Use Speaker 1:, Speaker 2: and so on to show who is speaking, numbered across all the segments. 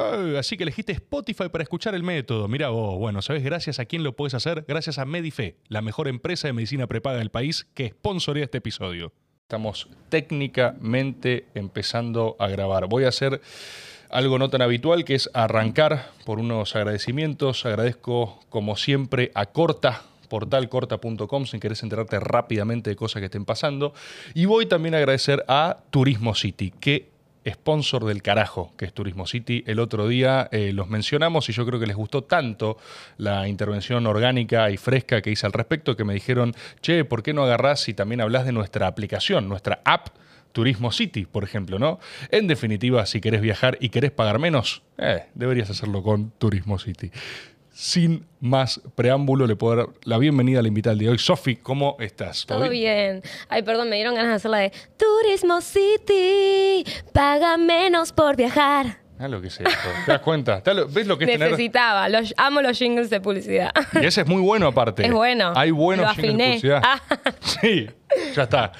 Speaker 1: Eh, así que elegiste Spotify para escuchar el método. Mira vos, bueno, ¿sabes gracias a quién lo puedes hacer? Gracias a Medife, la mejor empresa de medicina prepaga del país que sponsorea este episodio. Estamos técnicamente empezando a grabar. Voy a hacer algo no tan habitual, que es arrancar por unos agradecimientos. Agradezco, como siempre, a Corta, portalcorta.com, si querés enterarte rápidamente de cosas que estén pasando. Y voy también a agradecer a Turismo City, que sponsor del carajo, que es Turismo City. El otro día eh, los mencionamos y yo creo que les gustó tanto la intervención orgánica y fresca que hice al respecto que me dijeron, che, ¿por qué no agarrás y también hablas de nuestra aplicación, nuestra app? Turismo City, por ejemplo, ¿no? En definitiva, si querés viajar y querés pagar menos, eh, deberías hacerlo con Turismo City sin más preámbulo, le puedo dar la bienvenida a la invitada de hoy. Sofi, ¿cómo estás?
Speaker 2: ¿Todo, bien? Ay, perdón, me dieron ganas de hacer la de Turismo City, paga menos por viajar.
Speaker 1: Ah, lo que es esto. ¿Te das cuenta? ¿Ves lo que
Speaker 2: es Necesitaba. Los, amo los jingles de publicidad.
Speaker 1: Y ese es muy bueno aparte.
Speaker 2: Es bueno.
Speaker 1: Hay buenos jingles de publicidad. Ah. Sí, ya está.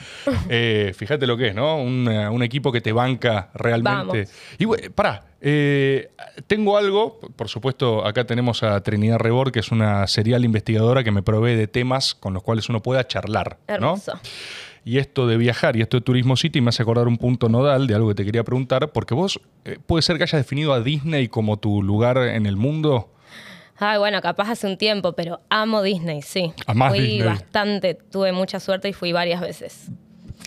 Speaker 1: Eh, fíjate lo que es, ¿no? Un, equipo que te banca realmente. Y pará, eh, tengo algo, por supuesto, acá tenemos a Trinidad Rebor, que es una serial investigadora que me provee de temas con los cuales uno pueda charlar.
Speaker 2: Hermoso.
Speaker 1: Y esto de viajar y esto de Turismo City me hace acordar un punto nodal de algo que te quería preguntar, porque vos eh, puede ser que hayas definido a Disney como tu lugar en el mundo.
Speaker 2: Ay, bueno, capaz hace un tiempo, pero amo Disney, sí. fui bastante, tuve mucha suerte y fui varias veces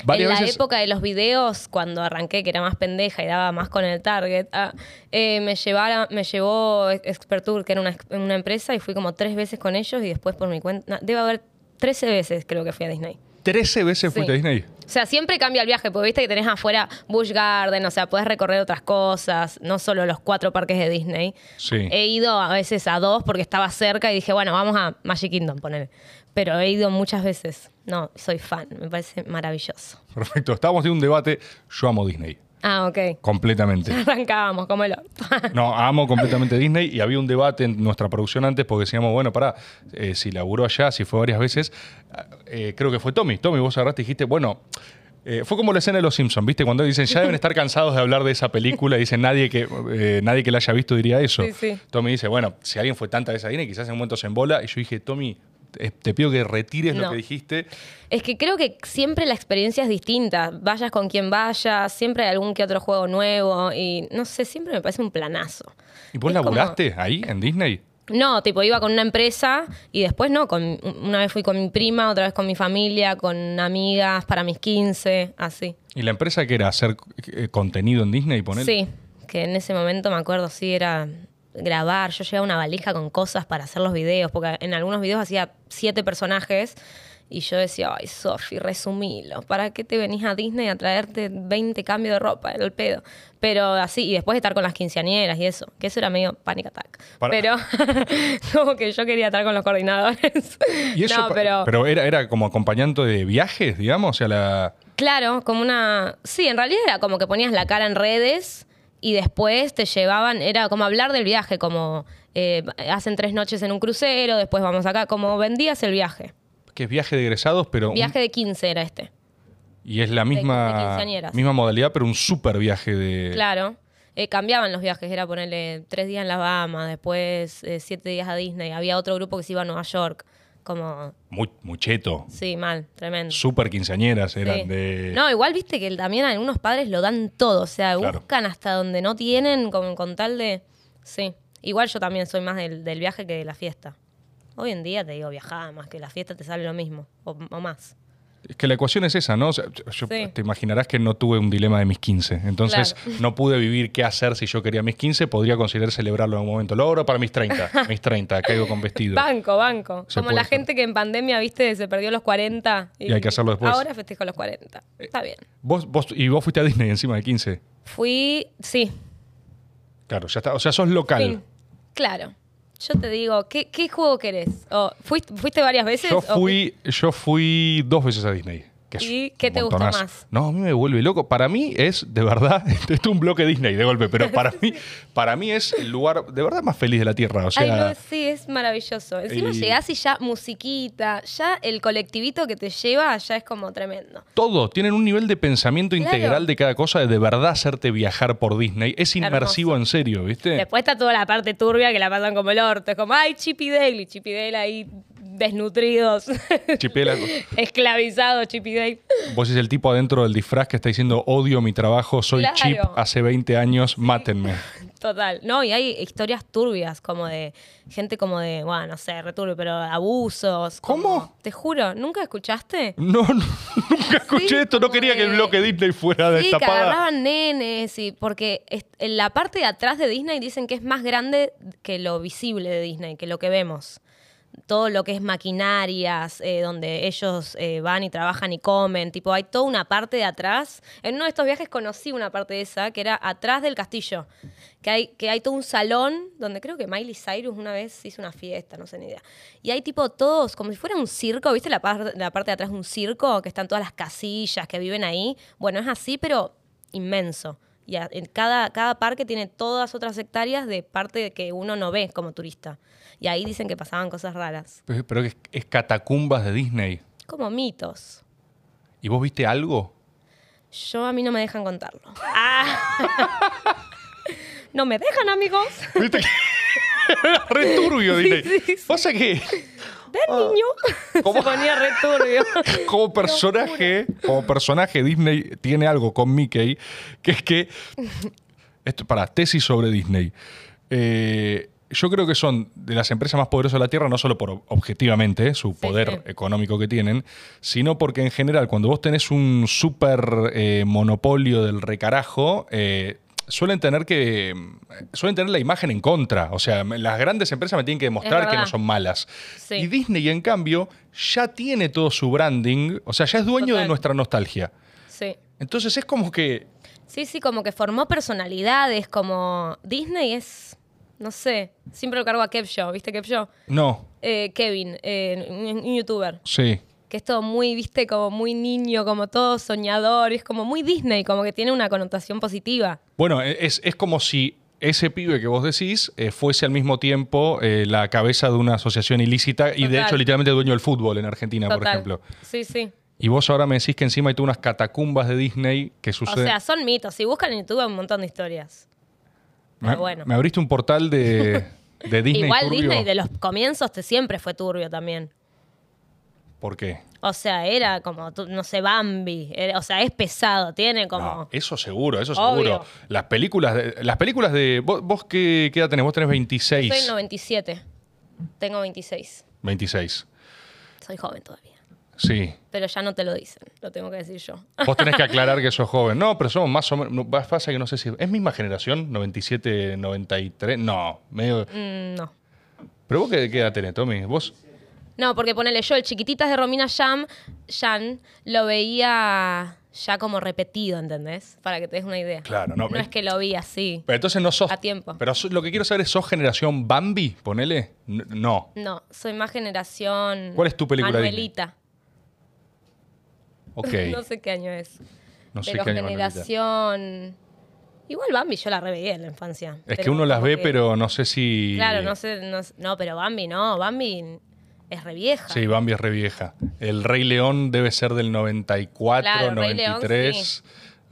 Speaker 2: en la época de los videos, cuando arranqué, que era más pendeja y daba más con el target, ah, eh, me, llevara, me llevó Expertour, que era una, empresa, y fui como tres veces con ellos y después por mi cuenta. debe haber 13 veces creo que fui a Disney.
Speaker 1: ¿13 veces fuiste a Disney?
Speaker 2: O sea, siempre cambia el viaje, porque viste que tenés afuera Busch Garden, o sea, puedes recorrer otras cosas, no solo los cuatro parques de Disney.
Speaker 1: Sí.
Speaker 2: He ido a veces a dos porque estaba cerca y dije, bueno, vamos a Magic Kingdom, poner. Pero he ido muchas veces. No, soy fan, me parece maravilloso.
Speaker 1: Perfecto, estábamos en un debate, yo amo Disney.
Speaker 2: Ah, ok.
Speaker 1: Completamente.
Speaker 2: Arrancábamos, como el
Speaker 1: No, amo completamente Disney y había un debate en nuestra producción antes porque decíamos, bueno, para eh, si laburó allá, si fue varias veces, eh, creo que fue Tommy. Tommy, vos agarraste y dijiste, bueno, eh, fue como la escena de Los Simpsons, ¿viste? Cuando dicen, ya deben estar cansados de hablar de esa película y dicen, nadie que, nadie que la haya visto diría eso.
Speaker 2: Sí, sí.
Speaker 1: Tommy dice, bueno, si alguien fue tanta vez a Disney, quizás en momentos en bola. Y yo dije, Tommy, te pido que retires lo que dijiste.
Speaker 2: Es que creo que siempre la experiencia es distinta. Vayas con quien vayas, siempre hay algún que otro juego nuevo. Y no sé, siempre me parece un planazo.
Speaker 1: ¿Y vos laburaste ahí, en Disney?
Speaker 2: No, tipo iba con una empresa y después no, con, una vez fui con mi prima, otra vez con mi familia, con amigas para mis 15, así.
Speaker 1: ¿Y la empresa que era hacer eh, contenido en Disney? Poner?
Speaker 2: Sí, que en ese momento me acuerdo, sí, era grabar. Yo llevaba una valija con cosas para hacer los videos, porque en algunos videos hacía siete personajes. Y yo decía, ay, Sofi, resumilo. ¿Para qué te venís a Disney a traerte 20 cambios de ropa? el pedo. Pero así, y después de estar con las quinceañeras y eso, que eso era medio panic attack. Pero como que yo quería estar con los coordinadores.
Speaker 1: ¿Y eso, pero, pero era, era como acompañante de viajes, digamos, o la...
Speaker 2: Claro, como una... Sí, en realidad era como que ponías la cara en redes y después te llevaban, era como hablar del viaje, como eh, hacen tres noches en un crucero, después vamos acá, como vendías el viaje.
Speaker 1: Que es viaje de egresados, pero...
Speaker 2: Viaje de 15 era este.
Speaker 1: Y es la misma, misma modalidad, pero un súper viaje de...
Speaker 2: Claro. Eh, cambiaban los viajes, era ponerle tres días en la Bahamas, después eh, siete días a Disney. Había otro grupo que se iba a Nueva York como...
Speaker 1: Muy, cheto.
Speaker 2: Sí, mal, tremendo.
Speaker 1: Súper quinceañeras eran de...
Speaker 2: No, igual viste que también algunos padres lo dan todo, o sea, buscan hasta donde no tienen con, con, tal de... Sí, igual yo también soy más del, viaje que de la fiesta. Hoy en día te digo, viajar más que la fiesta te sale lo mismo, o más.
Speaker 1: Es que la ecuación es esa, ¿no? yo, Te imaginarás que no tuve un dilema de mis 15. Entonces, no pude vivir qué hacer si yo quería mis 15. Podría considerar celebrarlo en un momento. Lo logro para mis 30. mis 30, caigo con vestido.
Speaker 2: Banco, banco. Como la gente que en pandemia, viste, se perdió los 40.
Speaker 1: Y, hay que hacerlo después.
Speaker 2: Ahora festejo los 40. Está bien.
Speaker 1: ¿Vos, vos, ¿Y vos fuiste a Disney encima de 15?
Speaker 2: Fui, sí.
Speaker 1: Claro, ya está. O sea, sos local.
Speaker 2: Claro. Yo te digo, ¿qué, juego querés? ¿fuiste, varias veces?
Speaker 1: Yo fui, yo fui dos veces a Disney. Que
Speaker 2: ¿Y qué te gustó
Speaker 1: montonazo.
Speaker 2: más?
Speaker 1: No, a mí me vuelve loco. Para mí es, de verdad, esto es un bloque Disney de golpe, pero para mí, para mí es el lugar de verdad más feliz de la Tierra. O sea,
Speaker 2: Ay, no, sí, es maravilloso. Encima
Speaker 1: Y-
Speaker 2: llegás y ya musiquita, ya el colectivito que te lleva ya es como tremendo.
Speaker 1: todo, tienen un nivel de pensamiento
Speaker 2: Claro.
Speaker 1: integral de cada cosa, de de verdad hacerte viajar por Disney. Es inmersivo
Speaker 2: Hermoso.
Speaker 1: en serio, ¿viste?
Speaker 2: Después está toda la parte turbia que la pasan como el orto. Es como, ay, Chip y Dale. Y Chip y Dale ahí desnutridos,
Speaker 1: Chipela,
Speaker 2: esclavizados, Chip y Dale.
Speaker 1: vos sos el tipo adentro del disfraz que está diciendo odio mi trabajo, soy
Speaker 2: Claro.
Speaker 1: chip hace 20 años, mátenme.
Speaker 2: Total. No, y hay historias turbias, como de gente como de, bueno, no sé, returbio, pero abusos. como-
Speaker 1: ¿Cómo?
Speaker 2: Te juro, ¿nunca escuchaste?
Speaker 1: No, no, nunca escuché
Speaker 2: Sí,
Speaker 1: esto, no quería que el bloque Disney fuera
Speaker 2: Sí, que
Speaker 1: destapada.
Speaker 2: agarraban nenes y porque es- en la parte de atrás de Disney dicen que es más grande que lo visible de Disney, que lo que vemos. Todo lo que es maquinarias, eh, donde ellos eh, van y trabajan y comen, tipo, hay toda una parte de atrás. En uno de estos viajes conocí una parte de esa, que era atrás del castillo, que hay, que hay todo un salón donde creo que Miley Cyrus una vez hizo una fiesta, no sé ni idea. Y hay tipo todos, como si fuera un circo, ¿viste la, la parte de atrás de un circo? Que están todas las casillas que viven ahí. Bueno, es así, pero inmenso. Y a- en cada, cada parque tiene todas otras hectáreas de parte que uno no ve como turista. Y ahí dicen que pasaban cosas raras.
Speaker 1: Pero pero es, es catacumbas de Disney.
Speaker 2: Como mitos.
Speaker 1: ¿Y vos viste algo?
Speaker 2: Yo a mí no me dejan contarlo. Ah. no me dejan, amigos.
Speaker 1: ¿Viste que era re turbio Disney?
Speaker 2: sí, sí.
Speaker 1: Pasa que
Speaker 2: Ven, niño.
Speaker 1: ¿Cómo?
Speaker 2: Se ponía re turbio.
Speaker 1: como personaje, como personaje Disney tiene algo con Mickey, que es que esto para tesis sobre Disney. Eh, yo creo que son de las empresas más poderosas de la Tierra, no solo por objetivamente eh, su poder
Speaker 2: sí.
Speaker 1: económico que tienen, sino porque en general cuando vos tenés un súper eh, monopolio del recarajo, eh, suelen tener que suelen tener la imagen en contra. O sea, las grandes empresas me tienen que demostrar que no son malas.
Speaker 2: Sí.
Speaker 1: Y Disney, en cambio, ya tiene todo su branding, o sea, ya es dueño de nuestra nostalgia.
Speaker 2: Sí.
Speaker 1: Entonces es como que
Speaker 2: Sí, sí, como que formó personalidades, como Disney es, no sé, siempre lo cargo a Kev Show, ¿viste Kev Show?
Speaker 1: no,
Speaker 2: Eh, Kevin, eh, un youtuber,
Speaker 1: sí.
Speaker 2: Que es todo muy, viste, como muy niño, como todo soñador, y es como muy Disney, como que tiene una connotación positiva.
Speaker 1: Bueno, e, es, es como si ese pibe que vos decís eh, fuese al mismo tiempo eh, la cabeza de una asociación ilícita y de hecho literalmente dueño del fútbol en Argentina, por ejemplo.
Speaker 2: Sí, sí.
Speaker 1: Y vos ahora me decís que encima hay todas unas catacumbas de Disney que
Speaker 2: O
Speaker 1: suceden.
Speaker 2: sea, son mitos. Si buscan en YouTube hay un montón de historias.
Speaker 1: me,
Speaker 2: pero bueno.
Speaker 1: me abriste un portal de, de Disney.
Speaker 2: Igual
Speaker 1: turbio.
Speaker 2: Disney de los comienzos te siempre fue turbio también.
Speaker 1: ¿Por qué?
Speaker 2: O sea, era como, no sé, Bambi. Era- o sea, es pesado, tiene como...
Speaker 1: No, eso seguro, eso
Speaker 2: Obvio.
Speaker 1: seguro. Las películas de, las películas de vos, vos qué, qué edad tenés? Vos tenés 26.
Speaker 2: Soy 97. Tengo 26.
Speaker 1: 26.
Speaker 2: Soy joven todavía.
Speaker 1: Sí.
Speaker 2: Pero ya no te lo dicen. Lo tengo que decir yo.
Speaker 1: Vos tenés que aclarar que sos joven. No, pero somos más o menos. no, Pasa que no sé si. ¿Es misma generación? ¿97, 93? No, medio.
Speaker 2: Mm, no.
Speaker 1: ¿Pero vos qué, qué edad tenés, Tommy? ¿Vos?
Speaker 2: No, porque ponele yo, el chiquititas de Romina Jan, lo veía ya como repetido, ¿entendés? Para que te des una idea.
Speaker 1: Claro, no,
Speaker 2: No es que lo vi así.
Speaker 1: Pero entonces no sos.
Speaker 2: A tiempo.
Speaker 1: Pero lo que quiero saber es: ¿sos generación Bambi? Ponele. No.
Speaker 2: No, soy más generación.
Speaker 1: ¿Cuál es tu película?
Speaker 2: Manuelita.
Speaker 1: Ok.
Speaker 2: no sé qué año es.
Speaker 1: No sé
Speaker 2: pero
Speaker 1: qué año Manuelita.
Speaker 2: generación. Igual Bambi yo la reveía en la infancia.
Speaker 1: Es que uno las ve,
Speaker 2: que-
Speaker 1: pero no sé si.
Speaker 2: Claro, no sé, no, sé- no, pero Bambi no, Bambi es re vieja.
Speaker 1: Sí, Bambi es re vieja. El Rey León debe ser del 94,
Speaker 2: Claro, el Rey León,
Speaker 1: 93.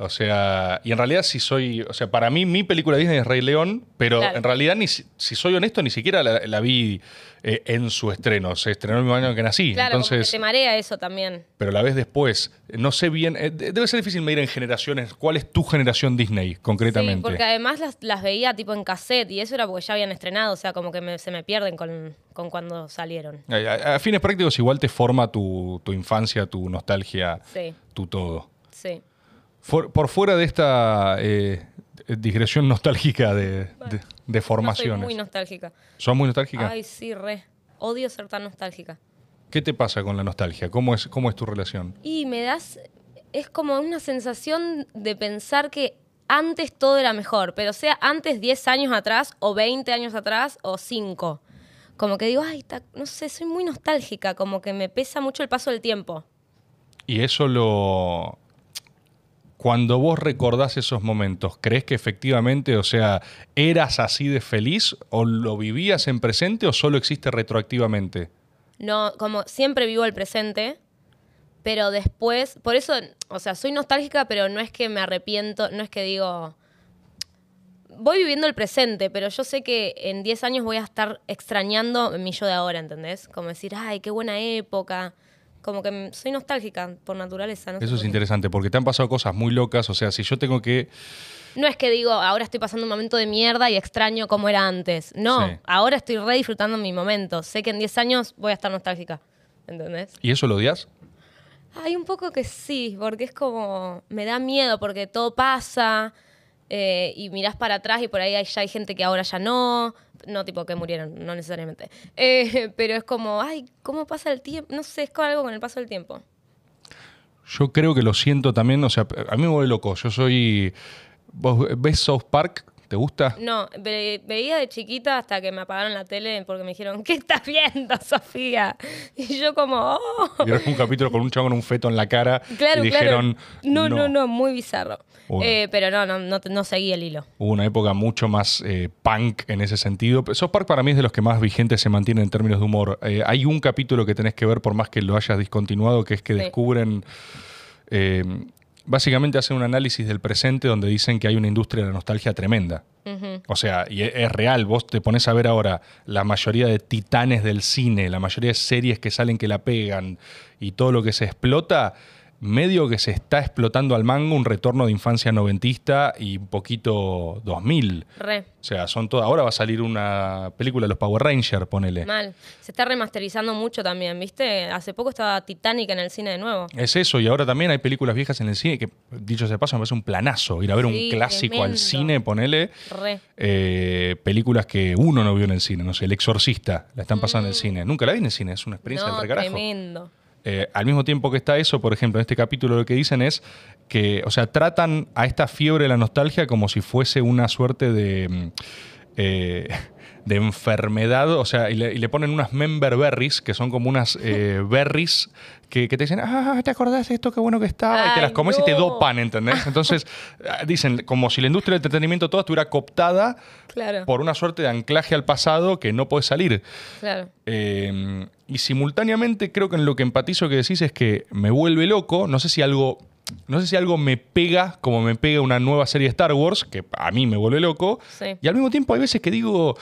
Speaker 1: O sea, y en realidad si soy, o sea, para mí mi película Disney es Rey León, pero
Speaker 2: Claro.
Speaker 1: en realidad ni si, soy honesto ni siquiera la, la vi eh, en su estreno, se estrenó el mismo año que nací,
Speaker 2: Claro, como
Speaker 1: entonces,
Speaker 2: que te marea eso también.
Speaker 1: pero la ves después. No sé bien, eh, de- debe ser difícil medir en generaciones. ¿Cuál es tu generación Disney concretamente?
Speaker 2: Sí, porque además las, las veía tipo en cassette y eso era porque ya habían estrenado, o sea, como que me- se me pierden con, con cuando salieron.
Speaker 1: A, a- a fines prácticos igual te forma tu, tu infancia, tu nostalgia,
Speaker 2: Sí,
Speaker 1: tu todo.
Speaker 2: sí.
Speaker 1: For- por fuera de esta eh, digresión nostálgica de, de- de
Speaker 2: No soy
Speaker 1: formaciones.
Speaker 2: muy nostálgica.
Speaker 1: ¿Sos muy nostálgica?
Speaker 2: Ay, sí, re. Odio ser tan nostálgica.
Speaker 1: ¿Qué te pasa con la nostalgia? ¿Cómo es, cómo es tu relación?
Speaker 2: Y me das, es como una sensación de pensar que antes todo era mejor, pero sea antes 10 años atrás o 20 años atrás o 5. Como que digo, ay, ta- no sé, soy muy nostálgica, como que me pesa mucho el paso del tiempo.
Speaker 1: Y eso lo... Cuando vos recordás esos momentos, ¿crees que efectivamente, o sea, eras así de feliz o lo vivías en presente o solo existe retroactivamente?
Speaker 2: No, como siempre vivo el presente, pero después, por eso, o sea, soy nostálgica, pero no es que me arrepiento, no es que digo, voy viviendo el presente, pero yo sé que en 10 años voy a estar extrañando mi yo de ahora, ¿entendés? Como decir, ay, qué buena época. Como que soy nostálgica por naturaleza. No
Speaker 1: Eso es interesante, porque te han pasado cosas muy locas. O sea, si yo tengo que.
Speaker 2: No es que digo, ahora estoy pasando un momento de mierda y extraño cómo era antes. No, ahora estoy re disfrutando mi momento. Sé que en 10 años voy a estar nostálgica. ¿Entendés?
Speaker 1: ¿Y eso lo odias?
Speaker 2: Hay un poco que sí, porque es como. Me da miedo porque todo pasa. Eh, y mirás para atrás y por ahí ya hay gente que ahora ya no, no tipo que murieron, no necesariamente, eh, pero es como, ay, ¿cómo pasa el tiempo? No sé, es algo con el paso del tiempo.
Speaker 1: Yo creo que lo siento también, o sea, a mí me vuelve loco, yo soy... ¿Vos ves South Park? ¿Te gusta?
Speaker 2: No, veía de chiquita hasta que me apagaron la tele porque me dijeron, ¿qué estás viendo, Sofía? Y yo como, oh.
Speaker 1: Vieron un capítulo con un chavo con un feto en la cara y dijeron,
Speaker 2: no, no, no, muy bizarro. Eh, pero no, no, no, no, seguí el hilo.
Speaker 1: Hubo una época mucho más eh, punk en ese sentido. South Park para mí es de los que más vigentes se mantienen en términos de humor. Eh, hay un capítulo que tenés que ver por más que lo hayas discontinuado, que es que descubren básicamente hacen un análisis del presente donde dicen que hay una industria de la nostalgia tremenda. O sea, y e, es, real, vos te pones a ver ahora la mayoría de titanes del cine, la mayoría de series que salen que la pegan y todo lo que se explota, medio que se está explotando al mango un retorno de infancia noventista y un poquito 2000.
Speaker 2: Re.
Speaker 1: O sea, son todas. Ahora va a salir una película de los Power Rangers, ponele.
Speaker 2: Mal. Se está remasterizando mucho también, ¿viste? Hace poco estaba Titanic en el cine de nuevo.
Speaker 1: Es eso, y ahora también hay películas viejas en el cine que, dicho sea paso, me parece un planazo. Ir a ver un clásico al cine, ponele.
Speaker 2: Re.
Speaker 1: Eh, películas que uno no vio en el cine, no sé, El Exorcista, la están pasando en el mm. cine. Nunca la vi en el cine, es una experiencia
Speaker 2: no,
Speaker 1: del recarajo.
Speaker 2: Tremendo.
Speaker 1: Eh, al mismo tiempo que está eso, por ejemplo, en este capítulo lo que dicen es que, o sea, tratan a esta fiebre de la nostalgia como si fuese una suerte de... Mm, eh, de enfermedad, o sea, y le, ponen unas member berries, que son como unas eh, berries que, te dicen, ah, ¿te acordás de esto? Qué bueno que estaba. y te las comes y te dopan, ¿entendés? Entonces, ah, dicen, como si la industria del entretenimiento toda estuviera cooptada por una suerte de anclaje al pasado que no puede salir.
Speaker 2: Claro.
Speaker 1: Y simultáneamente creo que en lo que empatizo que decís es que me vuelve loco, no sé si algo no sé si algo me pega como me pega una nueva serie de Star Wars, que a mí me vuelve loco. Y al mismo tiempo hay veces que digo,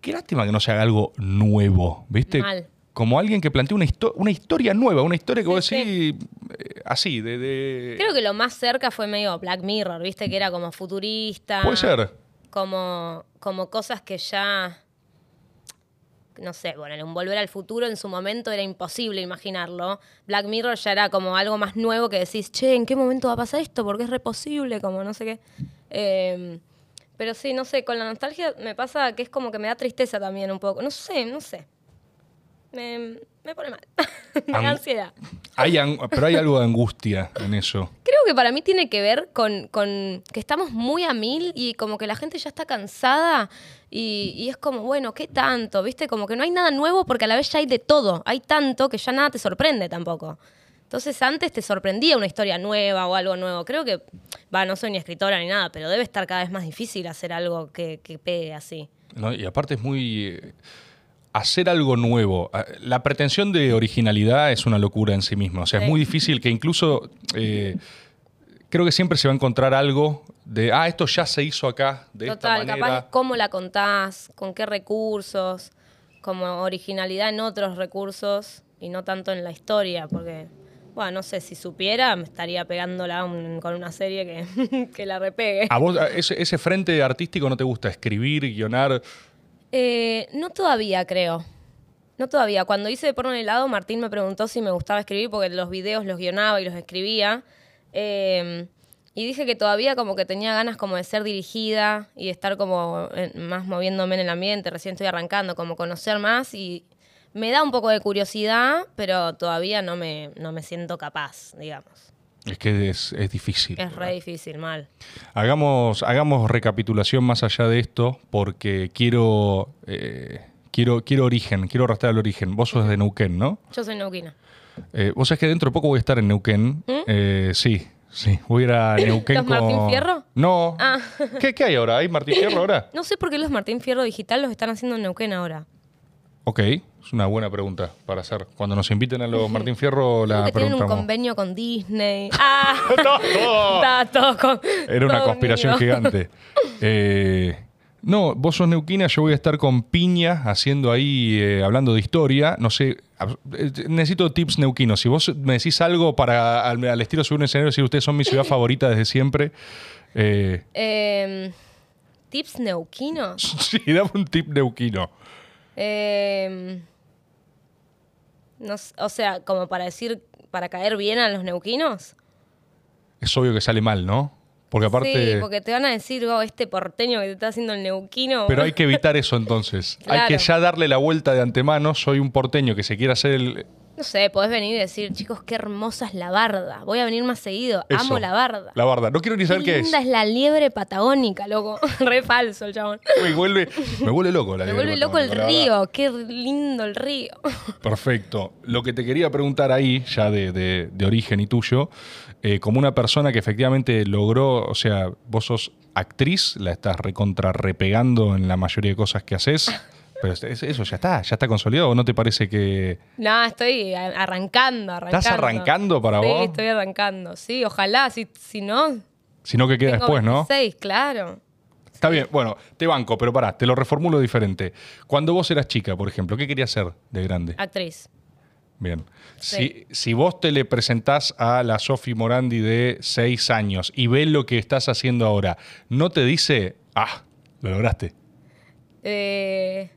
Speaker 1: qué lástima que no se haga algo nuevo, ¿viste? Como alguien que plantea una, una historia nueva, una historia que vos decís eh, así, de,
Speaker 2: Creo que lo más cerca fue medio Black Mirror, ¿viste? Que era como futurista.
Speaker 1: Puede ser.
Speaker 2: Como, como cosas que ya no sé, bueno, un volver al futuro en su momento era imposible imaginarlo. Black Mirror ya era como algo más nuevo que decís, che, ¿en qué momento va a pasar esto? Porque es reposible, como no sé qué. Em, pero sí, no sé, con la nostalgia me pasa que es como que me da tristeza también un poco. No sé, no sé. Me, me pone mal. me da ansiedad.
Speaker 1: Hay, pero hay algo de angustia en eso.
Speaker 2: Creo que para mí tiene que ver con, con, que estamos muy a mil y como que la gente ya está cansada y, y, es como, bueno, ¿qué tanto? ¿Viste? Como que no hay nada nuevo porque a la vez ya hay de todo. Hay tanto que ya nada te sorprende tampoco. Entonces antes te sorprendía una historia nueva o algo nuevo. Creo que, va, no soy ni escritora ni nada, pero debe estar cada vez más difícil hacer algo que, que pegue así.
Speaker 1: y aparte es muy hacer algo nuevo. Ah, la pretensión de originalidad es una locura en sí misma. O sea, es muy difícil que incluso. Eh, creo que siempre se va a encontrar algo de, ah, esto ya se hizo acá, de esta manera. capaz
Speaker 2: cómo la contás, con qué recursos, como originalidad en otros recursos y no tanto en la historia, porque, bueno, no sé, si supiera me estaría pegándola con una serie que, que la repegue.
Speaker 1: ¿A vos ese, ese frente artístico no te gusta? Escribir, guionar.
Speaker 2: Eh, no todavía, creo. No todavía. Cuando hice porno en helado, Martín me preguntó si me gustaba escribir porque los videos los guionaba y los escribía. Em, y dije que todavía como que tenía ganas como de ser dirigida y de estar como más moviéndome en el ambiente. Recién estoy arrancando, como conocer más y me da un poco de curiosidad, pero todavía no me, no me siento capaz, digamos.
Speaker 1: Es que es, difícil.
Speaker 2: Es re difícil, mal.
Speaker 1: Hagamos, hagamos recapitulación más allá de esto, porque quiero, eh, quiero, quiero origen, quiero arrastrar el origen. Vos sos de Neuquén, ¿no?
Speaker 2: Yo soy neuquina.
Speaker 1: Eh, vos sabés que dentro de poco voy a estar en Neuquén. Eh, sí, sí. Voy a ir a Neuquén
Speaker 2: ¿Los
Speaker 1: con...
Speaker 2: Martín Fierro?
Speaker 1: No.
Speaker 2: Ah.
Speaker 1: ¿Qué, qué hay ahora? ¿Hay Martín Fierro ahora?
Speaker 2: No sé por qué los Martín Fierro Digital los están haciendo en Neuquén ahora.
Speaker 1: Ok, es una buena pregunta para hacer. Cuando nos inviten a los Martín Fierro, la
Speaker 2: que tienen un
Speaker 1: preguntamos.
Speaker 2: convenio con Disney. ¡Ah! Está todo con-
Speaker 1: Era una
Speaker 2: todo
Speaker 1: conspiración gigante. Eh, no, vos sos neuquina, yo voy a estar con Piña haciendo ahí, eh, hablando de historia. No sé, eh, necesito tips neuquinos. Si vos me decís algo para al, al estilo subir un escenario, decir ustedes son mi ciudad favorita desde siempre. eh,
Speaker 2: Eh, ¿Tips neuquinos?
Speaker 1: sí, dame un tip neuquino.
Speaker 2: Eh, no o sea, como para decir, para caer bien a los neuquinos.
Speaker 1: Es obvio que sale mal, ¿no? Porque aparte.
Speaker 2: Sí, porque te van a decir, oh, este porteño que te está haciendo el neuquino.
Speaker 1: Pero hay que evitar eso entonces. Hay que ya darle la vuelta de antemano. Soy un porteño que se quiere hacer el.
Speaker 2: No sé, podés venir y decir, chicos, qué hermosa es la barda. Voy a venir más seguido.
Speaker 1: eso.
Speaker 2: Amo la barda.
Speaker 1: La barda. No quiero ni saber
Speaker 2: qué
Speaker 1: qué es.
Speaker 2: linda es la liebre patagónica, loco. Re falso el chabón.
Speaker 1: Me vuelve, me vuelve loco la
Speaker 2: Me
Speaker 1: liebre
Speaker 2: vuelve loco el río. Qué lindo el río.
Speaker 1: Perfecto. Lo que te quería preguntar ahí, ya de, de- de origen y tuyo, eh, como una persona que efectivamente logró, o sea, vos sos actriz, la estás recontra repegando en la mayoría de cosas que haces, pero es- es- eso ya está, ya está consolidado, ¿o no te parece que
Speaker 2: No, estoy arrancando, arrancando.
Speaker 1: estás arrancando para
Speaker 2: sí,
Speaker 1: vos?
Speaker 2: estoy arrancando. Sí, ojalá. Si, si no,
Speaker 1: que queda
Speaker 2: tengo
Speaker 1: después, ¿no?
Speaker 2: 26, claro.
Speaker 1: Está bien, bueno, te banco, pero pará, te lo reformulo diferente. Cuando vos eras chica, por ejemplo, ¿qué querías ser de grande?
Speaker 2: Actriz.
Speaker 1: Bien.
Speaker 2: Sí.
Speaker 1: Si, si vos te le presentás a la Sofi Morandi de 6 años y ves lo que estás haciendo ahora, ¿no te dice, ah, lo lograste?
Speaker 2: Eh,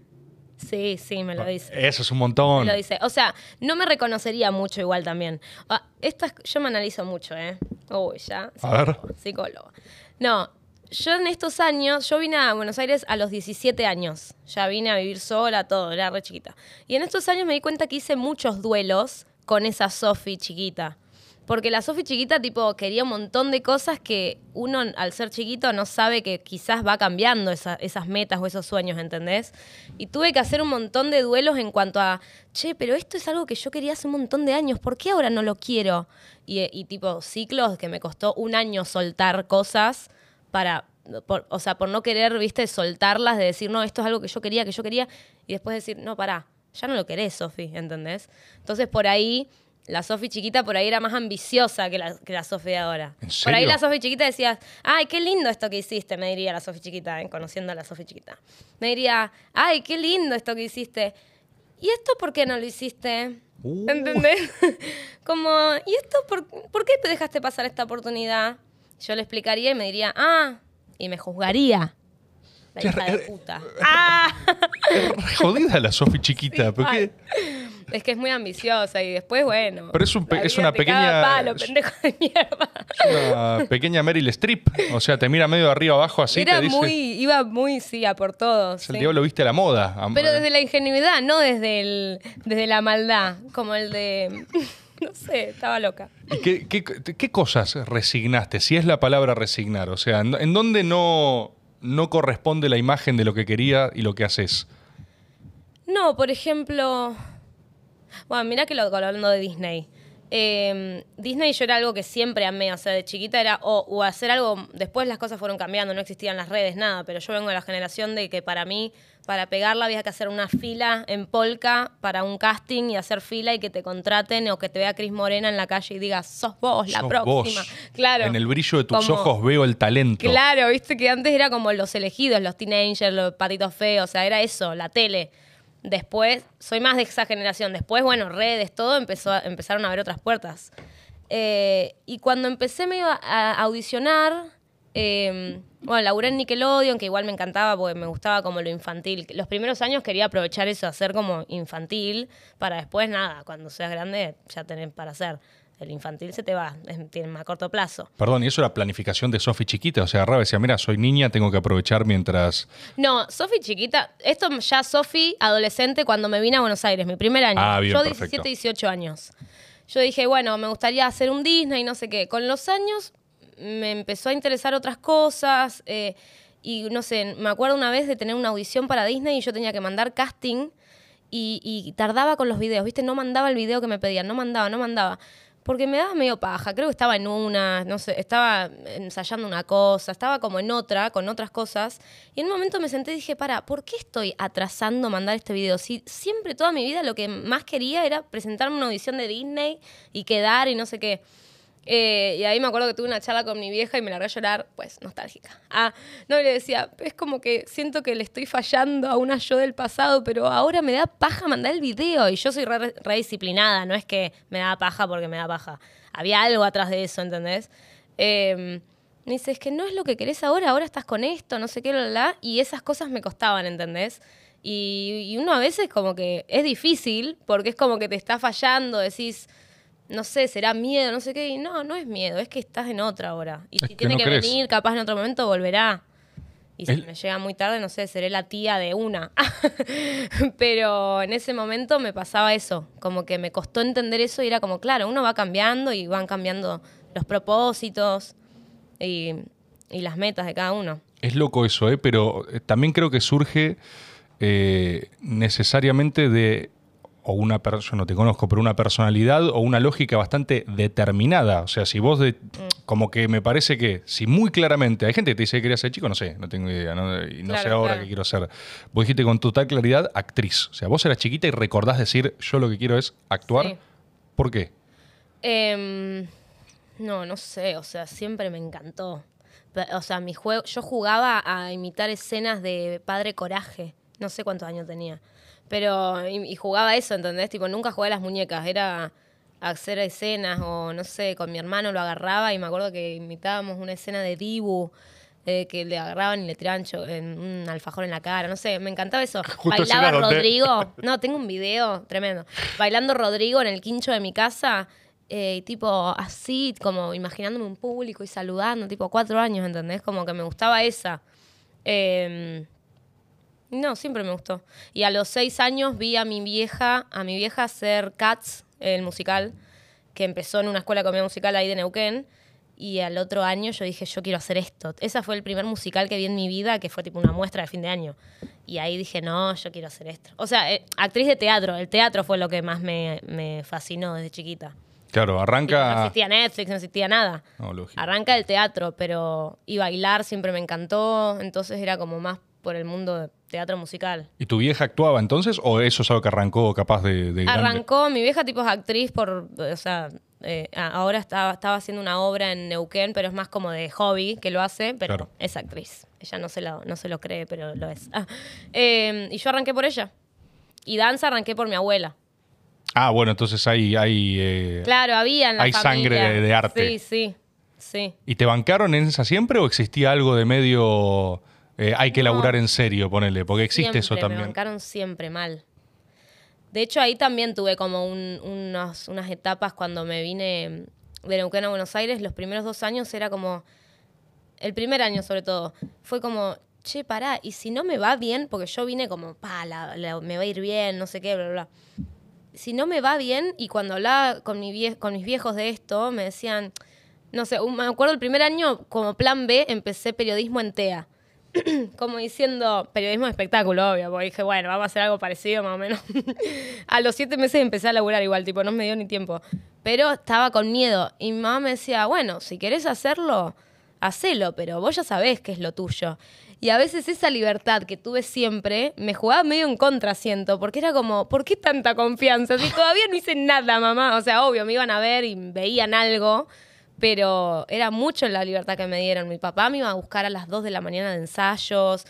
Speaker 2: sí, sí, me lo dice.
Speaker 1: Eso es un montón.
Speaker 2: Me lo dice. O sea, no me reconocería mucho igual también. Ah, estas, yo me analizo mucho, ¿eh? Uy, ya.
Speaker 1: A ver.
Speaker 2: Psicólogo. No, yo en estos años, yo vine a Buenos Aires a los 17 años. Ya vine a vivir sola, todo, era re chiquita. Y en estos años me di cuenta que hice muchos duelos con esa Sofi chiquita. Porque la Sofi chiquita, tipo, quería un montón de cosas que uno, al ser chiquito, no sabe que quizás va cambiando esa- esas metas o esos sueños, ¿entendés? Y tuve que hacer un montón de duelos en cuanto a, che, pero esto es algo que yo quería hace un montón de años, ¿por qué ahora no lo quiero? Y, y tipo, ciclos que me costó un año soltar cosas para, por- o sea, por no querer, viste, soltarlas, de decir, no, esto es algo que yo quería, que yo quería, y después decir, no, pará, ya no lo querés, Sofi, ¿entendés? Entonces, por ahí, la Sofi chiquita por ahí era más ambiciosa que la, que la Sofi de ahora.
Speaker 1: ¿En
Speaker 2: Por ahí la Sofi chiquita decía, ay, qué lindo esto que hiciste, me diría la Sofi chiquita, ¿eh? conociendo a la Sofi chiquita. Me diría, ay, qué lindo esto que hiciste. ¿Y esto por qué no lo hiciste?
Speaker 1: Uh.
Speaker 2: ¿Entendés? Como, ¿y esto por, por qué te dejaste pasar esta oportunidad? Yo le explicaría y me diría, ah, y me juzgaría. La hija de puta. ¡Ah!
Speaker 1: Jodida la Sofi chiquita. ¿por qué?
Speaker 2: Es que es muy ambiciosa y después, bueno.
Speaker 1: Pero es un pe-
Speaker 2: la
Speaker 1: es una pequeña-
Speaker 2: Palo, pendejo de mierda.
Speaker 1: Es una pequeña Meryl Streep. O sea, te mira medio arriba abajo así
Speaker 2: Era
Speaker 1: te dice.
Speaker 2: muy, iba muy, sí, a por todo.
Speaker 1: es el
Speaker 2: sí.
Speaker 1: diablo viste a la moda.
Speaker 2: Pero desde la ingenuidad, no desde, el, desde la maldad, como el de... No sé, estaba loca.
Speaker 1: ¿Y qué, qué- qué cosas resignaste? Si es la palabra resignar. O sea, ¿en, en dónde no, no corresponde la imagen de lo que quería y lo que haces?
Speaker 2: No, por ejemplo. Bueno, mirá que lo hablando de Disney. Eh, Disney yo era algo que siempre amé, o sea, de chiquita era o, o hacer algo, después las cosas fueron cambiando, no existían las redes, nada, pero yo vengo de la generación de que para mí, para pegarla había que hacer una fila en polka para un casting y hacer fila y que te contraten o que te vea Cris Morena en la calle y diga, sos vos la
Speaker 1: Sos
Speaker 2: próxima.
Speaker 1: vos.
Speaker 2: Claro.
Speaker 1: En el brillo de tus
Speaker 2: Como-
Speaker 1: ojos veo el talento.
Speaker 2: Claro, viste que antes era como los elegidos, los teenagers, los patitos feos, o sea, era eso, la tele. Después, soy más de esa generación. Después, bueno, redes, todo, empezó, a- empezaron a ver otras puertas. Eh, y cuando empecé medio a, a audicionar, eh, bueno, laburé en Nickelodeon, que igual me encantaba porque me gustaba como lo infantil. Los primeros años quería aprovechar eso, hacer como infantil, para después, nada, cuando seas grande, ya tenés para hacer. El infantil se te va, es, tiene más corto plazo.
Speaker 1: Perdón, y eso era planificación de Sofi chiquita. O sea, y decía, mira, soy niña, tengo que aprovechar mientras.
Speaker 2: No, Sofi chiquita, esto ya Sofi adolescente cuando me vine a Buenos Aires, mi primer año.
Speaker 1: Ah, bien,
Speaker 2: Yo
Speaker 1: perfecto.
Speaker 2: 17, 18 años. Yo dije, bueno, me gustaría hacer un Disney, no sé qué. Con los años me empezó a interesar otras cosas eh, y no sé, me acuerdo una vez de tener una audición para Disney y yo tenía que mandar casting y, y tardaba con los videos, ¿viste? No mandaba el video que me pedían, no mandaba, no mandaba. Porque me daba medio paja, creo que estaba en una, no sé, estaba ensayando una cosa, estaba como en otra, con otras cosas. Y en un momento me senté y dije, para, ¿por qué estoy atrasando mandar este video? Si siempre toda mi vida lo que más quería era presentarme una audición de Disney y quedar y no sé qué. Eh, y ahí me acuerdo que tuve una charla con mi vieja y me largué a llorar, pues nostálgica. Ah, no, y le decía, es como que siento que le estoy fallando a una yo del pasado, pero ahora me da paja mandar el video. Y yo soy re, disciplinada, no es que me da paja porque me da paja. Había algo atrás de eso, ¿entendés? Eh, me dice, es que no es lo que querés ahora, ahora estás con esto, no sé qué, la, la, y esas cosas me costaban, ¿entendés? Y, y uno a veces como que es difícil, porque es como que te está fallando, decís no sé, será miedo, no sé qué. Y no, no es miedo, es que estás en otra hora. Y si tiene que venir, capaz en otro momento volverá. Y si me llega muy tarde, no sé, seré la tía de una. Pero en ese momento me pasaba eso, como que me costó entender eso y era como, claro, uno va cambiando y van cambiando los propósitos y, y las metas de cada uno.
Speaker 1: Es loco eso, ¿eh? pero eh, también creo que surge eh, necesariamente de o una persona, no te conozco, pero una personalidad o una lógica bastante determinada. O sea, si vos, de, como que me parece que, si muy claramente, hay gente que te dice que quería ser chico, no sé, no tengo idea, ¿no? y no sé ahora qué quiero ser. Vos dijiste con total claridad actriz. O sea, vos eras chiquita y recordás decir, yo lo que quiero es actuar. ¿Por qué?
Speaker 2: Em, no, no sé, o sea, siempre me encantó. O sea, mi juego, yo jugaba a imitar escenas de Padre Coraje. No sé cuántos años tenía. Pero, y, jugaba eso, ¿entendés? Tipo, nunca jugué a las muñecas, era hacer escenas o no sé, con mi hermano lo agarraba y me acuerdo que imitábamos una escena de Dibu. Eh, que le agarraban y le tiraban en un alfajor en la cara, no sé, me encantaba eso. Bailaba Rodrigo, no, tengo un video tremendo. Bailando Rodrigo en el quincho de mi casa, eh, tipo así, como imaginándome un público y saludando, tipo cuatro años, ¿entendés? Como que me gustaba esa. Eh, no, siempre me gustó. Y a los seis años vi a mi vieja, a mi vieja hacer Cats, el musical, que empezó en una escuela de comedia musical ahí de Neuquén. Y al otro año yo dije, yo quiero hacer esto. Ese fue el primer musical que vi en mi vida, que fue tipo una muestra de fin de año. Y ahí dije, no, yo quiero hacer esto. O sea, eh, actriz de teatro. El teatro fue lo que más me, fascinó desde chiquita.
Speaker 1: Claro, arranca.
Speaker 2: no existía Netflix, no existía nada. arranca el teatro, pero. Y bailar siempre me encantó. Entonces era como más por el mundo de teatro musical.
Speaker 1: ¿Y tu vieja actuaba entonces o eso es algo que arrancó capaz de...
Speaker 2: arrancó, mi vieja tipo es actriz por, o sea, eh, ahora estaba, estaba haciendo una obra en Neuquén, pero es más como de hobby que lo hace, pero es actriz. Ella no se, lo, no se lo cree, pero lo es. Ah, em, y yo arranqué por ella. Y danza arranqué por mi abuela.
Speaker 1: Ah, bueno, entonces hay... hay eh,
Speaker 2: claro, había en la
Speaker 1: Hay sangre de, arte.
Speaker 2: Sí, sí, sí.
Speaker 1: ¿Y te bancaron en esa siempre o existía algo de medio eh, hay que laburar en serio, ponele, porque existe eso también. Me
Speaker 2: bancaron siempre mal. De hecho, ahí también tuve como unas etapas cuando me vine de Neuquén a Buenos Aires. Los primeros dos años era como. El primer año, sobre todo, fue como, che, pará, y si no me va bien, porque yo vine como, pa, me va a ir bien, no sé qué, bla, bla. Si no me va bien, y cuando hablaba con, mi con mis viejos de esto, me decían, no sé, me acuerdo el primer año, como plan B, empecé periodismo en TEA como diciendo periodismo de espectáculo, obvio, porque dije, bueno, vamos a hacer algo parecido más o menos. a los siete meses empecé a laburar igual, tipo, no me dio ni tiempo. Pero estaba con miedo. Y mi mamá me decía, bueno, si querés hacerlo, hacelo, pero vos ya sabés qué es lo tuyo. Y a veces esa libertad que tuve siempre me jugaba medio en contra, siento, porque era como, ¿por qué tanta confianza? Si todavía no hice nada, mamá. O sea, obvio, me iban a ver y veían algo, pero era mucho la libertad que me dieron. Mi papá me iba a buscar a las 2 de la mañana de ensayos,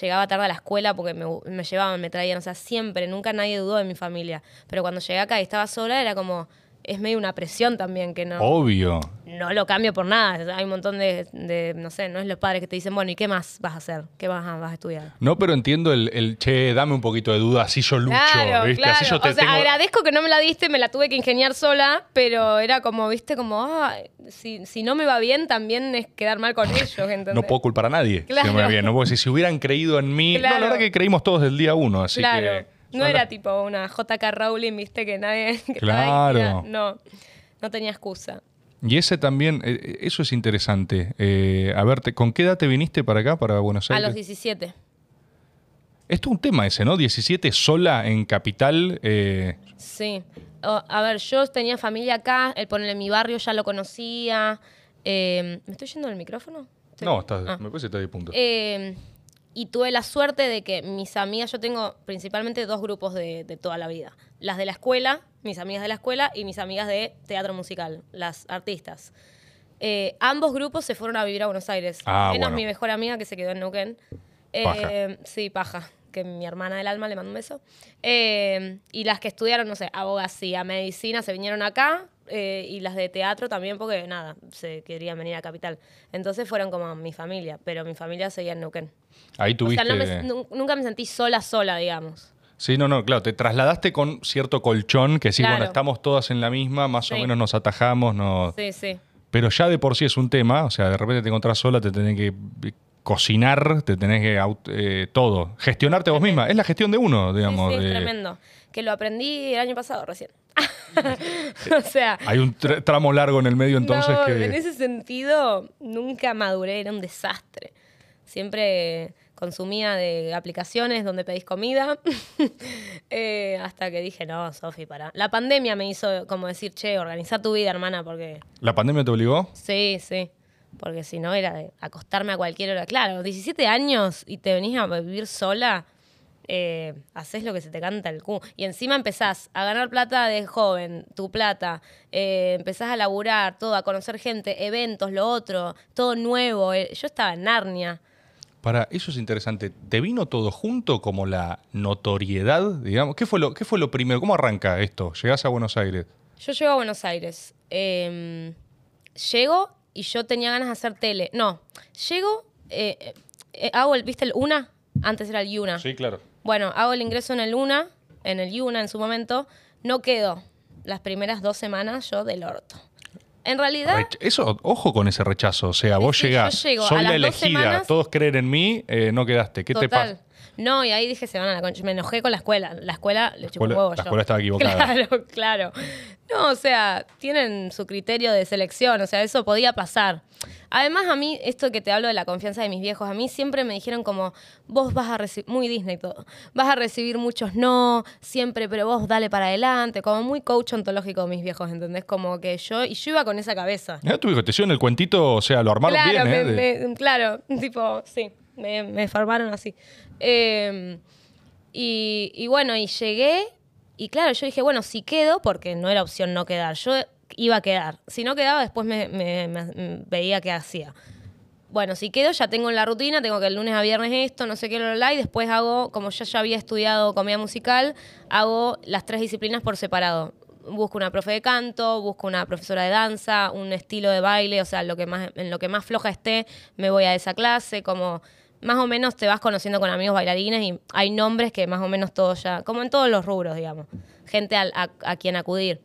Speaker 2: llegaba tarde a la escuela porque me, me llevaban, me traían, o sea, siempre, nunca nadie dudó de mi familia. Pero cuando llegué acá y estaba sola, era como, es medio una presión también que no.
Speaker 1: Obvio.
Speaker 2: No lo cambio por nada. Hay un montón de, no sé, no es los padres que te dicen, bueno, ¿y qué más vas a hacer? ¿Qué vas a, vas a estudiar?
Speaker 1: No, pero entiendo el, che, dame un poquito de duda, así yo lucho, ¿viste? Así yo te
Speaker 2: o sea, agradezco que no me la diste, me la tuve que ingeniar sola, pero era como, viste, como, ah, si, si no me va bien, también es quedar mal con ellos, ¿entendés?
Speaker 1: No puedo culpar a nadie si me va bien. No puedo decir, si hubieran creído en mí. No, la verdad que creímos todos del día uno, así que.
Speaker 2: No era tipo una JK Rowling, viste, que nadie.
Speaker 1: claro.
Speaker 2: no no tenía excusa.
Speaker 1: Y ese también, eh, eh, eso es interesante. Eh, a ver, ¿con qué edad te viniste para acá, para Buenos Aires?
Speaker 2: A los 17.
Speaker 1: Esto es un tema ese, ¿no? 17 sola en Capital. eh,
Speaker 2: Sí. O- a ver, yo tenía familia acá, el ponerle mi barrio ya lo conocía. Eh, ¿Me estoy yendo del micrófono? Estoy-
Speaker 1: No, está,
Speaker 2: Ah.
Speaker 1: me parece que está de punto.
Speaker 2: Eh, y tuve la suerte de que mis amigas, yo tengo principalmente dos grupos de, de toda la vida. Las de la escuela, mis amigas de la escuela, y mis amigas de teatro musical, las artistas. Eh, ambos grupos se fueron a vivir a Buenos Aires.
Speaker 1: Ah,
Speaker 2: Menos
Speaker 1: bueno.
Speaker 2: mi mejor amiga que se quedó en Neuquén. Eh,
Speaker 1: Paja.
Speaker 2: Sí, paja. Que mi hermana del alma le mando un beso. Eh, y las que estudiaron, no sé, abogacía, medicina, se vinieron acá. eh, y las de teatro también, porque nada, se querían venir a Capital. Entonces fueron como mi familia, pero mi familia seguía en Neuquén.
Speaker 1: Ahí
Speaker 2: O
Speaker 1: tuviste.
Speaker 2: sea, no me- nu- nunca me sentí sola, sola, digamos.
Speaker 1: Sí, no, no, claro, te trasladaste con cierto colchón que sí,
Speaker 2: Claro.
Speaker 1: bueno, estamos todas en la misma, más o menos nos atajamos, nos...
Speaker 2: Sí, sí.
Speaker 1: pero ya de por sí es un tema, o sea, de repente te encontrás sola, te tenés que cocinar, te tenés que eh, todo, gestionarte vos misma, es la gestión de uno, digamos.
Speaker 2: sí, sí, es tremendo. Que lo aprendí el año pasado recién. o sea,
Speaker 1: hay un tra- tramo largo en el medio entonces
Speaker 2: no,
Speaker 1: que...
Speaker 2: en ese sentido nunca maduré, era un desastre. Siempre consumía de aplicaciones donde pedís comida, Eh, hasta que dije, no, Sofi, para. La pandemia me hizo como decir, che, organiza tu vida, hermana, porque
Speaker 1: ¿La pandemia te obligó?
Speaker 2: Sí, sí. Porque si no era de acostarme a cualquier hora. Claro, 17 años y te venís a vivir sola, eh, haces lo que se te canta el cu. Y encima empezás a ganar plata de joven, tu plata, eh, empezás a laburar, todo, a conocer gente, eventos, lo otro, todo nuevo. eh, Yo estaba en Narnia.
Speaker 1: Para, eso es interesante. ¿Te vino todo junto como la notoriedad, digamos? ¿Qué fue lo, qué fue lo primero? ¿Cómo arranca esto? Llegás a Buenos Aires.
Speaker 2: Yo llego a Buenos Aires. eh, llego y yo tenía ganas de hacer tele. No, llego, eh, eh, hago el, ¿viste el UNA? Antes era el YUNA.
Speaker 1: claro.
Speaker 2: Bueno, hago el ingreso en el UNA, en el YUNA en su momento. No quedo las primeras dos semanas yo del orto. En realidad,
Speaker 1: Rech- Eso, ojo con ese rechazo. O sea,
Speaker 2: Sí,
Speaker 1: vos
Speaker 2: sí, yo
Speaker 1: llegás,
Speaker 2: llego
Speaker 1: soy
Speaker 2: a
Speaker 1: la elegida,
Speaker 2: semanas-
Speaker 1: todos creen en mí, eh, no quedaste. ¿Qué te pasa?
Speaker 2: No, y ahí dije, se van a la concha. Me enojé con la escuela. La escuela le chupó huevo
Speaker 1: la
Speaker 2: yo.
Speaker 1: escuela estaba equivocada.
Speaker 2: Claro, claro. No, o sea, tienen su criterio de selección. O sea, eso podía pasar. Además, a mí, esto que te hablo de la confianza de mis viejos, a mí siempre me dijeron como, vos vas a recibir, muy Disney todo, vas a recibir muchos no, siempre, pero vos dale para adelante, como muy coach ontológico mis viejos, ¿entendés? Como que yo, y yo iba con esa cabeza.
Speaker 1: Mira, tu hijo te hicieron el cuentito, o sea, lo armaron
Speaker 2: Claro,
Speaker 1: bien, ¿eh?
Speaker 2: me- me- claro, tipo, sí, me, me formaron así. Eh, y, bueno, y llegué, y claro, yo dije, bueno, si quedo, porque no era opción no quedar, yo iba a quedar. Si no quedaba, después me, veía qué hacía. Bueno, si quedo, ya tengo en la rutina, tengo que el lunes a viernes esto, no sé qué, lo y después hago, como yo ya había estudiado comedia musical, hago las tres disciplinas por separado. Busco una profe de canto, busco una profesora de danza, un estilo de baile, o sea, lo que más, en lo que más floja esté, me voy a esa clase, como más o menos te vas conociendo con amigos bailarines y hay nombres que más o menos todos ya, como en todos los rubros, digamos, gente a, quien acudir.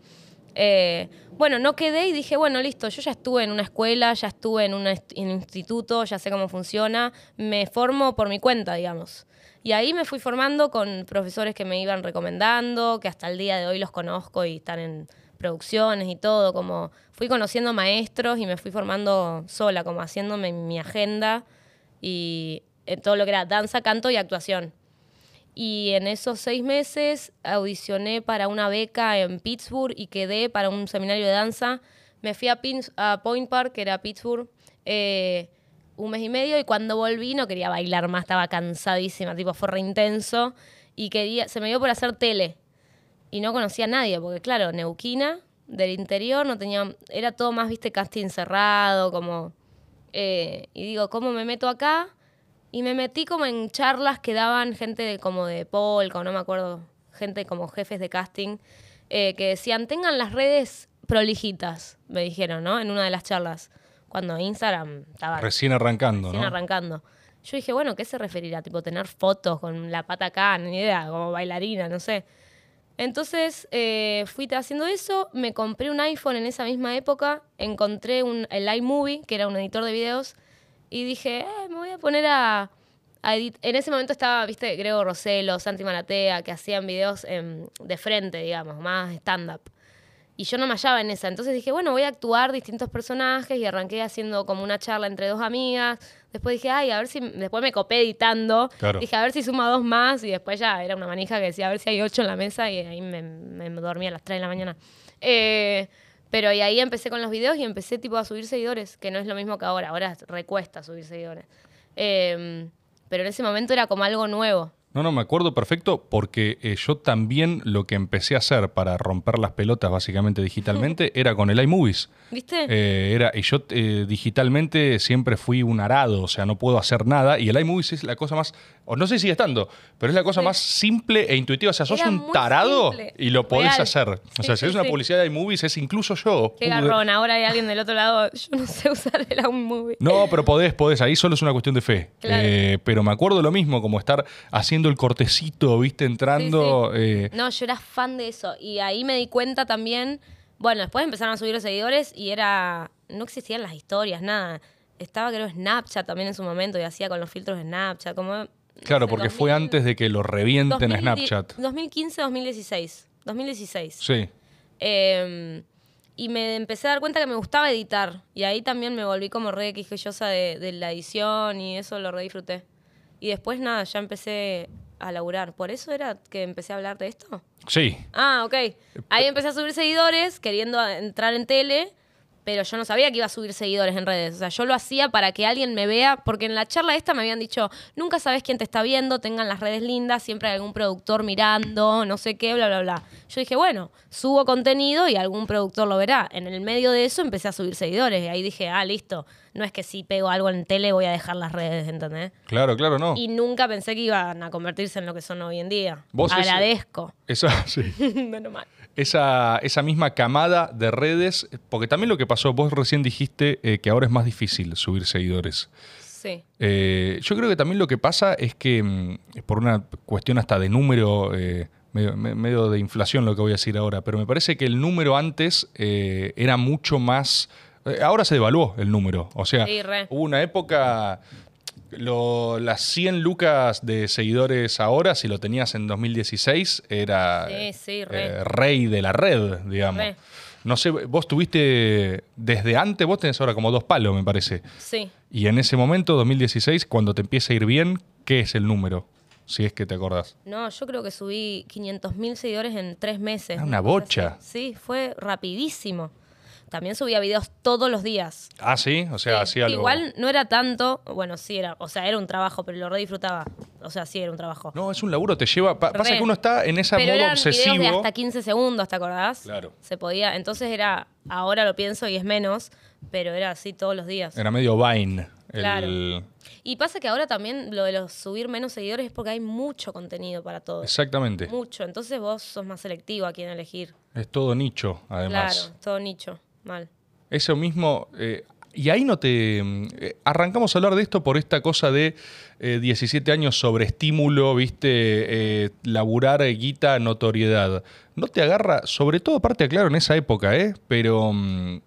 Speaker 2: Eh, bueno, no quedé y dije, bueno, listo, yo ya estuve en una escuela, ya estuve en en un instituto, ya sé cómo funciona, me formo por mi cuenta, digamos. Y ahí me fui formando con profesores que me iban recomendando, que hasta el día de hoy los conozco y están en producciones y todo, como fui conociendo maestros y me fui formando sola, como haciéndome mi agenda y en todo lo que era danza, canto y actuación. Y en esos seis meses audicioné para una beca en Pittsburgh y quedé para un seminario de danza. Me fui a Point Park, que era Pittsburgh, eh, un mes y medio y cuando volví no quería bailar más, estaba cansadísima, tipo fue re intenso y quería, se me dio por hacer tele y no conocía a nadie, porque claro, Neuquina, del interior, no tenía, era todo más, viste, casting cerrado, como... eh, y digo, ¿cómo me meto acá? Y me metí como en charlas que daban gente de- como de Polka, no me acuerdo, gente como jefes de casting, eh, que decían, tengan las redes prolijitas, me dijeron, ¿no? En una de las charlas, cuando Instagram estaba
Speaker 1: Recién arrancando,
Speaker 2: recién
Speaker 1: ¿no?
Speaker 2: arrancando. Yo dije, bueno, ¿qué se referirá? Tipo, tener fotos con la pata acá, ni idea, como bailarina, no sé. Entonces eh, fui haciendo eso, me compré un iPhone en esa misma época, encontré un, el iMovie, que era un editor de videos, y dije, eh, me voy a poner a, a edit- En ese momento estaba, viste, Grego Roselo, Santi Maratea, que hacían videos em, de frente, digamos, más stand-up. Y yo no me hallaba en esa. Entonces dije, bueno, voy a actuar distintos personajes y arranqué haciendo como una charla entre dos amigas. Después dije, ay, a ver si. Después me copé editando.
Speaker 1: Claro.
Speaker 2: Dije, a ver si suma dos más. Y después ya era una manija que decía, a ver si hay ocho en la mesa. Y ahí me, me dormí a las 3 de la mañana. Eh, pero y ahí empecé con los videos y empecé tipo a subir seguidores, que no es lo mismo que ahora. Ahora recuesta subir seguidores. Eh, pero en ese momento era como algo nuevo.
Speaker 1: No, no, me acuerdo perfecto porque eh, yo también lo que empecé a hacer para romper las pelotas básicamente digitalmente era con el iMovies.
Speaker 2: ¿Viste?
Speaker 1: Eh, era, y yo eh, digitalmente siempre fui un arado, o sea, no puedo hacer nada. Y el iMovies es la cosa más, o no sé si sigue estando, pero es la cosa
Speaker 2: Sí.
Speaker 1: más simple e intuitiva. O sea, sos
Speaker 2: Era
Speaker 1: un tarado
Speaker 2: simple.
Speaker 1: y lo podés
Speaker 2: Real.
Speaker 1: hacer. O
Speaker 2: Sí,
Speaker 1: sea, si
Speaker 2: sí,
Speaker 1: es una publicidad de iMovies, es incluso yo.
Speaker 2: Qué garrón, ahora hay alguien del otro lado. Yo no sé usar el iMovie.
Speaker 1: No, pero podés, podés. Ahí solo es una cuestión de fe.
Speaker 2: Claro.
Speaker 1: Eh, pero me acuerdo lo mismo, como estar haciendo el cortecito, viste, entrando. eh,
Speaker 2: No, yo era fan de eso. Y ahí me di cuenta también. Bueno, después empezaron a subir los seguidores y era. No existían las historias, nada. Estaba, creo, Snapchat también en su momento y hacía con los filtros de Snapchat. Como, no
Speaker 1: claro,
Speaker 2: sé,
Speaker 1: porque
Speaker 2: 2000,
Speaker 1: fue antes de que lo revienten a
Speaker 2: 2010
Speaker 1: Snapchat.
Speaker 2: 2015, 2016. 2016.
Speaker 1: Sí.
Speaker 2: Eh, y me empecé a dar cuenta que me gustaba editar. Y ahí también me volví como re quisquillosa de, de la edición y eso lo re disfruté. Y después nada, ya empecé a laburar. ¿Por eso era que empecé a hablar de esto?
Speaker 1: Sí.
Speaker 2: Ah, ok. Ahí empecé a subir seguidores, queriendo entrar en tele, pero yo no sabía que iba a subir seguidores en redes. O sea, yo lo hacía para que alguien me vea, porque en la charla esta me habían dicho, nunca sabes quién te está viendo, tengan las redes lindas, siempre hay algún productor mirando, no sé qué, bla, bla, bla. Yo dije, bueno, subo contenido y algún productor lo verá. En el medio de eso empecé a subir seguidores y ahí dije, ah, listo. No es que si pego algo en tele voy a dejar las redes, ¿entendés?
Speaker 1: Claro, claro, no.
Speaker 2: Y nunca pensé que iban a convertirse en lo que son hoy en día.
Speaker 1: Vos
Speaker 2: Agradezco.
Speaker 1: Esa, sí.
Speaker 2: Menos mal.
Speaker 1: Esa, esa misma camada de redes, porque también lo que pasó, vos recién dijiste eh, que ahora es más difícil subir seguidores.
Speaker 2: Sí.
Speaker 1: Eh, yo creo que también lo que pasa es que, mm, por una cuestión hasta de número, eh, medio, me- medio de inflación lo que voy a decir ahora, pero me parece que el número antes era mucho más... ahora se devaluó el número, o sea,
Speaker 2: Sí,
Speaker 1: hubo una época... lo- las 100 lucas de seguidores ahora, si lo tenías en 2016, era
Speaker 2: Sí, sí, re.
Speaker 1: eh, rey de la red, digamos.
Speaker 2: Re.
Speaker 1: No sé, vos tuviste desde antes, vos tenés ahora como dos palos, me parece.
Speaker 2: Sí.
Speaker 1: Y en ese momento, 2016, cuando te empieza a ir bien, ¿qué es el número? Si es que te acordás.
Speaker 2: No, yo creo que subí 500.000 seguidores en tres meses.
Speaker 1: Ah, una bocha.
Speaker 2: Sí, fue rapidísimo. También subía videos todos los días.
Speaker 1: Ah, sí, o sea,
Speaker 2: Sí,
Speaker 1: hacía algo.
Speaker 2: Igual no era tanto, bueno, sí era, o sea, era un trabajo, pero lo re disfrutaba. O sea, sí era un trabajo.
Speaker 1: No, es un laburo, te lleva. pa- pasa que uno está en ese
Speaker 2: pero
Speaker 1: modo
Speaker 2: eran
Speaker 1: obsesivo.
Speaker 2: videos de hasta 15 segundos, ¿te acordás?
Speaker 1: Claro.
Speaker 2: Se podía, entonces era, ahora lo pienso y es menos, pero era así todos los días.
Speaker 1: Era medio Vine. el-
Speaker 2: Claro. Y pasa que ahora también lo de los subir menos seguidores es porque hay mucho contenido para todos.
Speaker 1: Exactamente.
Speaker 2: Mucho. Entonces vos sos más selectivo a quién elegir.
Speaker 1: Es todo nicho, además.
Speaker 2: Claro, todo nicho. Mal.
Speaker 1: Eso mismo. eh, y ahí no te. eh, arrancamos a hablar de esto por esta cosa de eh, 17 años sobre estímulo, ¿viste? Eh, laburar, guita, notoriedad. No te agarra, sobre todo, aparte, claro, en esa época, ¿eh? Pero. mm,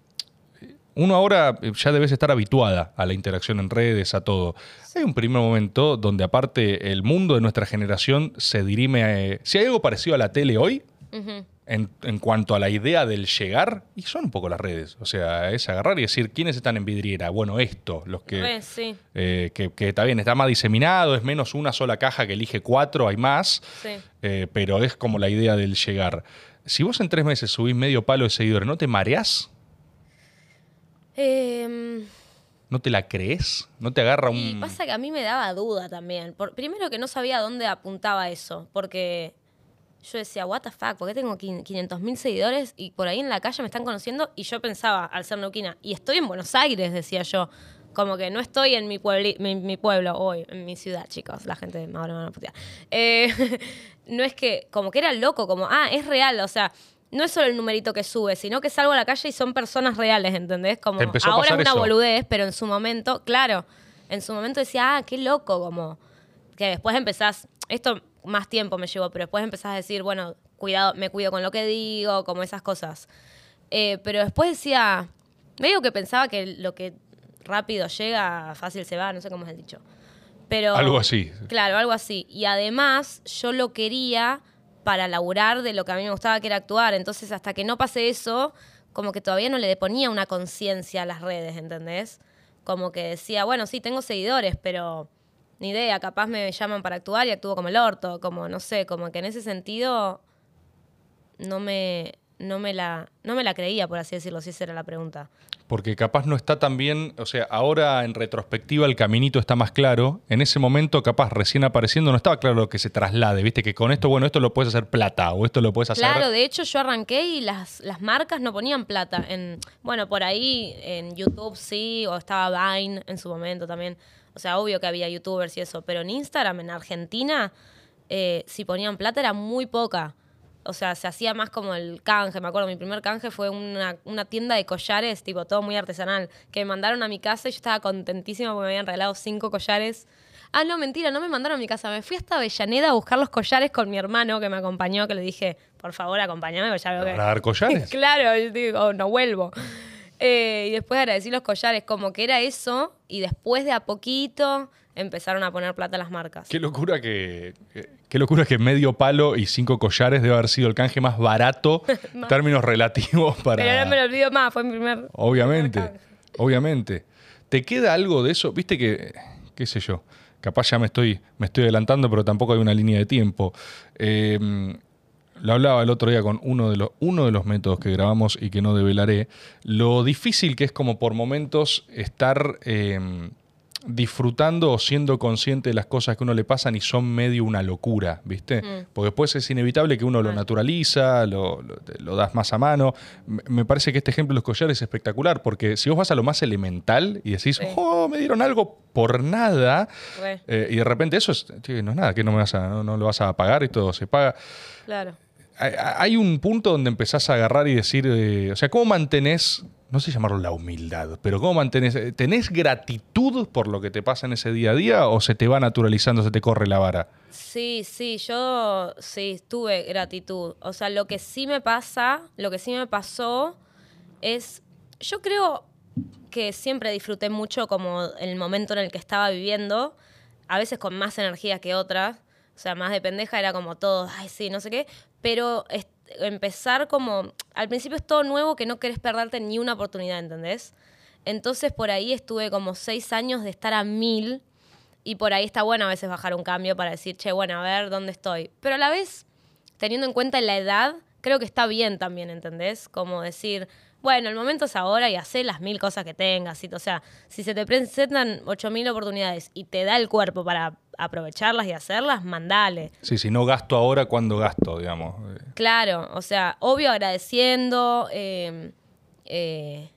Speaker 1: uno ahora ya debes estar habituada a la interacción en redes, a todo. Hay un primer momento donde aparte el mundo de nuestra generación se dirime a... si hay algo parecido a la tele hoy. En, en cuanto a la idea del llegar, y son un poco las redes. O sea, es agarrar y decir, ¿quiénes están en vidriera? Bueno, esto, los que,
Speaker 2: Re, sí,
Speaker 1: eh, que, que está bien, está más diseminado, es menos una sola caja que elige cuatro, hay más,
Speaker 2: sí.
Speaker 1: eh, pero es como la idea del llegar. Si vos en tres meses subís medio palo de seguidores, ¿no te mareás?
Speaker 2: Em,
Speaker 1: ¿No te la crees? ¿No te agarra
Speaker 2: y
Speaker 1: un...?
Speaker 2: pasa que a mí me daba duda también. Por- primero que no sabía dónde apuntaba eso, porque yo decía, what the fuck, ¿por qué tengo 500 mil seguidores y por ahí en la calle me están conociendo? Y yo pensaba, al ser neuquina, y estoy en Buenos Aires, decía yo. Como que no estoy en mi, puebli- mi, mi pueblo hoy, en mi ciudad, chicos. La gente ahora me van a putear. Eh, no es que, como que era loco, como, ah, es real, o sea, no es solo el numerito que sube, sino que salgo a la calle y son personas reales, ¿entendés? Como ahora es una
Speaker 1: eso.
Speaker 2: boludez, pero en su momento, claro, en su momento decía, ah, qué loco, como que después empezás, esto más tiempo me llevó, pero después empezás a decir, bueno, cuidado, me cuido con lo que digo, como esas cosas. Eh, pero después decía, medio que pensaba que lo que rápido llega, fácil se va, no sé cómo es el dicho. Pero,
Speaker 1: Algo así.
Speaker 2: Claro, algo así. Y además yo lo quería para laburar de lo que a mí me gustaba, que era actuar. Entonces, hasta que no pase eso, como que todavía no le ponía una conciencia a las redes, ¿entendés? Como que decía, bueno, sí, tengo seguidores, pero ni idea, capaz me llaman para actuar y actúo como el orto, como no sé, como que en ese sentido no me, no me, la, no me la creía, por así decirlo, si esa era la pregunta.
Speaker 1: Porque capaz no está tan bien, o sea, ahora en retrospectiva el caminito está más claro. En ese momento, capaz recién apareciendo, no estaba claro lo que se traslade, viste, que con esto, bueno, esto lo puedes hacer plata o esto lo puedes hacer.
Speaker 2: Claro, de hecho yo arranqué y las, las marcas no ponían plata. En, bueno, por ahí en YouTube sí, o estaba Vine en su momento también. O sea, obvio que había youtubers y eso, pero en Instagram, en Argentina, eh, si ponían plata era muy poca o sea, se hacía más como el canje. Me acuerdo, mi primer canje fue una, una, tienda de collares, tipo todo muy artesanal, que me mandaron a mi casa y yo estaba contentísima porque me habían regalado cinco collares. Ah, no, mentira, no me mandaron a mi casa. Me fui hasta Avellaneda a buscar los collares con mi hermano que me acompañó, que le dije, por favor, acompáñame, porque ya veo que.
Speaker 1: ¿Para dar collares?
Speaker 2: claro, yo digo, no vuelvo. Eh, y después agradecí los collares, como que era eso, y después de a poquito empezaron a poner plata las marcas.
Speaker 1: Qué locura que, qué locura que medio palo y cinco collares debe haber sido el canje más barato, en términos relativos para.
Speaker 2: Pero no me lo olvido más, fue mi primer.
Speaker 1: Obviamente, obviamente. ¿Te queda algo de eso? Viste que, qué sé yo, capaz ya me estoy, me estoy adelantando, pero tampoco hay una línea de tiempo. Em, lo hablaba el otro día con uno de, los, uno de los métodos que grabamos y que no develaré, lo difícil que es como por momentos estar em, disfrutando o siendo consciente de las cosas que uno le pasan y son medio una locura, ¿viste? Mm. Porque después es inevitable que uno lo naturaliza, lo, das más a mano. Me parece que este ejemplo de los collares es espectacular, porque si vos vas a lo más elemental y decís, oh, me dieron algo por nada, eh, y de repente eso es, no es nada, que no, me vas a, no, lo vas a pagar y todo se paga.
Speaker 2: Claro.
Speaker 1: Hay, un punto donde empezás a agarrar y decir, eh, o sea, ¿cómo mantenés no sé llamarlo la humildad, pero ¿cómo mantenés? ¿Tenés gratitud por lo que te pasa en ese día a día o se te va naturalizando, se te corre la vara?
Speaker 2: Sí, sí, yo sí, tuve gratitud. O sea, lo que sí me pasa, lo que sí me pasó es, yo creo que siempre disfruté mucho como el momento en el que estaba viviendo, a veces con más energía que otras. O sea, más de pendeja era como todo, ay, sí, no sé qué. Pero empezar como, al principio es todo nuevo que no querés perderte ni una oportunidad, ¿entendés? Entonces por ahí estuve como seis años de estar a mil y por ahí está bueno a veces bajar un cambio para decir, che, bueno, a ver dónde estoy. Pero a la vez, teniendo en cuenta la edad, creo que está bien también, ¿entendés? Como decir, bueno, el momento es ahora y hacer las mil cosas que tengas. o sea, si se te presentan ocho mil oportunidades y te da el cuerpo para aprovecharlas y hacerlas, mandale.
Speaker 1: Sí, si no gasto ahora, ¿cuándo gasto, digamos?
Speaker 2: Claro, o sea, obvio agradeciendo, em, eh,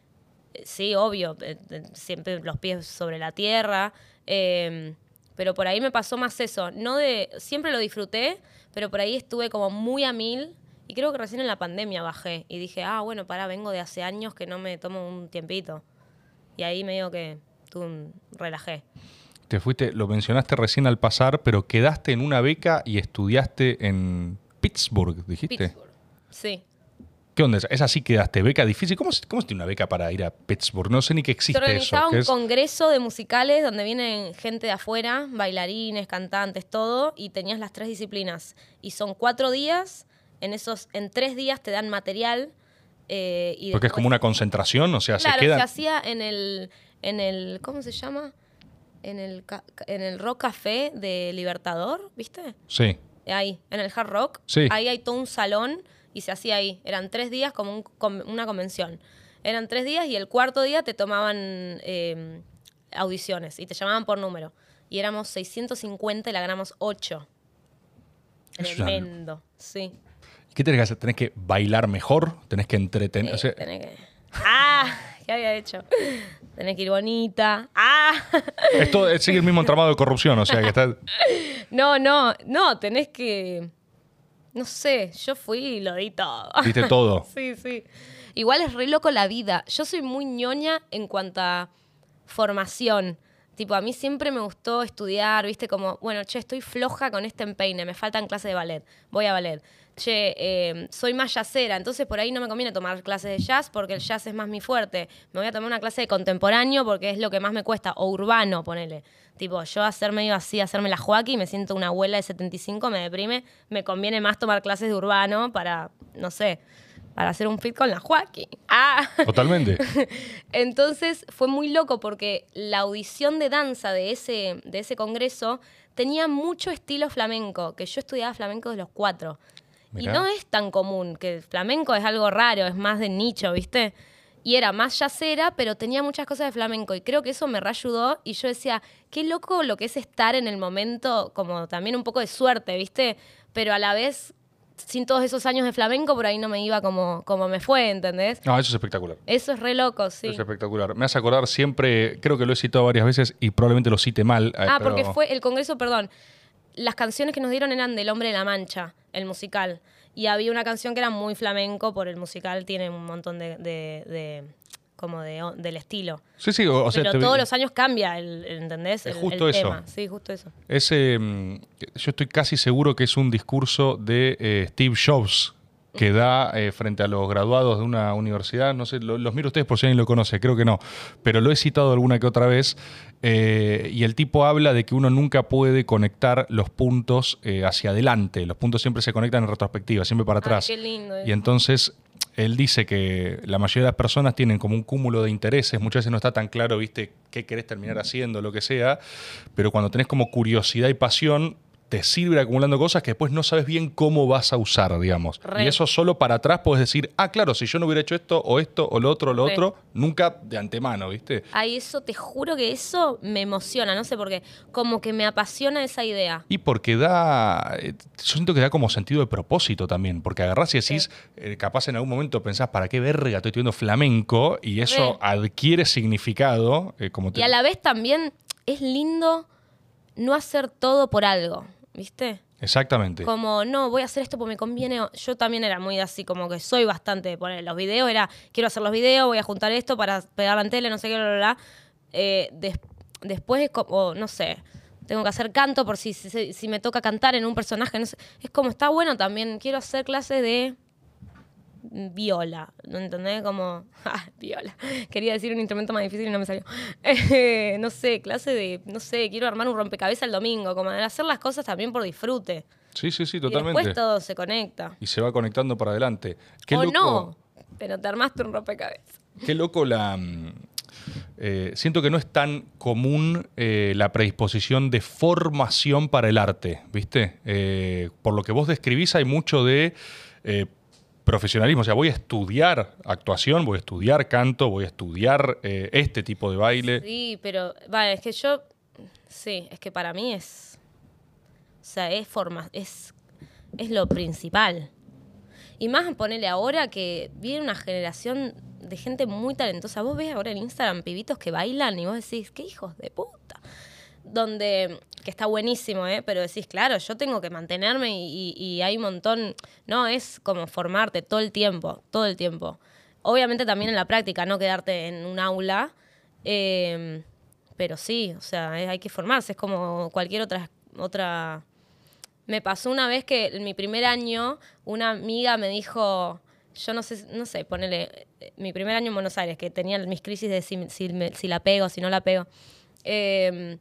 Speaker 2: sí, obvio, eh, siempre los pies sobre la tierra, em, pero por ahí me pasó más eso, no de, siempre lo disfruté, pero por ahí estuve como muy a mil y creo que recién en la pandemia bajé y dije, ah, bueno, para, vengo de hace años que no me tomo un tiempito. Y ahí me digo que tú relajé.
Speaker 1: Te fuiste, lo mencionaste recién al pasar, pero quedaste en una beca y estudiaste en Pittsburgh, dijiste.
Speaker 2: Pittsburgh, sí.
Speaker 1: ¿Qué onda? ¿Es así quedaste? ¿Beca difícil? ¿Cómo, cómo es una beca para ir a Pittsburgh? No sé ni que existe
Speaker 2: Se
Speaker 1: organizaba
Speaker 2: un congreso de musicales donde vienen gente de afuera, bailarines, cantantes, todo, y tenías las tres disciplinas. Y son cuatro días en esos, en tres días te dan material. Eh, y
Speaker 1: Porque es como una concentración, o sea,
Speaker 2: se
Speaker 1: queda.
Speaker 2: se hacía en el, en el, ¿cómo se llama? En el, en el Rock Café de Libertador, ¿viste?
Speaker 1: Sí.
Speaker 2: Ahí, en el Hard Rock.
Speaker 1: Sí.
Speaker 2: Ahí hay todo un salón y se hacía ahí. Eran tres días como una convención. Eran tres días y el cuarto día te tomaban em, audiciones y te llamaban por número. Y éramos 650 y la ganamos 8. Tremendo, sí.
Speaker 1: ¿Qué tenés que hacer? ¿Tenés que bailar mejor? ¿Tenés que entretener?
Speaker 2: tenés que... ¡Ah! ¿Qué había hecho? Tenés que ir bonita. ¡Ah!
Speaker 1: Esto sigue el mismo entramado de corrupción, o sea que está...
Speaker 2: No, no, no, tenés que... No sé, yo fui y lo di todo.
Speaker 1: Diste todo.
Speaker 2: sí, sí. Igual es re loco la vida. Yo soy muy ñoña en cuanto a formación. Tipo, a mí siempre me gustó estudiar, viste, como, bueno, che, estoy floja con este empeine, me faltan clases de ballet, voy a ballet che, em, soy más jazzera, entonces por ahí no me conviene tomar clases de jazz porque el jazz es más mi fuerte. Me voy a tomar una clase de contemporáneo porque es lo que más me cuesta, o urbano, ponele. Tipo, yo hacer medio así, hacerme la Joaquín, me siento una abuela de 75, me deprime, me conviene más tomar clases de urbano para, no sé, para hacer un fit con la Joaquín. Ah.
Speaker 1: Totalmente.
Speaker 2: Entonces fue muy loco porque la audición de danza de ese, de ese congreso tenía mucho estilo flamenco, que yo estudiaba flamenco de los cuatro. Y no es tan común, que el flamenco es algo raro, es más de nicho, ¿viste? Y era más yacera, pero tenía muchas cosas de flamenco. Y creo que eso me reayudó. Y yo decía, qué loco lo que es estar en el momento, como también un poco de suerte, ¿viste? Pero a la vez, sin todos esos años de flamenco, por ahí no me iba como, como me fue, ¿entendés?
Speaker 1: No, eso es espectacular.
Speaker 2: Eso es re loco, sí.
Speaker 1: Es espectacular. Me hace acordar siempre, creo que lo he citado varias veces y probablemente lo cite mal.
Speaker 2: Ah,
Speaker 1: pero-
Speaker 2: porque fue el congreso, perdón. Las canciones que nos dieron eran del Hombre de la Mancha, el musical. Y había una canción que era muy flamenco, por el musical tiene un montón de. de- de- como de, del estilo.
Speaker 1: Sí, sí, o, o sea,
Speaker 2: Pero todos los años cambia, el, ¿entendés?
Speaker 1: Es
Speaker 2: El,
Speaker 1: justo
Speaker 2: el
Speaker 1: eso.
Speaker 2: tema. Sí, justo eso.
Speaker 1: es, eh, yo estoy casi seguro que es un discurso de eh, Steve Jobs que da eh, frente a los graduados de una universidad. No sé, lo- los miro ustedes por si alguien lo conoce, creo que no. Pero lo he citado alguna que otra vez. eh, y el tipo habla de que uno nunca puede conectar los puntos eh, hacia adelante. Los puntos siempre se conectan en retrospectiva, siempre para
Speaker 2: Ay,
Speaker 1: atrás.
Speaker 2: qué lindo.
Speaker 1: Y entonces él dice que la mayoría de las personas tienen como un cúmulo de intereses, muchas veces no está tan claro, viste, qué querés terminar haciendo, lo que sea, pero cuando tenés como curiosidad y pasión, te sirve acumulando cosas que después no sabes bien cómo vas a usar, digamos.
Speaker 2: Re.
Speaker 1: Y eso solo para atrás puedes decir, ah, claro, si yo no hubiera hecho esto, o esto, o lo otro, o lo
Speaker 2: Re.
Speaker 1: otro, nunca de antemano, ¿viste?
Speaker 2: Ay, eso, te juro que eso me emociona, no sé por qué. Como que me apasiona esa idea.
Speaker 1: Y porque da, eh, yo siento que da como sentido de propósito también, porque agarrás y decís, eh, capaz en algún momento pensás, ¿para qué verga estoy estudiando flamenco? Y eso
Speaker 2: Re.
Speaker 1: adquiere significado, eh, como te-
Speaker 2: Y a la vez también es lindo no hacer todo por algo, ¿viste?
Speaker 1: Exactamente.
Speaker 2: Como, no, voy a hacer esto porque me conviene. Yo también era muy así, como que soy bastante de poner los videos, era, quiero hacer los videos, voy a juntar esto para pegarla en tele, no sé qué, bla, bla, bla. Eh, des- después es como, no sé, tengo que hacer canto por si, si, si me toca cantar en un personaje, no sé. Es como, está bueno también, quiero hacer clases de viola, ¿no entendés? Como, ah, viola. Quería decir un instrumento más difícil y no me salió. Eh, no sé, clase de, no sé, quiero armar un rompecabezas el domingo, como hacer las cosas también por disfrute.
Speaker 1: Sí, sí, sí,
Speaker 2: Y
Speaker 1: totalmente.
Speaker 2: después todo se conecta.
Speaker 1: Y se va conectando para adelante. Qué
Speaker 2: o
Speaker 1: loco,
Speaker 2: no, pero te armaste un rompecabezas.
Speaker 1: Qué loco la... mm, eh, siento que no es tan común eh, la predisposición de formación para el arte, ¿viste? Eh, por lo que vos describís hay mucho de profesionalismo, o sea, voy a estudiar actuación, voy a estudiar canto, voy a estudiar eh, este tipo de baile.
Speaker 2: Sí, pero, vale, es que yo, sí, es que para mí es, o sea, es forma, es, es lo principal. Y más ponerle ahora que viene una generación de gente muy talentosa. Vos ves ahora en Instagram pibitos que bailan y vos decís, qué hijos de puta. Donde, que está buenísimo, ¿eh? Pero decís, claro, yo tengo que mantenerme y, hay un montón, no, es como formarte todo el tiempo, todo el tiempo. Obviamente también en la práctica, no quedarte en un aula, eh, pero sí, o sea, hay que formarse, es como cualquier otra, otra... Me pasó una vez que en mi primer año una amiga me dijo, yo no sé, no sé, ponele, mi primer año en Buenos Aires, que tenía mis crisis de si, si si la pego, si no la pego. Eh,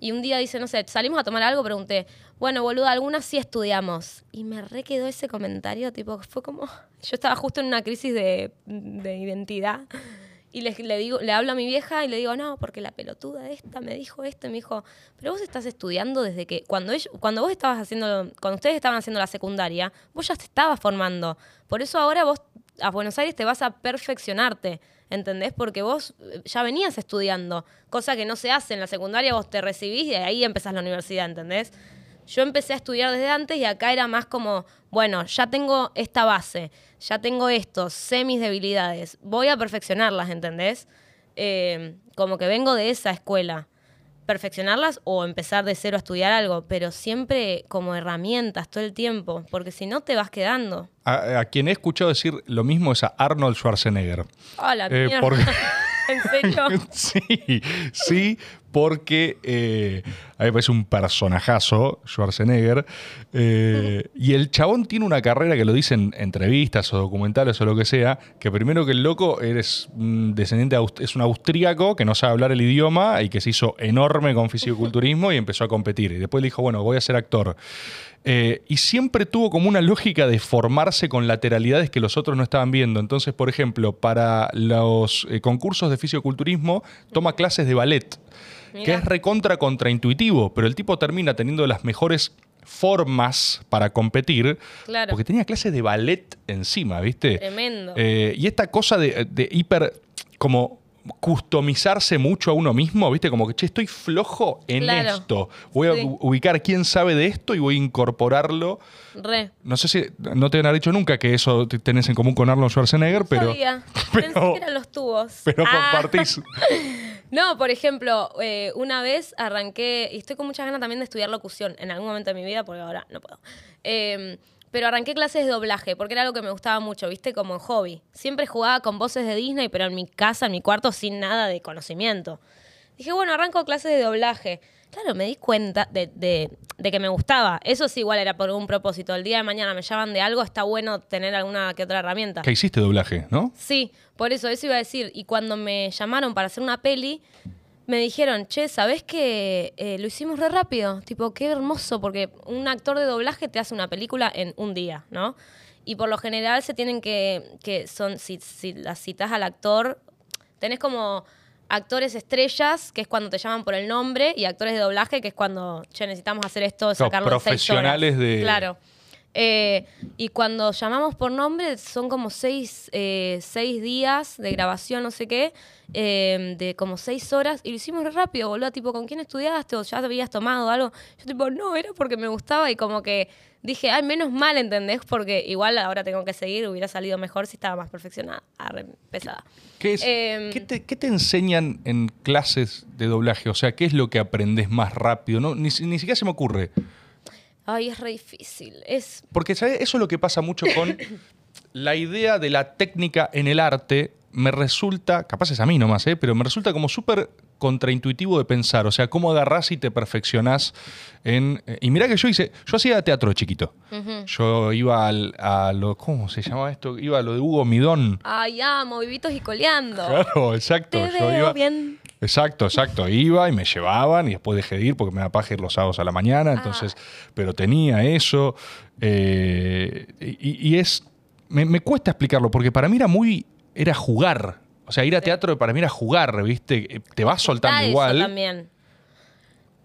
Speaker 2: y un día dice, no sé, salimos a tomar algo, pregunté, bueno, boluda, algunas sí estudiamos. Y me re quedó ese comentario, tipo, fue como, yo estaba justo en una crisis de, de identidad. Y le, digo, le hablo a mi vieja y le digo, no, porque la pelotuda esta me dijo esto y me dijo, pero vos estás estudiando desde que, cuando, ellos, cuando vos estabas haciendo, cuando ustedes estaban haciendo la secundaria, vos ya te estabas formando. Por eso ahora vos a Buenos Aires te vas a perfeccionarte, ¿entendés? Porque vos eh, ya venías estudiando, cosa que no se hace en la secundaria, vos te recibís y ahí empezás la universidad, ¿entendés? Yo empecé a estudiar desde antes y acá era más como, bueno, ya tengo esta base, ya tengo esto, sé mis debilidades, voy a perfeccionarlas, ¿entendés? Eh, como que vengo de esa escuela, perfeccionarlas o empezar de cero a estudiar algo, pero siempre como herramientas todo el tiempo, porque si no te vas quedando.
Speaker 1: A, a quien he escuchado decir lo mismo es a Arnold Schwarzenegger.
Speaker 2: Hola,
Speaker 1: Eh,
Speaker 2: mierda.
Speaker 1: por-
Speaker 2: ¿En serio?
Speaker 1: sí, sí, porque eh, A mí me parece un personajazo, Schwarzenegger. Eh, y el chabón tiene una carrera que lo dicen en entrevistas o documentales o lo que sea, que primero que el loco eres descendiente, de es un austríaco que no sabe hablar el idioma y que se hizo enorme con fisicoculturismo y empezó a competir. Y después le dijo, bueno, voy a ser actor. Eh, y siempre tuvo como una lógica de formarse con lateralidades que los otros no estaban viendo. Entonces, por ejemplo, para los eh, concursos de fisiculturismo, toma clases de ballet, que es recontra contraintuitivo, pero el tipo termina teniendo las mejores formas para competir, porque tenía clases de ballet encima, ¿viste?
Speaker 2: Tremendo.
Speaker 1: Eh, y esta cosa de, de hiper, como customizarse mucho a uno mismo, ¿viste? Como que, che, estoy flojo en esto. Voy a ubicar quién sabe de esto y voy a incorporarlo.
Speaker 2: Re.
Speaker 1: No sé si no te han dicho nunca que eso tenés en común con Arnold Schwarzenegger, pero,
Speaker 2: pero. Pensé que eran los tubos.
Speaker 1: Pero ah. compartís.
Speaker 2: no, por ejemplo, eh, una vez arranqué, y estoy con muchas ganas también de estudiar locución en algún momento de mi vida, porque ahora no puedo. Eh, pero arranqué clases de doblaje porque era algo que me gustaba mucho, ¿viste? Como en hobby. Siempre jugaba con voces de Disney, pero en mi casa, en mi cuarto, sin nada de conocimiento. Dije, bueno, arranco clases de doblaje. Claro, me di cuenta de, de, que me gustaba. Eso sí, igual era por un propósito. El día de mañana me llaman de algo, está bueno tener alguna que otra herramienta.
Speaker 1: ¿Qué hiciste doblaje, no?
Speaker 2: Sí, por eso, eso iba a decir. Y cuando me llamaron para hacer una peli, me dijeron, che, ¿sabés que eh, lo hicimos re rápido? Tipo, qué hermoso, porque un actor de doblaje te hace una película en un día, ¿no? Y por lo general se tienen que, que son, si, si las citas al actor, tenés como actores estrellas, que es cuando te llaman por el nombre, y actores de doblaje, que es cuando, che, necesitamos hacer esto, sacarlo
Speaker 1: profesionales de...
Speaker 2: Claro. Eh, y cuando llamamos por nombre, son como seis, eh, seis días de grabación, no sé qué, eh, de como seis horas, y lo hicimos rápido, boludo, tipo, ¿con quién estudiaste? ¿O ya te habías tomado algo? Yo tipo, no, era porque me gustaba y como que dije, ay, menos mal, ¿entendés? Porque igual ahora tengo que seguir, hubiera salido mejor si estaba más perfeccionada, pesada.
Speaker 1: ¿Qué, es, em, ¿qué, te, enseñan en clases de doblaje? O sea, ¿qué es lo que aprendes más rápido? No, ni, ni siquiera se me ocurre.
Speaker 2: Ay, es re difícil. Es...
Speaker 1: Porque ¿sabes? eso es lo que pasa mucho con la idea de la técnica en el arte. Me resulta, capaz es a mí nomás, ¿eh? pero me resulta como súper contraintuitivo de pensar. O sea, cómo agarrás y te perfeccionás en. Eh, y mira que yo hice. Yo hacía teatro chiquito. Yo iba al, a lo. ¿Cómo se llama esto? Iba a lo de Hugo Midón.
Speaker 2: Ay, amo, vivitos y coleando.
Speaker 1: Claro, exacto.
Speaker 2: Te yo iba, bien.
Speaker 1: Exacto, exacto. Iba y me llevaban y después dejé de ir porque me da paja ir los sábados a la mañana. Entonces, ah. pero tenía eso. Eh, y, es. Me, cuesta explicarlo porque para mí era muy. Era jugar. O sea, ir a teatro para mí era jugar, ¿viste? Te vas soltando igual.
Speaker 2: también.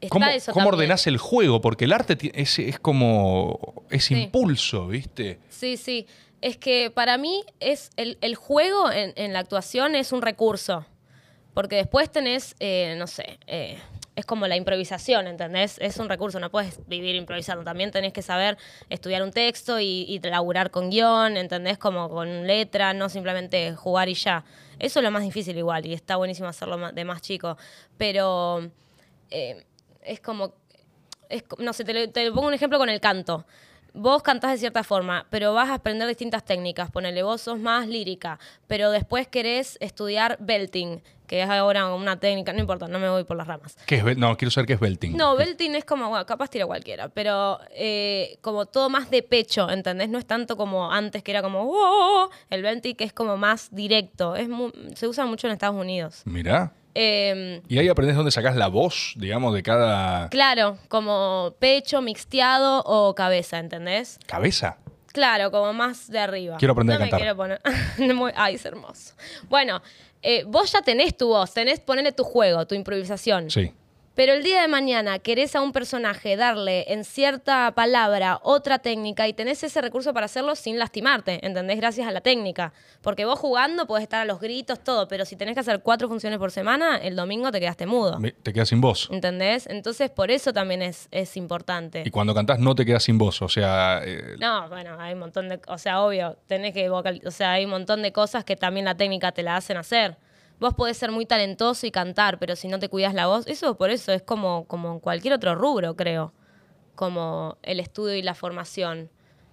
Speaker 1: ¿Cómo, ¿Cómo, ordenás el juego? Porque el arte es, es como. es impulso, ¿viste?
Speaker 2: Sí, sí. Es que para mí es el, juego en, en, la actuación es un recurso. Porque después tenés, eh, no sé, eh, es como la improvisación, ¿entendés? Es un recurso, no puedes vivir improvisando. También tenés que saber estudiar un texto y, y laburar con guion, ¿entendés? Como con letra, no simplemente jugar y ya. Eso es lo más difícil igual y está buenísimo hacerlo de más chico. Pero eh, es como, no sé, te, te pongo un ejemplo con el canto vos cantás de cierta forma, pero vas a aprender distintas técnicas. Ponele, vos sos más lírica, pero después querés estudiar belting, que es ahora una técnica, no importa, no me voy por las ramas.
Speaker 1: ¿Qué es, no, quiero saber qué es belting.
Speaker 2: No, belting es como, bueno, capaz tira cualquiera, pero eh, como todo más de pecho, ¿entendés? No es tanto como antes que era como, oh, oh, oh". el belting que es como más directo. Es se usa mucho en Estados Unidos.
Speaker 1: Mirá. Em, y ahí aprendes dónde sacas la voz, digamos, de cada.
Speaker 2: Claro, como pecho, mixteado o cabeza, ¿entendés?
Speaker 1: ¿Cabeza?
Speaker 2: Claro, como más de arriba.
Speaker 1: Quiero aprender a cantar.
Speaker 2: quiero poner. Ay, es hermoso. Bueno, eh, vos ya tenés tu voz, tenés ponerle tu juego, tu improvisación.
Speaker 1: Sí.
Speaker 2: Pero el día de mañana querés a un personaje darle en cierta palabra otra técnica y tenés ese recurso para hacerlo sin lastimarte, ¿entendés? Gracias a la técnica. Porque vos jugando podés estar a los gritos, todo, pero si tenés que hacer cuatro funciones por semana, el domingo te quedaste mudo.
Speaker 1: Te quedas sin voz.
Speaker 2: ¿Entendés? Entonces por eso también es, es importante.
Speaker 1: Y cuando cantás no te quedas sin voz, o sea... Eh,
Speaker 2: no, bueno, hay un montón de... O sea, obvio, tenés que vocal... O sea, hay un montón de cosas que también la técnica te la hacen hacer vos podés ser muy talentoso y cantar, pero si no te cuidas la voz, eso por eso es como, como en cualquier otro rubro, creo, como el estudio y la formación.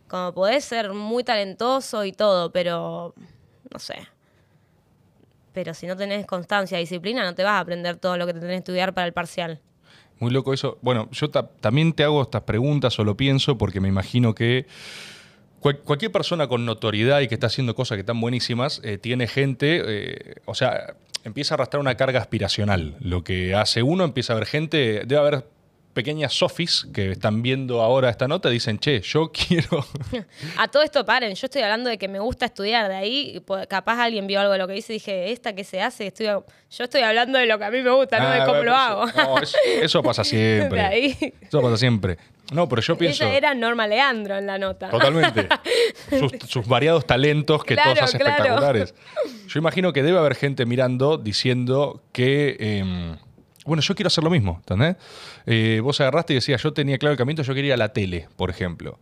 Speaker 2: Como podés ser muy talentoso y todo, pero no sé. Pero si no tenés constancia, disciplina, no te vas a aprender todo lo que te tenés que estudiar para el parcial.
Speaker 1: Muy loco eso. Bueno, yo también te hago estas preguntas o lo pienso porque me imagino que cualquier persona con notoriedad y que está haciendo cosas que están buenísimas, eh, tiene gente, eh, o sea, empieza a arrastrar una carga aspiracional. Lo que hace uno, empieza a ver gente, debe haber pequeñas sofis que están viendo ahora esta nota dicen, che, yo quiero...
Speaker 2: A todo esto paren, yo estoy hablando de que me gusta estudiar, de ahí capaz alguien vio algo de lo que dice y dije, esta que se hace, estoy... yo estoy hablando de lo que a mí me gusta, no de ah, cómo lo hago.
Speaker 1: eso, pasa siempre. Eso pasa siempre. No, pero yo pienso...
Speaker 2: Ella era Norma Leandro en la nota.
Speaker 1: Totalmente. sus, variados talentos que todos hacen espectaculares. Yo imagino que debe haber gente mirando diciendo que... Em, bueno, yo quiero hacer lo mismo, ¿entendés? Eh, vos agarraste y decías, yo tenía claro el camino, yo quería la tele, por ejemplo.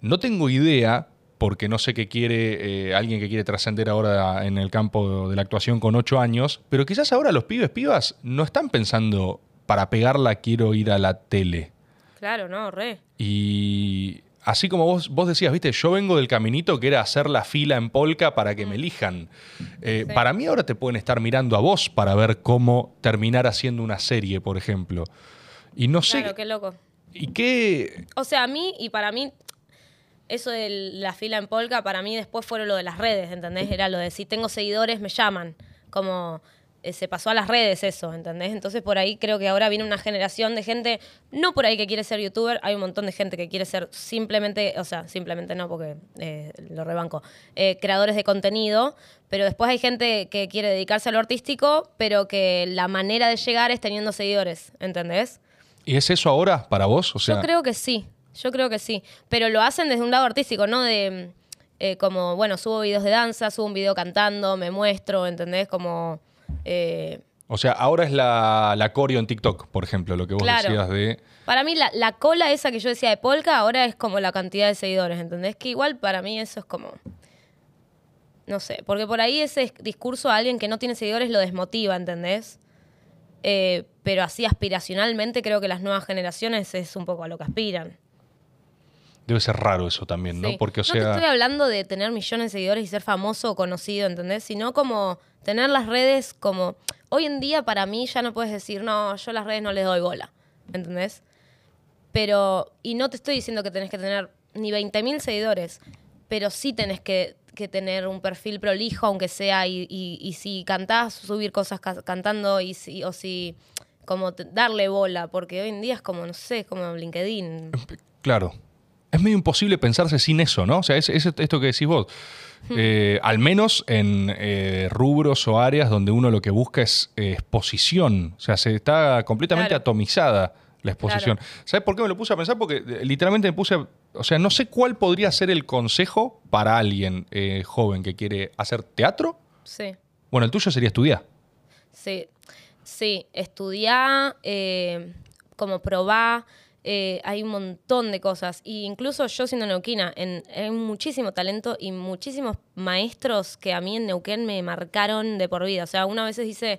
Speaker 1: No tengo idea, porque no sé qué quiere eh, alguien que quiere trascender ahora en el campo de la actuación con ocho años, pero quizás ahora los pibes, pibas, no están pensando, para pegarla quiero ir a la tele.
Speaker 2: Claro, no, re.
Speaker 1: Y así como vos, vos decías, viste, yo vengo del caminito que era hacer la fila en polka para que me elijan. Eh, para mí ahora te pueden estar mirando a vos para ver cómo terminar haciendo una serie, por ejemplo. Y no sé...
Speaker 2: Claro, qué loco.
Speaker 1: ¿Y qué...?
Speaker 2: O sea, a mí y para mí, eso de la fila en polka, para mí después fueron lo de las redes, ¿entendés? Era lo de si tengo seguidores me llaman. Como se pasó a las redes eso, ¿entendés? Entonces por ahí creo que ahora viene una generación de gente, no por ahí que quiere ser youtuber, hay un montón de gente que quiere ser simplemente, o sea, simplemente no porque eh, lo rebanco, eh, creadores de contenido, pero después hay gente que quiere dedicarse a lo artístico, pero que la manera de llegar es teniendo seguidores, ¿entendés?
Speaker 1: ¿Y es eso ahora para vos? O sea...
Speaker 2: Yo creo que sí, yo creo que sí, pero lo hacen desde un lado artístico, no de... como, bueno, subo videos de danza, subo un video cantando, me muestro, ¿entendés? Como
Speaker 1: eh, o sea, ahora es la, la coreo en TikTok, por ejemplo, lo que vos decías de...
Speaker 2: Para mí la, cola esa que yo decía de Polka ahora es como la cantidad de seguidores, ¿entendés? Que igual para mí eso es como... No sé, porque por ahí ese discurso a alguien que no tiene seguidores lo desmotiva, ¿entendés? Eh, pero así aspiracionalmente creo que las nuevas generaciones es un poco a lo que aspiran.
Speaker 1: Debe ser raro eso también, ¿no? Porque, o sea...
Speaker 2: No te estoy hablando de tener millones de seguidores y ser famoso o conocido, ¿entendés? Sino como tener las redes como... Hoy en día para mí ya no puedes decir, no, yo las redes no les doy bola, ¿entendés? Pero, y no te estoy diciendo que tenés que tener ni 20.000 seguidores, pero sí tenés que, tener un perfil prolijo, aunque sea, y, y, si cantás, subir cosas cantando, y si, o si, como darle bola, porque hoy en día es como, no sé, como LinkedIn.
Speaker 1: Claro, es medio imposible pensarse sin eso, ¿no? O sea, es, esto que decís vos. Hmm. Eh, al menos en eh, rubros o áreas donde uno lo que busca es eh, exposición. O sea, se está completamente atomizada la exposición. ¿Sabes por qué me lo puse a pensar? Porque literalmente me puse. o sea, no sé cuál podría ser el consejo para alguien joven que quiere hacer teatro.
Speaker 2: Sí.
Speaker 1: Bueno, el tuyo sería estudiar.
Speaker 2: Sí. Sí, estudiar, como probar eh, hay un montón de cosas. Y incluso yo siendo neuquina, en, hay muchísimo talento y muchísimos maestros que a mí en Neuquén me marcaron de por vida. O sea, una vez dice,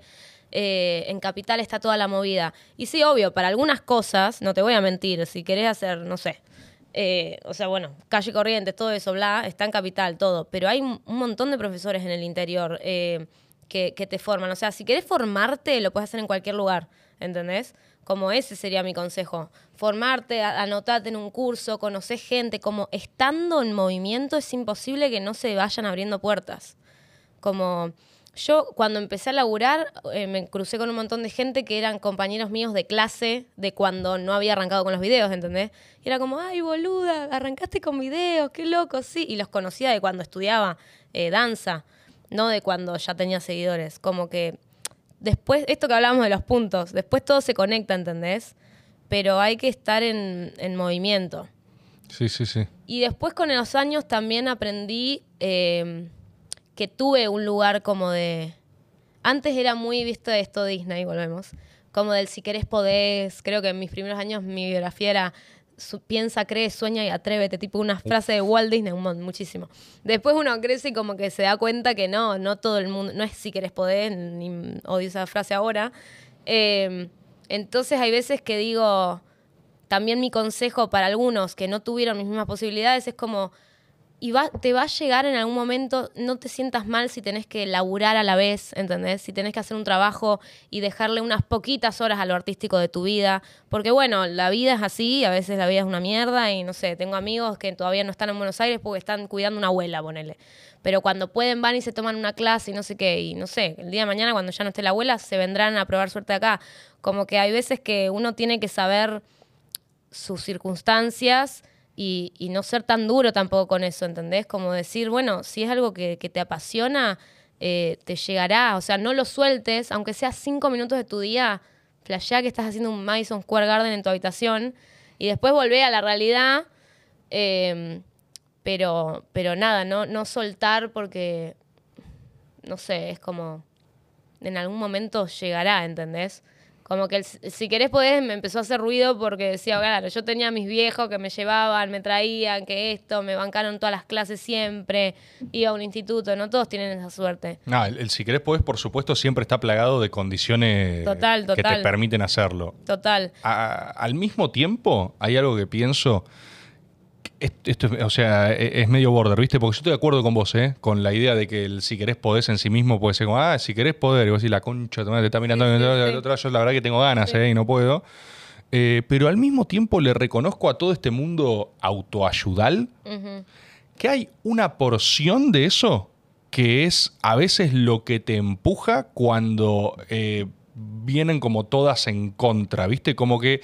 Speaker 2: eh, en Capital está toda la movida. Y sí, obvio, para algunas cosas, no te voy a mentir, si querés hacer, no sé, eh, o sea, bueno, calle Corrientes, todo eso, bla, está en Capital, todo. Pero hay un montón de profesores en el interior que, que te forman. O sea, si querés formarte, lo puedes hacer en cualquier lugar, ¿entendés? Como ese sería mi consejo. Formarte, anotarte en un curso, conocer gente, como estando en movimiento es imposible que no se vayan abriendo puertas. Como yo cuando empecé a laburar eh, me crucé con un montón de gente que eran compañeros míos de clase de cuando no había arrancado con los videos, ¿entendés? Y era como, ay, boluda, arrancaste con videos, qué loco, sí. Y los conocía de cuando estudiaba eh, danza, no de cuando ya tenía seguidores. Como que después, esto que hablamos de los puntos, después todo se conecta, ¿entendés? Pero hay que estar en, movimiento.
Speaker 1: Sí, sí, sí.
Speaker 2: Y después con los años también aprendí em, que tuve un lugar como de... Antes era muy visto esto Disney, volvemos. Como del si querés podés. Creo que en mis primeros años mi biografía era piensa, cree, sueña y atrévete, tipo una frase de Walt Disney, muchísimo. Después uno crece y como que se da cuenta que no, no todo el mundo, no es si querés poder, ni odio esa frase ahora. Em, entonces hay veces que digo, también mi consejo para algunos que no tuvieron mis mismas posibilidades es como, y va, te va a llegar en algún momento, no te sientas mal si tenés que laburar a la vez, ¿entendés? Si tenés que hacer un trabajo y dejarle unas poquitas horas a lo artístico de tu vida, porque bueno, la vida es así, a veces la vida es una mierda y no sé, tengo amigos que todavía no están en Buenos Aires porque están cuidando una abuela, ponele. Pero cuando pueden van y se toman una clase y no sé qué, y no sé, el día de mañana cuando ya no esté la abuela se vendrán a probar suerte acá. Como que hay veces que uno tiene que saber sus circunstancias y, no ser tan duro tampoco con eso, ¿entendés? Como decir, bueno, si es algo que, te apasiona, eh, te llegará, o sea, no lo sueltes, aunque sea cinco minutos de tu día, flashea que estás haciendo un Madison Square Garden en tu habitación y después volvé a la realidad, em, pero, pero nada, no, no soltar porque, no sé, es como, en algún momento llegará, ¿entendés? Como que si querés podés me empezó a hacer ruido porque decía, claro, yo tenía a mis viejos que me llevaban, me traían, que esto, me bancaron todas las clases siempre, iba a un instituto, no todos tienen esa suerte.
Speaker 1: No, el, si querés podés, por supuesto, siempre está plagado de condiciones que te permiten hacerlo.
Speaker 2: Total.
Speaker 1: al mismo tiempo, hay algo que pienso esto, o sea, e, es medio border, ¿viste? Porque yo estoy de acuerdo con vos, ¿eh? Con la idea de que el si querés podés en sí mismo puede ser como, ah, si querés poder, y vos decís, la concha, te está mirando el otro yo la verdad que tengo ganas, ¿eh? Y no puedo. Eh, pero al mismo tiempo le reconozco a todo este mundo autoayudal que hay una porción de eso que es a veces lo que te empuja cuando eh, vienen como todas en contra, ¿viste? Como que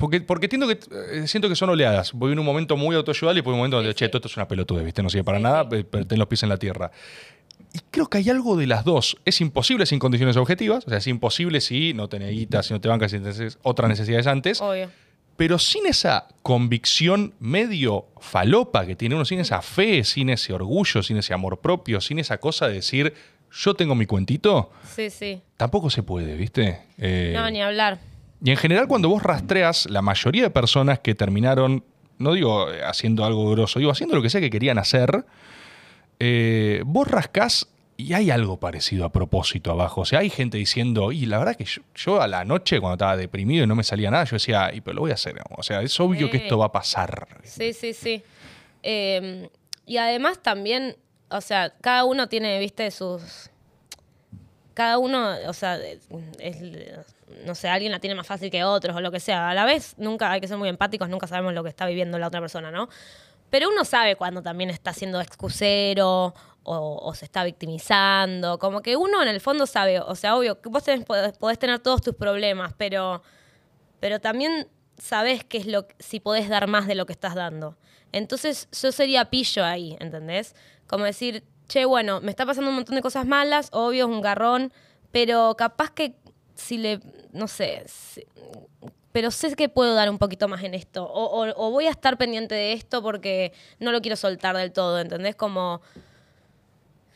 Speaker 1: porque, porque entiendo que, eh, siento que son oleadas. Voy en un momento muy autoayudal y por un momento donde, che, todo esto es una pelotude, ¿viste? No sirve para nada, pero ten los pies en la tierra. Y creo que hay algo de las dos. Es imposible sin condiciones objetivas, o sea, es imposible si no tenés guita, si no te bancas, si tenés otras necesidades antes.
Speaker 2: Obvio.
Speaker 1: Pero sin esa convicción medio falopa que tiene uno, sin esa fe, sin ese orgullo, sin ese amor propio, sin esa cosa de decir, yo tengo mi cuentito.
Speaker 2: Sí, sí.
Speaker 1: Tampoco se puede, ¿viste?
Speaker 2: Eh, no, ni hablar.
Speaker 1: Y en general cuando vos rastreas la mayoría de personas que terminaron, no digo haciendo algo grosso, digo haciendo lo que sea que querían hacer, eh, vos rascás y hay algo parecido a propósito abajo. O sea, hay gente diciendo, y la verdad que yo, a la noche cuando estaba deprimido y no me salía nada, yo decía, y pero lo voy a hacer. O sea, es obvio que esto va a pasar.
Speaker 2: Sí, sí, sí. Em, y además también, o sea, cada uno tiene, viste, sus... Cada uno, o sea, no sé, alguien la tiene más fácil que otros o lo que sea. A la vez, nunca hay que ser muy empáticos, nunca sabemos lo que está viviendo la otra persona, ¿no? Pero uno sabe cuando también está siendo excusero o, se está victimizando. Como que uno en el fondo sabe, o sea, obvio, que vos podés, tener todos tus problemas, pero, pero también sabés qué es lo si podés dar más de lo que estás dando. Entonces yo sería pillo ahí, ¿entendés? Como decir, che, bueno, me está pasando un montón de cosas malas, obvio, es un garrón, pero capaz que si le, no sé, pero sé que puedo dar un poquito más en esto, o, voy a estar pendiente de esto porque no lo quiero soltar del todo, ¿entendés? Como,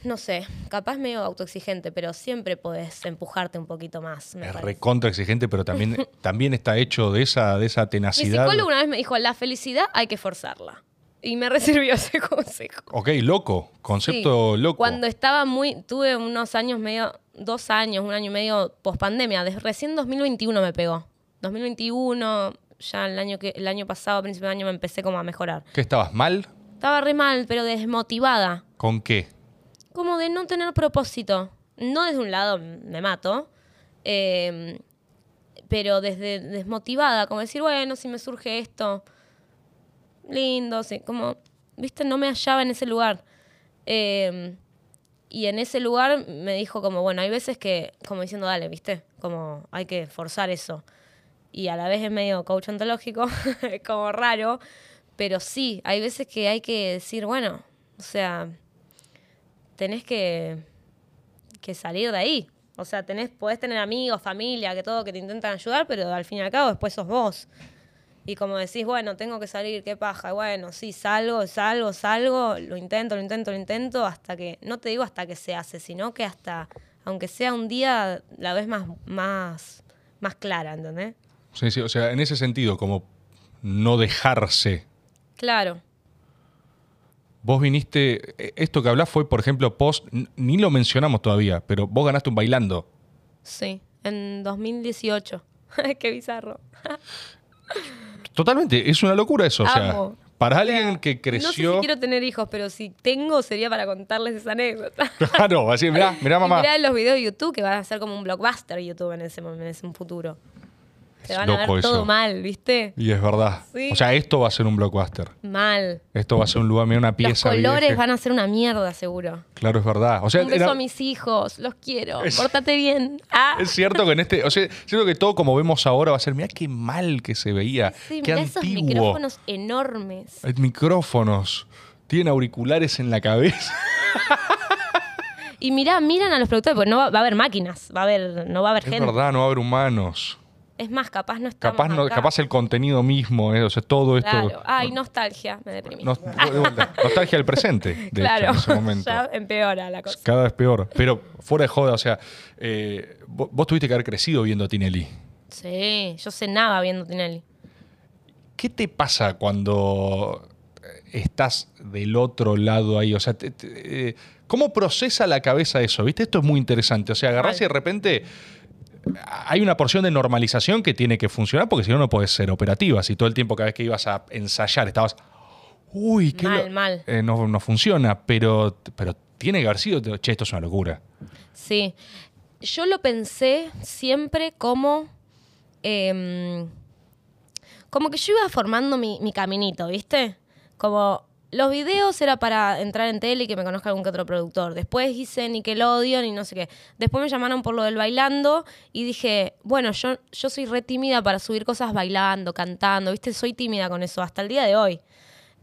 Speaker 2: no sé, capaz medio autoexigente, pero siempre puedes empujarte un poquito más.
Speaker 1: es recontra exigente, pero también, también está hecho de esa, de esa tenacidad.
Speaker 2: Mi psicólogo una vez me dijo, la felicidad hay que forzarla. Y me recibió ese consejo.
Speaker 1: Ok, loco, concepto loco.
Speaker 2: Cuando estaba muy, tuve unos años medio, dos años, un año y medio post pandemia. Recién 2021 me pegó. 2021, ya el año, que, el año pasado, a principio de año, me empecé como a mejorar.
Speaker 1: ¿Qué estabas mal?
Speaker 2: Estaba re mal, pero desmotivada.
Speaker 1: ¿Con qué?
Speaker 2: Como de no tener propósito. No desde un lado me mato, em, pero desde desmotivada, como decir, bueno, si me surge esto, lindo, sí, como, viste, no me hallaba en ese lugar. Em, y en ese lugar me dijo como, bueno, hay veces que, como diciendo, dale, viste, como hay que forzar eso. Y a la vez es medio coach ontológico, como raro, pero sí, hay veces que hay que decir, bueno, o sea, tenés que, que salir de ahí. O sea, tenés, podés tener amigos, familia, que todo, que te intentan ayudar, pero al fin y al cabo después sos vos. Y como decís, bueno, tengo que salir, qué paja. Bueno, sí, salgo, salgo, salgo, lo intento, lo intento, lo intento, hasta que, no te digo hasta que se hace, sino que hasta, aunque sea un día, la vez más, más, más clara, ¿entendés?
Speaker 1: Sí, sí, o sea, en ese sentido, como no dejarse.
Speaker 2: Claro.
Speaker 1: Vos viniste, e, esto que hablás fue, por ejemplo, post, ni lo mencionamos todavía, pero vos ganaste un bailando.
Speaker 2: Sí, en 2018. Qué bizarro.
Speaker 1: Totalmente, es una locura eso. O sea, Para alguien que
Speaker 2: No sé
Speaker 1: creció.
Speaker 2: si quiero tener hijos, pero si tengo sería para contarles esa anécdota.
Speaker 1: Claro, así, mirá, mirá, mamá.
Speaker 2: mirá los videos de YouTube que van a ser como un blockbuster YouTube en ese, momento, en ese futuro. Se
Speaker 1: Es
Speaker 2: van a ver todo mal, ¿viste?
Speaker 1: Y es verdad.
Speaker 2: Sí.
Speaker 1: O sea, esto va a ser un blockbuster.
Speaker 2: Mal.
Speaker 1: Esto va a ser un lugar, mira, una
Speaker 2: Los
Speaker 1: pieza
Speaker 2: colores
Speaker 1: vieja.
Speaker 2: van a ser una mierda, seguro.
Speaker 1: Claro, es verdad. O sea,
Speaker 2: un beso
Speaker 1: era-
Speaker 2: a mis hijos, los quiero.
Speaker 1: Es-
Speaker 2: Pórtate bien. Ah.
Speaker 1: es cierto que en este, o sea, siento que todo como vemos ahora va a ser, mira qué mal que se veía,
Speaker 2: Sí,
Speaker 1: qué
Speaker 2: mirá esos
Speaker 1: antiguo.
Speaker 2: micrófonos enormes.
Speaker 1: Hay micrófonos, tienen auriculares en la cabeza.
Speaker 2: Y mirá, miran a los productores, porque no va, va a haber máquinas, va a haber, no va a haber
Speaker 1: Es
Speaker 2: gente.
Speaker 1: verdad, no va a haber humanos.
Speaker 2: Es más, capaz no estamos
Speaker 1: Capaz, no,
Speaker 2: acá.
Speaker 1: capaz el contenido mismo, eh, o sea, todo esto.
Speaker 2: Ay, nostalgia, me deprimí.
Speaker 1: Nos- nostalgia del presente, de
Speaker 2: claro,
Speaker 1: hecho, en ese momento.
Speaker 2: ya empeora la cosa.
Speaker 1: Cada vez peor. Pero fuera de joda, o sea, eh, vos, vos tuviste que haber crecido viendo a Tinelli.
Speaker 2: Sí, yo cenaba viendo Tinelli.
Speaker 1: ¿Qué te pasa cuando estás del otro lado ahí? O sea, te- te- eh, ¿cómo procesa la cabeza eso? ¿Viste? Esto es muy interesante. O sea, agarrás y de repente hay una porción de normalización que tiene que funcionar porque si no, no puedes ser operativa. Si todo el tiempo, cada vez que ibas a ensayar, estabas. Uy, qué.
Speaker 2: Mal,
Speaker 1: lo-".
Speaker 2: mal.
Speaker 1: Eh, no, no funciona, pero, pero tiene que haber sido. Che, esto es una locura.
Speaker 2: Sí. Yo lo pensé siempre como. em, como que yo iba formando mi, mi caminito, ¿viste? Como. Los videos era para entrar en tele y que me conozca algún que otro productor. Después hice Nickelodeon y no sé qué. Después me llamaron por lo del bailando y dije, bueno, yo, yo soy re tímida para subir cosas bailando, cantando, ¿viste? Soy tímida con eso hasta el día de hoy.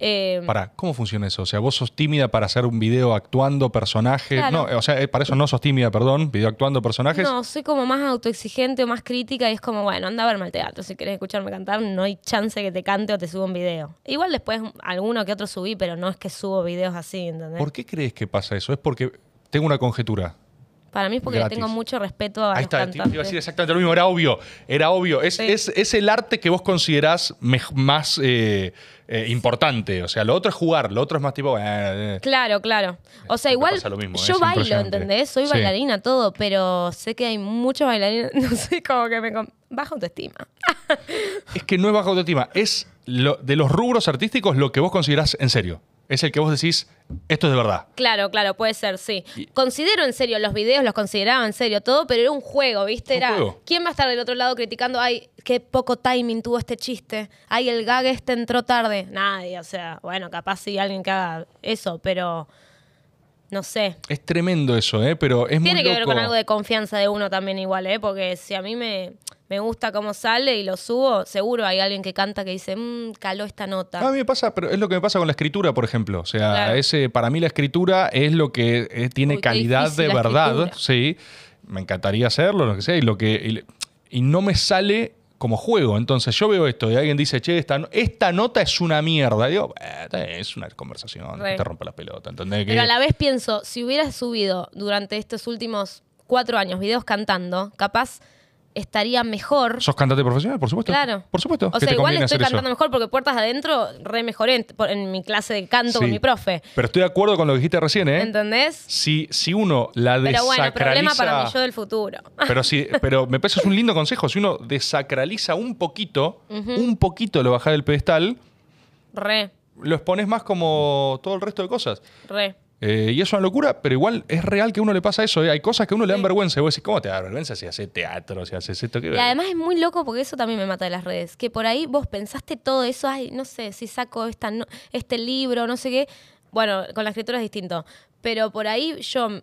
Speaker 2: Eh,
Speaker 1: Para, ¿cómo funciona eso? O sea, vos sos tímida para hacer un video actuando personajes.
Speaker 2: Claro.
Speaker 1: No, o sea, eh, para eso no sos tímida, perdón, video actuando personajes.
Speaker 2: No, soy como más autoexigente o más crítica y es como, bueno, anda a verme al teatro. Si querés escucharme cantar, no hay chance que te cante o te suba un video. Igual después alguno que otro subí, pero no es que subo videos así, ¿entendés?
Speaker 1: ¿Por qué crees que pasa eso? Es porque tengo una conjetura.
Speaker 2: Para mí es porque le tengo mucho respeto a
Speaker 1: Ahí
Speaker 2: los
Speaker 1: está, te iba a decir exactamente lo mismo, era obvio, era obvio. Es,
Speaker 2: Sí.
Speaker 1: es, es el arte que vos considerás más eh, eh, importante. O sea, lo otro es jugar, lo otro es más tipo. eh, eh.
Speaker 2: Claro, claro. O sea, igual
Speaker 1: mismo,
Speaker 2: yo bailo. ¿entendés? Soy
Speaker 1: Sí.
Speaker 2: bailarina, todo, pero sé que hay muchos bailarines, no sé, como que me... Baja autoestima.
Speaker 1: Es que no es baja autoestima, es lo- de los rubros artísticos lo que vos considerás en serio. Es el que vos decís, esto es de verdad.
Speaker 2: Claro, claro, puede ser, sí.
Speaker 1: Y-
Speaker 2: Considero en serio los videos, los consideraba en serio todo, pero era un juego, ¿viste? Era,
Speaker 1: juego.
Speaker 2: ¿quién va a estar del otro lado criticando, ay, qué poco timing tuvo este chiste? Ay, el gag este entró tarde. Nadie, o sea, bueno, capaz sí alguien que haga eso, pero no sé.
Speaker 1: Es tremendo eso, ¿eh? Pero es
Speaker 2: Tiene
Speaker 1: muy
Speaker 2: que ver con algo de confianza de uno también igual, ¿eh? Porque si a mí me, me gusta cómo sale y lo subo, seguro hay alguien que canta que dice, mmm, caló esta nota.
Speaker 1: No, a mí me pasa, pero es lo que me pasa con la escritura, por ejemplo. O sea,
Speaker 2: Claro.
Speaker 1: ese, para mí la escritura es lo que eh, tiene
Speaker 2: Uy,
Speaker 1: calidad de verdad. Sí, me encantaría hacerlo, lo que sea, y lo que y, y no me sale como juego. Entonces yo veo esto y alguien dice, che, esta, esta nota es una mierda. Y digo, "Eh, es una conversación, no te rompa la pelota. ¿entendés?
Speaker 2: Pero a la vez pienso, si hubieras subido durante estos últimos cuatro años videos cantando, capaz estaría mejor.
Speaker 1: ¿Sos cantante profesional? Por supuesto.
Speaker 2: Claro.
Speaker 1: Por supuesto.
Speaker 2: O sea, igual estoy
Speaker 1: eso.
Speaker 2: cantando mejor porque puertas adentro re mejoré en, mi clase de canto con
Speaker 1: Sí.
Speaker 2: mi profe.
Speaker 1: Pero estoy de acuerdo con lo que dijiste recién, ¿eh?
Speaker 2: ¿Entendés?
Speaker 1: Si, si uno la
Speaker 2: Pero bueno,
Speaker 1: desacraliza...
Speaker 2: problema para mi yo del futuro.
Speaker 1: Pero sí, pero me parece es un lindo consejo. Si uno desacraliza un poquito, un poquito lo bajás del pedestal,
Speaker 2: Re,
Speaker 1: lo expones más como todo el resto de cosas.
Speaker 2: re.
Speaker 1: Eh, y es una locura, pero igual es real que a uno le pasa eso. ¿eh? Hay cosas que a uno le dan
Speaker 2: Sí.
Speaker 1: vergüenza. Y vos decís, ¿cómo te da vergüenza si haces teatro, si haces esto? ¿Qué
Speaker 2: Y además es muy loco porque eso también me mata de las redes. Que por ahí vos pensaste todo eso, ay, no sé, si saco esta no- este libro, no sé qué. Bueno, con la escritura es distinto. Pero por ahí yo, mm,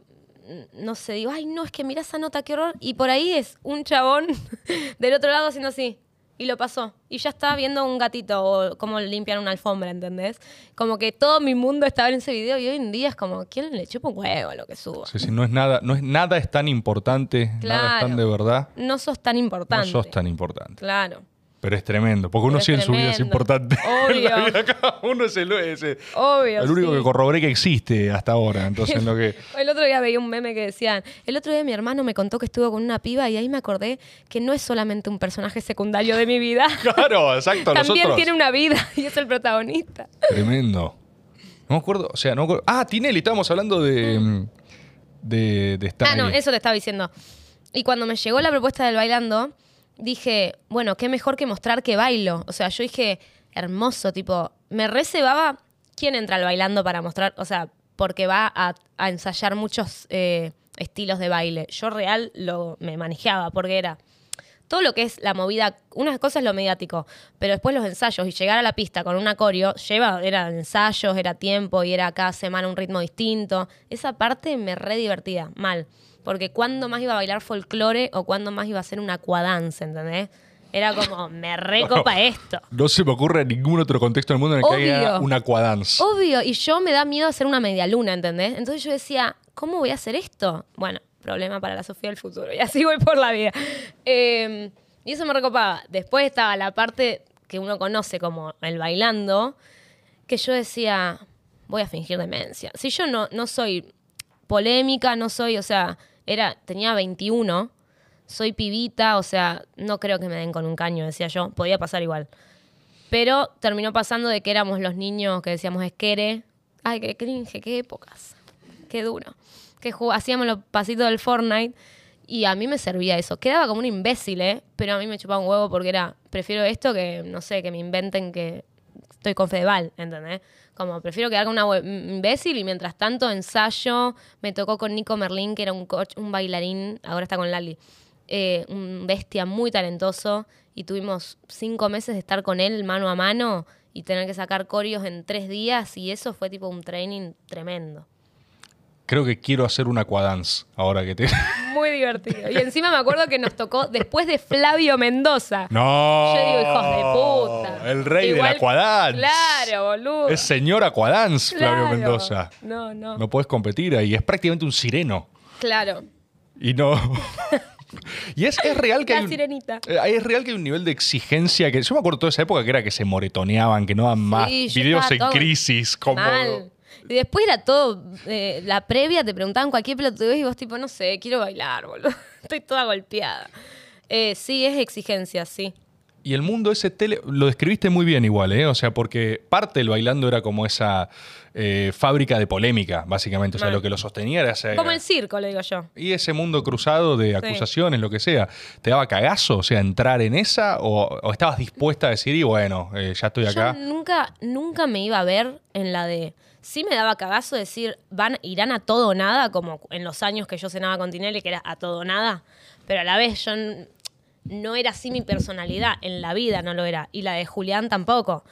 Speaker 2: no sé, digo, ay, no, es que mira esa nota, qué horror. Y por ahí es un chabón del otro lado haciendo así. Y lo pasó. Y ya estaba viendo un gatito o cómo limpian una alfombra, ¿entendés? Como que todo mi mundo estaba en ese video y hoy en día es como, ¿quién le chupa un huevo a lo que subo?
Speaker 1: Sí, sí, no es nada, no es nada es tan importante, nada es tan de verdad.
Speaker 2: No sos tan importante.
Speaker 1: No sos tan importante.
Speaker 2: Claro.
Speaker 1: Pero es tremendo, porque uno
Speaker 2: Pero
Speaker 1: sigue en su vida es importante. La
Speaker 2: Obvio.
Speaker 1: vida cada uno es el, es el-
Speaker 2: Obvio.
Speaker 1: el único
Speaker 2: sí.
Speaker 1: que corroboré que existe hasta ahora. Entonces, lo que.
Speaker 2: El otro día veía un meme que decían, el otro día mi hermano me contó que estuvo con una piba y ahí me acordé que no es solamente un personaje secundario de mi vida,
Speaker 1: Claro, exacto.
Speaker 2: también
Speaker 1: nosotros.
Speaker 2: tiene una vida y es el protagonista.
Speaker 1: Tremendo. No me acuerdo, o sea, no me acuerdo. Ah, Tinelli, estábamos hablando de. de, de estar
Speaker 2: Ah, no, eso te estaba diciendo. Y cuando me llegó la propuesta del bailando, dije, bueno, qué mejor que mostrar que bailo. O sea, yo dije, hermoso, tipo, me reservaba quién entra al bailando para mostrar, o sea, porque va a, ensayar muchos eh, estilos de baile. Yo real lo me manejaba porque era todo lo que es la movida, una cosa es lo mediático, pero después los ensayos y llegar a la pista con un acorio, lleva, era ensayos, era tiempo y era cada semana un ritmo distinto. Esa parte me re divertida, mal. Porque cuando más iba a bailar folclore o cuando más iba a hacer una aquadance, ¿entendés? Era como, me recopa esto.
Speaker 1: No se me ocurre ningún otro contexto del mundo en el que haya una aquadance.
Speaker 2: Obvio, y yo me da miedo hacer una media luna, ¿entendés? Entonces yo decía, ¿cómo voy a hacer esto? Bueno, problema para la Sofía del futuro, y así voy por la vida. Eh, y eso me recopaba. Después estaba la parte que uno conoce como el bailando, que yo decía, voy a fingir demencia. Si yo no, no soy polémica, no soy, o sea, era, tenía 21, soy pibita, o sea, no creo que me den con un caño, decía yo, podía pasar igual. Pero terminó pasando de que éramos los niños que decíamos esquere. Ay, qué cringe, qué épocas. Qué duro. Que hacíamos los pasitos del Fortnite y a mí me servía eso. Quedaba como un imbécil, ¿eh? Pero a mí me chupaba un huevo porque era, prefiero esto que, no sé, que me inventen que estoy con Fedeval, ¿entendés? Como prefiero quedar con una imbécil y mientras tanto ensayo. Me tocó con Nico Merlín, que era un, coach, un bailarín, ahora está con Lali. eh, un bestia muy talentoso y tuvimos cinco meses de estar con él mano a mano y tener que sacar corios en tres días y eso fue tipo un training tremendo.
Speaker 1: Creo que quiero hacer una aquadance ahora que te.
Speaker 2: Muy divertido. Y encima me acuerdo que nos tocó después de Flavio Mendoza.
Speaker 1: ¡No!
Speaker 2: Yo digo, hijos de puta.
Speaker 1: El rey
Speaker 2: Igual-
Speaker 1: del aquadance.
Speaker 2: Claro, boludo.
Speaker 1: Es señor aquadance, Flavio
Speaker 2: Claro.
Speaker 1: Mendoza.
Speaker 2: No, no.
Speaker 1: No puedes competir ahí. Es prácticamente un sireno.
Speaker 2: Claro.
Speaker 1: Y no. y es, es real que
Speaker 2: La
Speaker 1: hay.
Speaker 2: sirenita.
Speaker 1: eh, Es real que hay un nivel de exigencia que. Yo me acuerdo toda esa época que era que se moretoneaban, que no daban más
Speaker 2: yo
Speaker 1: videos en
Speaker 2: todo
Speaker 1: crisis. Como.
Speaker 2: Mal. Y después era todo, eh, la previa te preguntaban cualquier pelotudez y vos tipo, no sé, quiero bailar, boludo. Estoy toda golpeada. Eh, sí, es exigencia, sí.
Speaker 1: Y el mundo ese tele, lo describiste muy bien igual, ¿eh? O sea, porque parte del bailando era como esa eh, fábrica de polémica, básicamente. O sea, lo que lo sostenía era ese...
Speaker 2: Como el circo, le digo yo.
Speaker 1: Y ese mundo cruzado de acusaciones, lo que sea, ¿te daba cagazo? O sea, entrar en esa o, o estabas dispuesta a decir, y bueno, eh, ya estoy acá.
Speaker 2: Yo nunca, nunca me iba a ver en la de. Sí me daba cagazo decir, van, irán a todo o nada, como en los años que yo cenaba con Tinelli, que era a todo o nada. Pero a la vez yo no era así mi personalidad, en la vida no lo era. Y la de Julián tampoco.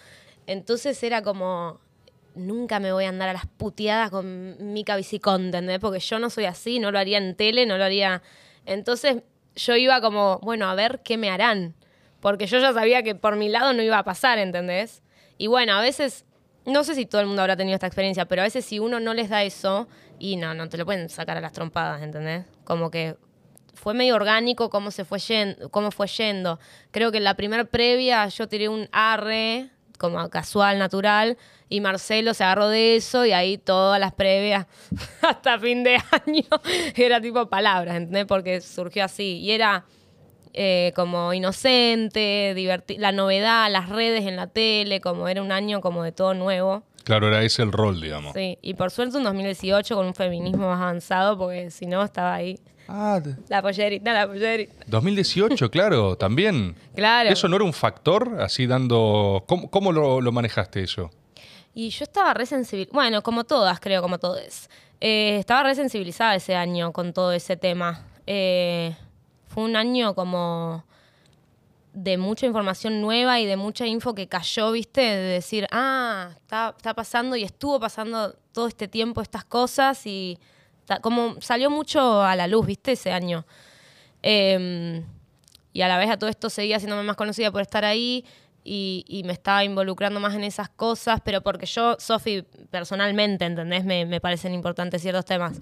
Speaker 2: Entonces era como. Nunca me voy a andar a las puteadas con Mica Bicicón, ¿entendés? Porque yo no soy así, no lo haría en tele, no lo haría. Entonces yo iba como, bueno, a ver qué me harán. Porque yo ya sabía que por mi lado no iba a pasar, ¿entendés? Y bueno, a veces, no sé si todo el mundo habrá tenido esta experiencia, pero a veces si uno no les da eso, y no, no te lo pueden sacar a las trompadas, ¿entendés? Como que fue medio orgánico cómo se fue yendo, cómo fue yendo. Creo que en la primera previa yo tiré un arre, como casual, natural, y Marcelo se agarró de eso, y ahí todas las previas, hasta fin de año, era tipo palabras, ¿entendés? Porque surgió así. Y era eh, como inocente, la novedad, las redes en la tele, como era un año como de todo nuevo.
Speaker 1: Claro, era ese el rol, digamos.
Speaker 2: Sí, y por suerte un 2018 con un feminismo más avanzado, porque si no estaba ahí.
Speaker 1: Ah,
Speaker 2: La pollerita, la pollerita.
Speaker 1: 2018, claro, también.
Speaker 2: Claro.
Speaker 1: ¿Eso no era un factor? Así dando... ¿Cómo, cómo lo, lo manejaste eso?
Speaker 2: Y yo estaba resensibilizada, bueno, como todas, creo, como todos. Eh, estaba resensibilizada ese año con todo ese tema. Eh, fue un año como de mucha información nueva y de mucha info que cayó, ¿viste? De decir, ah, está, está pasando y estuvo pasando todo este tiempo estas cosas y como salió mucho a la luz, ¿viste? Ese año. Eh, y a la vez a todo esto seguía haciéndome más conocida por estar ahí y, y me estaba involucrando más en esas cosas, pero porque yo, Sofi, personalmente, ¿entendés? Me, me parecen importantes ciertos temas.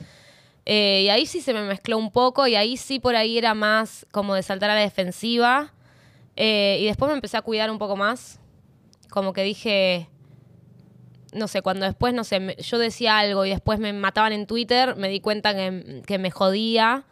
Speaker 2: Eh, y ahí sí se me mezcló un poco y ahí sí por ahí era más como de saltar a la defensiva. Eh, y después me empecé a cuidar un poco más. Como que dije, no sé, cuando después, no sé, yo decía algo y después me mataban en Twitter, me di cuenta que me jodía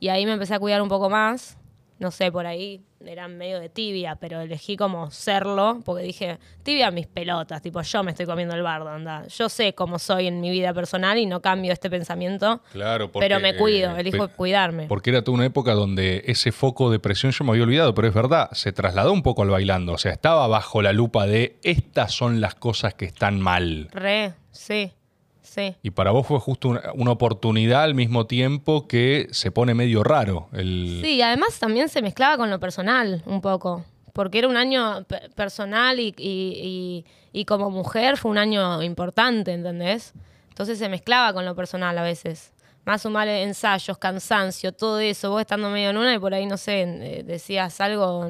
Speaker 2: y ahí me empecé a cuidar un poco más. no sé, por ahí era medio de tibia, pero elegí como serlo, porque dije, tibia mis pelotas, tipo, yo me estoy comiendo el bardo, anda. Yo sé cómo soy en mi vida personal y no cambio este pensamiento,
Speaker 1: Claro, porque,
Speaker 2: pero me cuido,
Speaker 1: eh,
Speaker 2: elijo cuidarme.
Speaker 1: Porque era toda una época donde ese foco de presión yo me había olvidado, pero es verdad, se trasladó un poco al bailando. O sea, estaba bajo la lupa de estas son las cosas que están mal.
Speaker 2: Re, sí, sí.
Speaker 1: Y para vos fue justo una, una oportunidad al mismo tiempo que se pone medio raro. El...
Speaker 2: Sí, y además también se mezclaba con lo personal un poco, porque era un año pe- personal y, y- y- y como mujer fue un año importante, ¿entendés? Entonces se mezclaba con lo personal a veces. Más sumar ensayos, cansancio, todo eso, vos estando medio en una y por ahí, no sé, eh, decías algo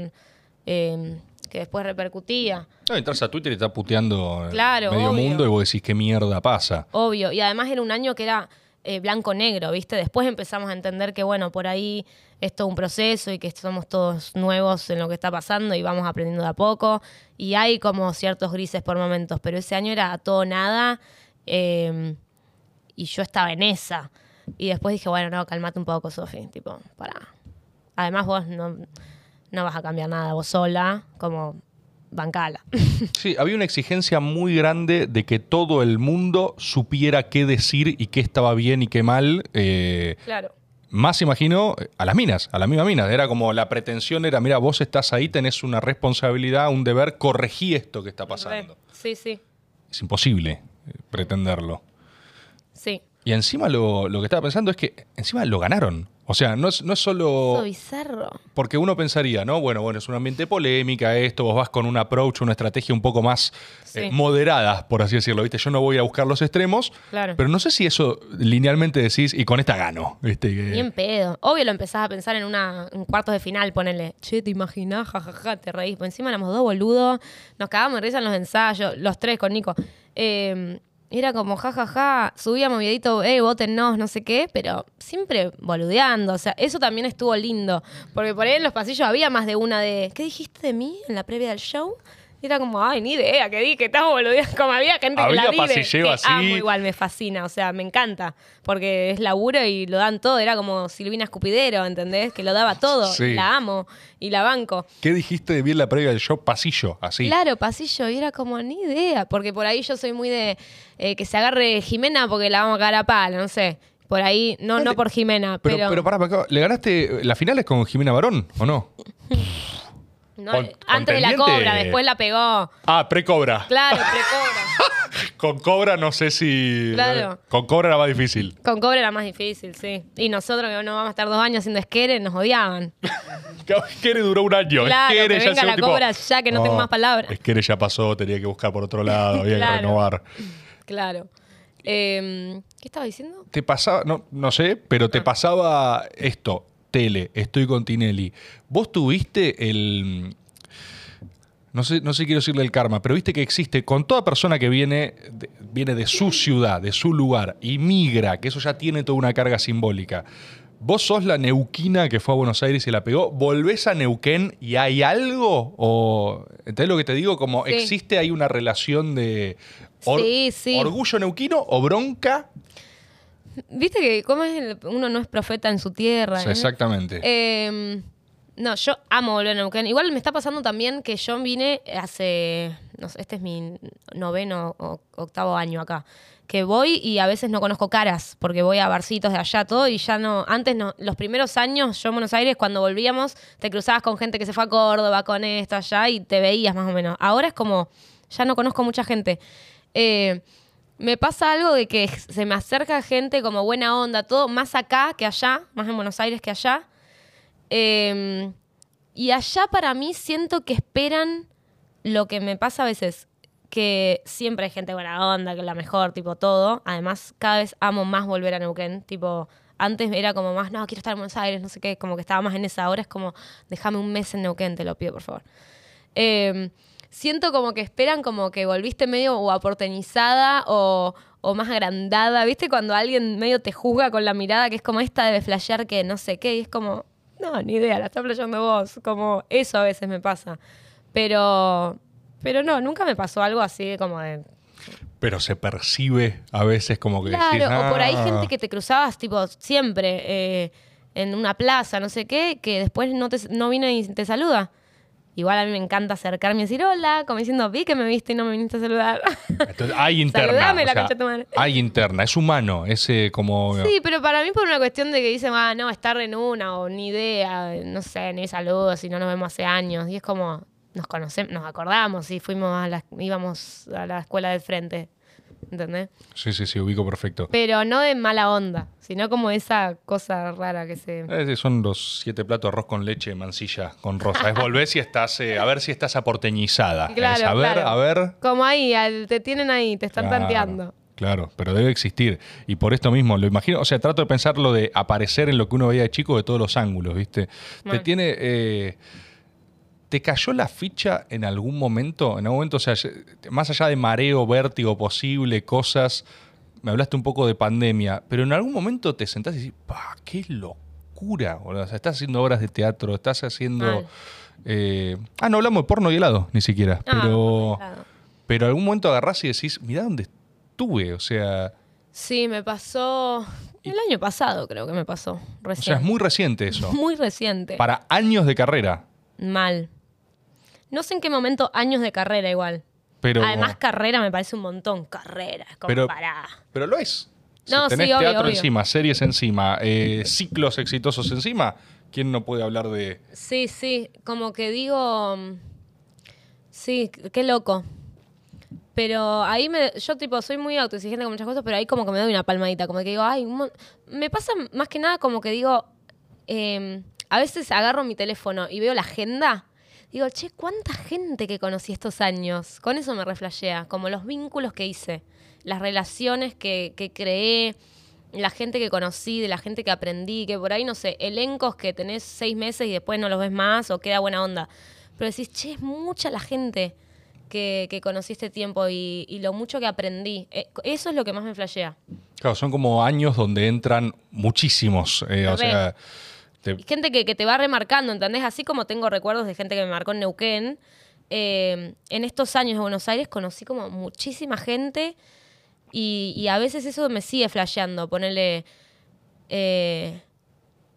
Speaker 2: eh, que después repercutía.
Speaker 1: No, entras a Twitter y está puteando eh,
Speaker 2: Claro,
Speaker 1: medio
Speaker 2: obvio.
Speaker 1: mundo y vos decís qué mierda pasa.
Speaker 2: Obvio, y además era un año que era eh, blanco-negro, ¿viste? Después empezamos a entender que, bueno, por ahí es todo un proceso y que somos todos nuevos en lo que está pasando y vamos aprendiendo de a poco. Y hay como ciertos grises por momentos, pero ese año era todo nada eh, y yo estaba en esa. Y después dije, bueno, no, calmate un poco, Sofi, tipo, para. Además vos no, no vas a cambiar nada vos sola, como bancala.
Speaker 1: Sí, había una exigencia muy grande de que todo el mundo supiera qué decir y qué estaba bien y qué mal. eh,
Speaker 2: claro.
Speaker 1: más imagino a las minas, a la misma mina. Era como la pretensión era, mira, vos estás ahí, tenés una responsabilidad, un deber, corregí esto que está pasando.
Speaker 2: Sí, sí,
Speaker 1: Es imposible eh, pretenderlo.
Speaker 2: Sí.
Speaker 1: Y encima lo, lo que estaba pensando es que encima lo ganaron. O sea, no es, no es
Speaker 2: Eso
Speaker 1: solo...
Speaker 2: bizarro.
Speaker 1: Porque uno pensaría, ¿no? Bueno, bueno, es un ambiente polémica esto, vos vas con un approach, una estrategia un poco más
Speaker 2: Sí.
Speaker 1: eh, moderada, por así decirlo, ¿viste? Yo no voy a buscar los extremos,
Speaker 2: Claro.
Speaker 1: pero no sé si eso linealmente decís, y con esta gano, ¿viste? Que-
Speaker 2: Bien pedo. Obvio lo empezás a pensar en una en cuartos de final, ponele. Che, te imaginás, jajaja, te reís. Por encima éramos dos boludos, nos cagábamos de risa en los ensayos, los tres con Nico. Eh, era como jajaja, subíamos videito, eh, votennos, no sé qué, pero siempre boludeando. O sea, eso también estuvo lindo. Porque por ahí en los pasillos había más de una de, ¿qué dijiste de mí en la previa del show? Y era como, ay, ni idea, que di, que estamos boludeando. Como había gente que
Speaker 1: Había
Speaker 2: la vive. que
Speaker 1: así.
Speaker 2: amo igual, me fascina, o sea, me encanta. Porque es laburo y lo dan todo. Era como Silvina Escupidero, ¿entendés? Que lo daba todo.
Speaker 1: Sí.
Speaker 2: La amo y la banco.
Speaker 1: ¿Qué dijiste de bien la previa del show? Pasillo, así.
Speaker 2: Claro, pasillo, y era como ni idea. Porque por ahí yo soy muy de eh, que se agarre Jimena porque la vamos a cagar a palo, no sé. Por ahí, no, no por Jimena,
Speaker 1: Pero,
Speaker 2: pero.
Speaker 1: pero, pará, pará, ¿le ganaste las finales con Jimena Barón o no?
Speaker 2: no,
Speaker 1: con-
Speaker 2: antes de la cobra, después la pegó.
Speaker 1: Ah, pre-cobra.
Speaker 2: Claro, precobra.
Speaker 1: Con Cobra no sé si...
Speaker 2: Claro.
Speaker 1: Con Cobra era más difícil.
Speaker 2: Con cobra era más difícil, sí. Y nosotros que no vamos a estar dos años haciendo esquere, nos odiaban.
Speaker 1: Skere duró un año.
Speaker 2: Claro,
Speaker 1: Skere
Speaker 2: que
Speaker 1: ya
Speaker 2: venga
Speaker 1: llegó
Speaker 2: la
Speaker 1: tipo,
Speaker 2: Cobra ya, que no tengo más palabras.
Speaker 1: Skere ya pasó, tenía que buscar por otro lado, había que
Speaker 2: Claro.
Speaker 1: renovar.
Speaker 2: Claro. Eh, ¿Qué estaba diciendo?
Speaker 1: Te pasaba, no, no sé, pero
Speaker 2: Ah.
Speaker 1: te pasaba esto, tele, estoy con Tinelli. Vos tuviste el... No sé, no sé quiero decirle el karma, pero viste que existe con toda persona que viene de, viene de su ciudad, de su lugar, y migra, que eso ya tiene toda una carga simbólica. Vos sos la neuquina que fue a Buenos Aires y la pegó, volvés a Neuquén y hay algo, o ¿entendés lo que te digo? Como
Speaker 2: Sí.
Speaker 1: existe ahí una relación de or-
Speaker 2: Sí, sí.
Speaker 1: orgullo neuquino o bronca.
Speaker 2: Viste que cómo es el- uno no es profeta en su tierra. ¿eh?
Speaker 1: Exactamente.
Speaker 2: Eh, no, yo amo volver a Neuquén. Igual me está pasando también que yo vine hace, no sé, este es mi noveno o octavo año acá. Que voy y a veces no conozco caras, porque voy a barcitos de allá todo y ya no. Antes no, los primeros años, yo en Buenos Aires, cuando volvíamos, te cruzabas con gente que se fue a Córdoba, con esto, allá, y te veías más o menos. Ahora es como, ya no conozco mucha gente. Eh, me pasa algo de que se me acerca gente como buena onda, todo, más acá que allá, más en Buenos Aires que allá. Eh, y allá para mí siento que esperan lo que me pasa a veces, que siempre hay gente buena onda, que es la mejor, tipo todo. Además, cada vez amo más volver a Neuquén, tipo... Antes era como más, no, quiero estar en Buenos Aires, no sé qué, como que estaba más en esa. Ahora es como, déjame un mes en Neuquén, te lo pido, por favor. Eh, siento como que esperan como que volviste medio o aportenizada o, o más agrandada. ¿Viste cuando alguien medio te juzga con la mirada que es como esta debe flashear que no sé qué? Y es como, no, ni idea, la está flasheando vos. Como eso a veces me pasa. Pero, pero no, nunca me pasó algo así de como de...
Speaker 1: Pero se percibe a veces como que
Speaker 2: Claro,
Speaker 1: decís,
Speaker 2: o por ahí
Speaker 1: "Ah".
Speaker 2: gente que te cruzabas tipo siempre. eh, en una plaza, no sé qué, que después no, te, no viene y te saluda. Igual a mí me encanta acercarme y decir hola, como diciendo, vi que me viste y no me viniste a saludar.
Speaker 1: Entonces, hay interna.
Speaker 2: Saludame
Speaker 1: o
Speaker 2: la
Speaker 1: sea,
Speaker 2: concha de tu madre.
Speaker 1: hay interna, es humano, ese como...
Speaker 2: Sí, pero para mí por una cuestión de que dicen, ah, no, estar en una o ni idea, no sé, ni saludos y no nos vemos hace años. Y es como, nos conocemos, nos acordamos y fuimos a la, íbamos a la escuela del frente. ¿Entendés?
Speaker 1: Sí, sí, sí, ubico perfecto.
Speaker 2: Pero no de mala onda, sino como esa cosa rara que se.
Speaker 1: Eh, son los siete platos arroz con leche, mancilla con rosa. Es volver si estás, eh, a ver si estás aporteñizada.
Speaker 2: Claro,
Speaker 1: Es a ver,
Speaker 2: claro.
Speaker 1: a ver.
Speaker 2: Como ahí, al- te tienen ahí, te están
Speaker 1: Claro,
Speaker 2: tanteando.
Speaker 1: Claro, pero debe existir. Y por esto mismo, lo imagino, o sea, trato de pensar lo de aparecer en lo que uno veía de chico de todos los ángulos, ¿viste? Te tiene. eh, ¿Te cayó la ficha en algún momento? En algún momento, o sea, más allá de mareo, vértigo posible, cosas. Me hablaste un poco de pandemia, pero en algún momento te sentás y decís, ¡pah! ¡Qué locura! boludo! O sea, estás haciendo obras de teatro, estás haciendo. Eh, ah, no hablamos de porno y helado, ni siquiera.
Speaker 2: Ah,
Speaker 1: pero.
Speaker 2: claro.
Speaker 1: Pero algún momento agarrás y decís, mirá dónde estuve. O sea,
Speaker 2: Sí, me pasó. El año pasado creo que me pasó.
Speaker 1: o
Speaker 2: Recién.
Speaker 1: sea, es muy reciente eso.
Speaker 2: Muy reciente.
Speaker 1: Para años de carrera.
Speaker 2: Mal. No sé en qué momento, años de carrera igual.
Speaker 1: Pero,
Speaker 2: Además, carrera me parece un montón. Carrera, es como
Speaker 1: Pero-
Speaker 2: para.
Speaker 1: pero lo es. Si
Speaker 2: No,
Speaker 1: tenés
Speaker 2: sí, obvio,
Speaker 1: teatro
Speaker 2: obvio.
Speaker 1: encima, series encima, eh, ciclos exitosos encima, ¿quién no puede hablar de...?
Speaker 2: Sí, sí, como que digo. mm, Sí, qué loco. Pero ahí me, yo tipo soy muy autoexigente con muchas cosas, pero ahí como que me doy una palmadita, como que digo, ay, mon- me pasa más que nada como que digo, eh, a veces agarro mi teléfono y veo la agenda, digo, che, cuánta gente que conocí estos años, con eso me reflejea, como los vínculos que hice, las relaciones que, que creé, la gente que conocí, de la gente que aprendí, que por ahí, no sé, elencos que tenés seis meses y después no los ves más o queda buena onda. Pero decís, che, es mucha la gente que, que conocí este tiempo y, y lo mucho que aprendí. Eh, eso es lo que más me flashea.
Speaker 1: Claro, son como años donde entran muchísimos. eh, o sea,
Speaker 2: gente que, te va remarcando, ¿entendés? Así como tengo recuerdos de gente que me marcó en Neuquén. eh, en estos años de Buenos Aires conocí como muchísima gente y, y a veces eso me sigue flasheando. Ponerle. eh,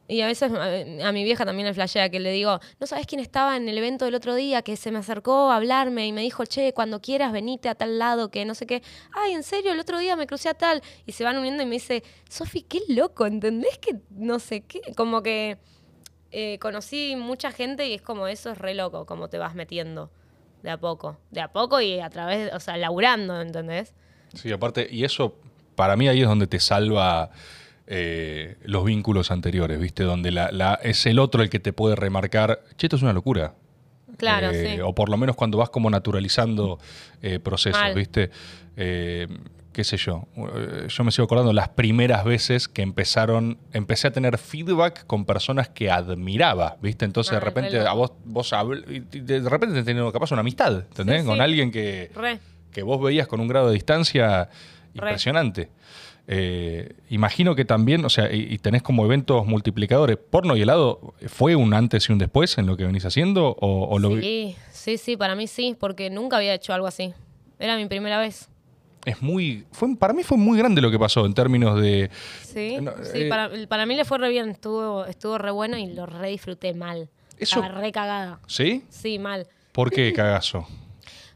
Speaker 2: y a veces a, a mi vieja también le flashea que le digo, ¿no sabes quién estaba en el evento del otro día? Que se me acercó a hablarme y me dijo, che, cuando quieras venite a tal lado, que no sé qué. Ay, en serio, el otro día me crucé a tal. Y se van uniendo y me dice, Sofi, qué loco, ¿entendés que no sé qué? Como que eh, conocí mucha gente y es como eso es re loco, como te vas metiendo de a poco. De a poco y a través, o sea, laburando, ¿entendés?
Speaker 1: sí, aparte, y eso, para mí ahí es donde te salva eh, los vínculos anteriores, ¿viste? Donde la, la- es el otro el que te puede remarcar, che, esto es una locura.
Speaker 2: Claro,
Speaker 1: Eh,
Speaker 2: sí.
Speaker 1: O por lo menos cuando vas como naturalizando eh, procesos,
Speaker 2: Mal.
Speaker 1: ¿viste? Qué sé yo. Eh, Yo me sigo acordando las primeras veces que empezaron, empecé a tener feedback con personas que admiraba, ¿viste? Entonces de repente a vos, vos de repente te teniendo capaz una amistad, ¿entendés?
Speaker 2: Sí,
Speaker 1: Con alguien que,
Speaker 2: Re.
Speaker 1: que vos veías con un grado de distancia
Speaker 2: Re.
Speaker 1: Eh, imagino que también, o sea, y, y tenés como eventos multiplicadores. ¿Porno y helado fue un antes y un después en lo que venís haciendo? ¿O, o lo vi-
Speaker 2: Sí, sí, sí, para mí sí, porque nunca había hecho algo así. Era mi primera vez.
Speaker 1: es muy. Fue, para mí fue muy grande lo que pasó en términos de.
Speaker 2: Sí,
Speaker 1: No,
Speaker 2: sí
Speaker 1: eh,
Speaker 2: para, para mí le fue re bien, estuvo, estuvo re bueno y lo re disfruté mal.
Speaker 1: Eso-
Speaker 2: Estaba re cagada.
Speaker 1: ¿Sí?
Speaker 2: Sí, mal.
Speaker 1: ¿Por qué cagazo?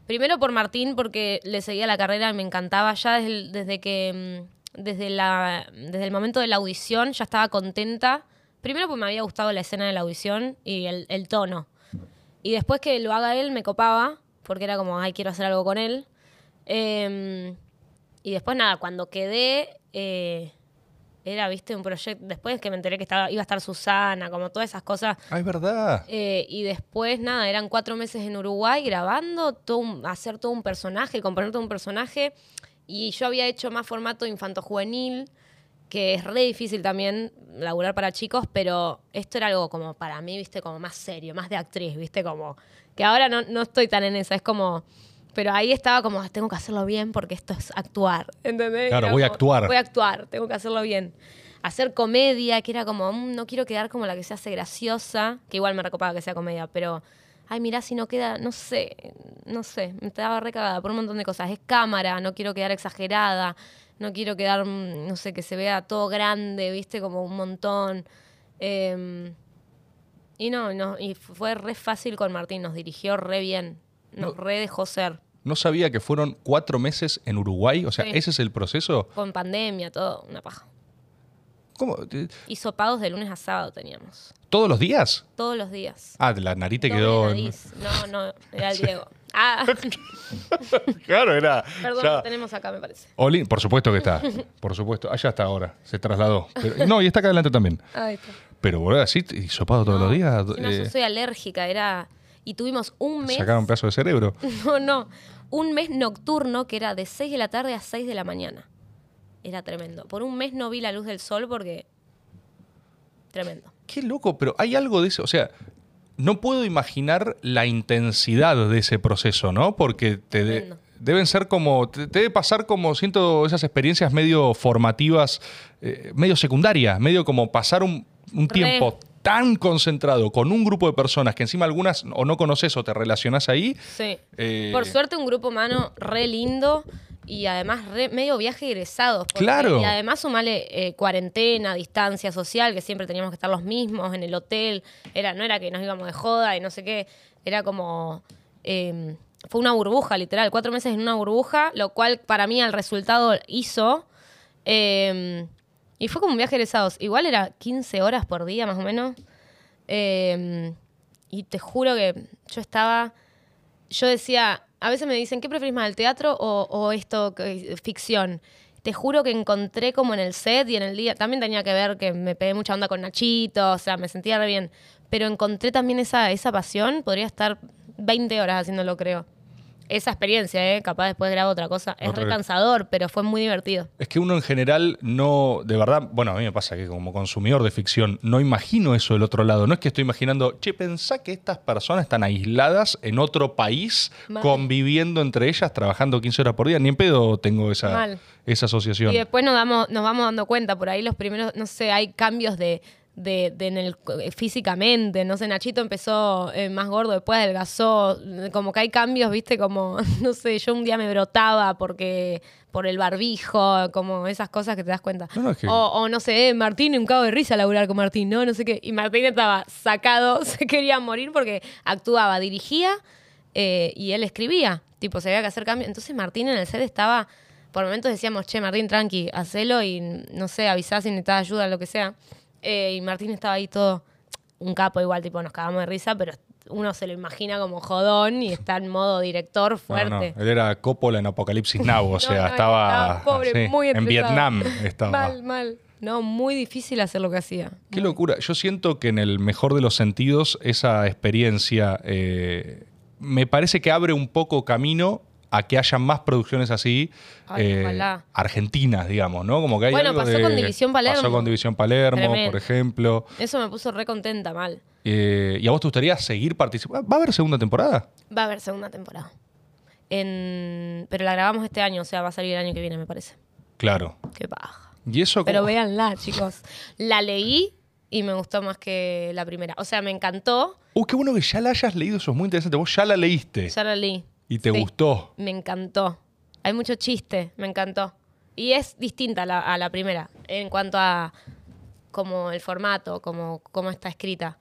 Speaker 2: Primero por Martín, porque le seguía la carrera y me encantaba ya desde, que. Desde, la, desde el momento de la audición ya estaba contenta. Primero porque me había gustado la escena de la audición y el, el tono. Y después que lo haga él me copaba, porque era como, ay, quiero hacer algo con él. Eh, y después nada, cuando quedé, eh, era, viste, un proyecto. Después que me enteré que estaba, iba a estar Susana, como todas esas cosas.
Speaker 1: Ah, es verdad.
Speaker 2: Eh, y después, nada, eran cuatro meses en Uruguay grabando, todo un- hacer todo un personaje, componer todo un personaje. Y yo había hecho más formato infanto-juvenil, que es re difícil también laburar para chicos, pero esto era algo como para mí, viste, como más serio, más de actriz, viste, como que ahora no, no estoy tan en esa, es como... Pero ahí estaba como, tengo que hacerlo bien porque esto es actuar, ¿entendés?
Speaker 1: Claro, voy a
Speaker 2: como,
Speaker 1: actuar.
Speaker 2: Voy a actuar, tengo que hacerlo bien. Hacer comedia, que era como, "Mm, no quiero quedar como la que se hace graciosa, que igual me recopaba que sea comedia, pero, ay, mirá, si no queda, no sé, no sé, me estaba recagada por un montón de cosas. Es cámara, no quiero quedar exagerada, no quiero quedar, mm, no sé, que se vea todo grande, viste, como un montón. Em, y no, no, y fue re fácil con Martín, nos dirigió re bien, nos
Speaker 1: No.
Speaker 2: re dejó ser.
Speaker 1: No sabía que fueron cuatro meses en Uruguay. O sea,
Speaker 2: Sí.
Speaker 1: ese es el proceso.
Speaker 2: Con pandemia, todo, una paja.
Speaker 1: ¿Cómo?
Speaker 2: Hisopados de lunes a sábado teníamos,
Speaker 1: ¿Todos los días?
Speaker 2: todos los días.
Speaker 1: Ah, la nariz te quedó.
Speaker 2: nariz. No, no, era el Diego. Ah,
Speaker 1: claro, era.
Speaker 2: perdón,
Speaker 1: ya-
Speaker 2: lo tenemos acá, me parece.
Speaker 1: Oli- por supuesto que está. Por supuesto. Allá está ahora. Se trasladó. Pero- no, y está acá adelante también.
Speaker 2: Ahí está.
Speaker 1: Pero, boludo, así, hisopado todos
Speaker 2: No,
Speaker 1: los días.
Speaker 2: encima yo
Speaker 1: eh,
Speaker 2: soy alérgica, era. Y tuvimos un mes.
Speaker 1: sacaron un pedazo de cerebro.
Speaker 2: No, no. Un mes nocturno que era de 6 de la tarde a 6 de la mañana. Era tremendo. Por un mes no vi la luz del sol porque. Tremendo.
Speaker 1: Qué loco, pero hay algo de eso. O sea, no puedo imaginar la intensidad de ese proceso, ¿no? Porque te de- deben ser como. Te, te debe pasar como, siento esas experiencias medio formativas, eh, medio secundarias, medio como pasar un, tiempo tan concentrado con un grupo de personas que encima algunas o no conoces o te relacionás ahí.
Speaker 2: Sí.
Speaker 1: Eh,
Speaker 2: Por suerte, un grupo humano re lindo y además re- medio viaje egresados. porque-
Speaker 1: Claro.
Speaker 2: Y además sumale eh, cuarentena, distancia social, que siempre teníamos que estar los mismos en el hotel. Era, no era que nos íbamos de joda y no sé qué. Era como. eh, fue una burbuja, literal. Cuatro meses en una burbuja, lo cual para mí el resultado hizo. eh, y fue como un viaje egresados. Igual era 15 horas por día, más o menos. Eh, y te juro que yo estaba yo decía, a veces me dicen, ¿qué preferís más, el teatro o, esto, que- ficción? Te juro que encontré como en el set y en el día, también tenía que ver que me pegué mucha onda con Nachito, o sea, me sentía bien, pero encontré también esa, esa pasión, podría estar 20 horas haciéndolo, creo. Esa experiencia, ¿eh? capaz después grabo otra cosa. Es
Speaker 1: Otra
Speaker 2: re
Speaker 1: vez.
Speaker 2: cansador, pero fue muy divertido.
Speaker 1: Es que uno en general no, de verdad, bueno, a mí me pasa que como consumidor de ficción no imagino eso del otro lado. No es que estoy imaginando, che, pensá que estas personas están aisladas en otro país,
Speaker 2: Mal.
Speaker 1: conviviendo entre ellas, trabajando 15 horas por día. Ni en pedo tengo esa,
Speaker 2: Mal.
Speaker 1: esa asociación.
Speaker 2: Y después nos, damos, nos vamos dando cuenta, por ahí los primeros, no sé, hay cambios de, de, de en el, eh, físicamente, no sé, Nachito empezó eh, más gordo, después adelgazó, como que hay cambios, viste, como, no sé, yo un día me brotaba porque por el barbijo, como esas cosas que te das cuenta.
Speaker 1: No, no, es que-
Speaker 2: o, o no sé, eh, Martín, un cago de risa laburar con Martín, no, no sé qué. Y Martín estaba sacado, se quería morir porque actuaba, dirigía eh, y él escribía. Tipo, se había que hacer cambios. Entonces Martín en el set estaba, por momentos decíamos, che, Martín, tranqui, hacelo y no sé, avisá si necesitas ayuda, lo que sea. Eh, y Martín estaba ahí todo, un capo igual, tipo, nos cagamos de risa, pero uno se lo imagina como jodón y está en modo director fuerte.
Speaker 1: no, él era Coppola en Apocalipsis Now, o sea,
Speaker 2: No,
Speaker 1: estaba,
Speaker 2: pobre,
Speaker 1: sí,
Speaker 2: muy
Speaker 1: en. Vietnam. Estaba.
Speaker 2: Mal, mal. No, muy difícil hacer lo que hacía.
Speaker 1: Qué locura. Yo siento que en el mejor de los sentidos, esa experiencia eh, me parece que abre un poco camino a que haya más producciones así,
Speaker 2: Ay,
Speaker 1: eh, argentinas, digamos, ¿no? Como que hay
Speaker 2: Bueno,
Speaker 1: algo
Speaker 2: pasó
Speaker 1: de-
Speaker 2: con División Palermo.
Speaker 1: Pasó con División Palermo,
Speaker 2: Tremendo.
Speaker 1: por ejemplo.
Speaker 2: Eso me puso re contenta, mal.
Speaker 1: Eh, ¿Y a vos te gustaría seguir participando? ¿Va a haber segunda temporada?
Speaker 2: Va a haber segunda temporada. En... Pero la grabamos este año, o sea, va a salir el año que viene, me parece.
Speaker 1: Claro.
Speaker 2: Qué paja.
Speaker 1: ¿Y eso
Speaker 2: Pero véanla, chicos. La leí y me gustó más que la primera. O sea, me encantó.
Speaker 1: Uh, qué bueno que ya la hayas leído, eso es muy interesante. Vos ya la leíste
Speaker 2: Ya la leí.
Speaker 1: Y te
Speaker 2: Sí.
Speaker 1: gustó.
Speaker 2: Me encantó. Hay mucho chiste, me encantó. Y es distinta a la, a la primera en cuanto a como el formato, como cómo está escrita.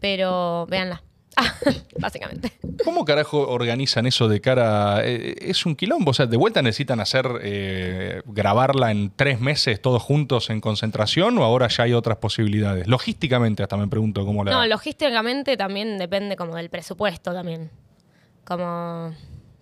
Speaker 2: Pero véanla. Básicamente.
Speaker 1: ¿Cómo carajo organizan eso de cara? eh, es un quilombo, o sea, de vuelta necesitan hacer, eh, grabarla en tres meses todos juntos en concentración o ahora ya hay otras posibilidades. Logísticamente hasta me pregunto cómo la...
Speaker 2: No, logísticamente también depende como del presupuesto también. Como,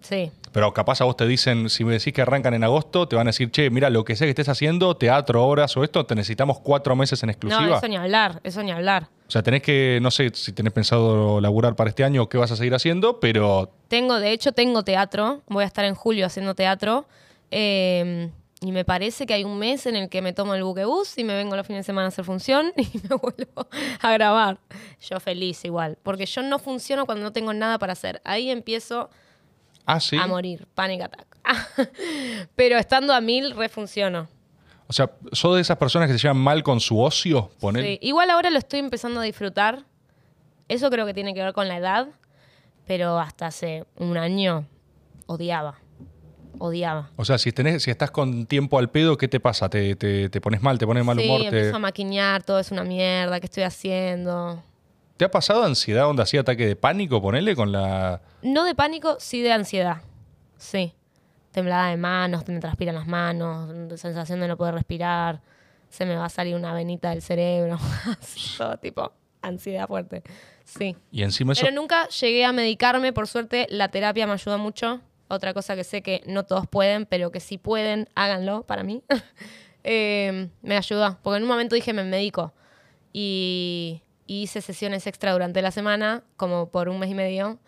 Speaker 2: sí.
Speaker 1: Pero capaz a vos te dicen, si me decís que arrancan en agosto, te van a decir, che, mira, lo que sé que estés haciendo, teatro, obras o esto, te necesitamos cuatro meses en exclusiva.
Speaker 2: No, eso ni hablar, eso ni hablar.
Speaker 1: O sea, tenés que, no sé si tenés pensado laburar para este año o qué vas a seguir haciendo, pero
Speaker 2: Tengo, de hecho, tengo teatro. Voy a estar en julio haciendo teatro. Eh, y me parece que hay un mes en el que me tomo el buquebús y me vengo los fines de semana a hacer función y me vuelvo a grabar. Yo feliz igual. Porque yo no funciono cuando no tengo nada para hacer. Ahí empiezo
Speaker 1: Ah, sí.
Speaker 2: a morir. Panic attack. Pero estando a mil, refunciono.
Speaker 1: O sea, ¿sos de esas personas que se llevan mal con su ocio? Poner...
Speaker 2: Sí. Igual ahora lo estoy empezando a disfrutar. Eso creo que tiene que ver con la edad. Pero hasta hace un año odiaba. Odiaba.
Speaker 1: O sea, si, tenés, si estás con tiempo al pedo, ¿qué te pasa? ¿Te, te, te pones mal? ¿Te pones mal
Speaker 2: sí,
Speaker 1: humor? te-
Speaker 2: empiezo a maquinear, todo es una mierda, ¿qué estoy haciendo?
Speaker 1: ¿Te ha pasado ansiedad, onda así, ataque de pánico, ponele con la...
Speaker 2: No de pánico, sí de ansiedad. Sí. Temblada de manos, me transpiran las manos, sensación de no poder respirar, se me va a salir una venita del cerebro. Todo tipo, ansiedad fuerte. Sí.
Speaker 1: Y encima eso...
Speaker 2: Pero nunca llegué a medicarme, por suerte la terapia me ayuda mucho. Otra cosa que sé que no todos pueden, pero que si pueden, háganlo para mí. Eh, me ayudó, porque en un momento dije me medico y, y hice sesiones extra durante la semana, como por un mes y medio,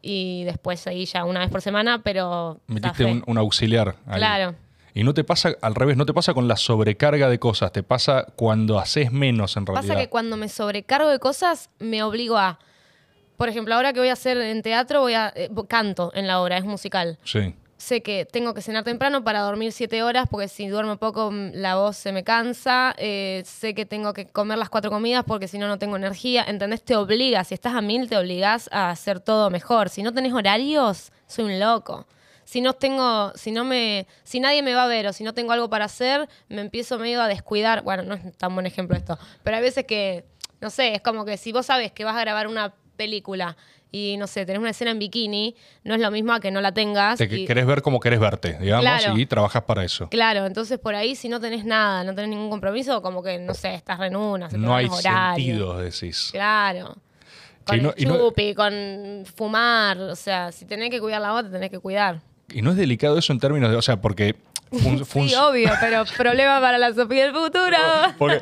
Speaker 2: y después seguí ya una vez por semana, pero...
Speaker 1: Metiste un, un auxiliar. ahí.
Speaker 2: Claro.
Speaker 1: Y no te pasa, al revés, no te pasa con la sobrecarga de cosas, te pasa cuando haces menos en realidad.
Speaker 2: Pasa que cuando me sobrecargo de cosas, me obligo a... Por ejemplo, ahora que voy a hacer en teatro, voy a eh, canto en la obra, es musical.
Speaker 1: Sí.
Speaker 2: sé que tengo que cenar temprano para dormir siete horas, porque si duermo poco mm, la voz se me cansa. Eh, sé que tengo que comer las cuatro comidas porque si no, no tengo energía. ¿Entendés? Te obliga. Si estás a mil, te obligas a hacer todo mejor. Si no tenés horarios, soy un loco. Si no tengo, si no me, si nadie me va a ver o si no tengo algo para hacer, me empiezo medio a descuidar. Bueno, no es tan buen ejemplo esto, pero hay veces que, no sé, es como que si vos sabes que vas a grabar una película y no sé, tenés una escena en bikini, no es lo mismo a que no la tengas.
Speaker 1: Te
Speaker 2: y-
Speaker 1: querés ver como querés verte, digamos,
Speaker 2: Claro.
Speaker 1: y trabajas para eso.
Speaker 2: Claro, entonces por ahí si no tenés nada, no tenés ningún compromiso, como que, no sé, estás re en una, se
Speaker 1: No hay sentido, decís.
Speaker 2: Claro. Con
Speaker 1: y no-
Speaker 2: el
Speaker 1: y no-
Speaker 2: chupi, con fumar, o sea, si tenés que cuidar la voz, te tenés que cuidar.
Speaker 1: Y no es delicado eso en términos de, o sea, porque... fun- fun-
Speaker 2: Sí, obvio, pero problema para la Sofía del futuro.
Speaker 1: porque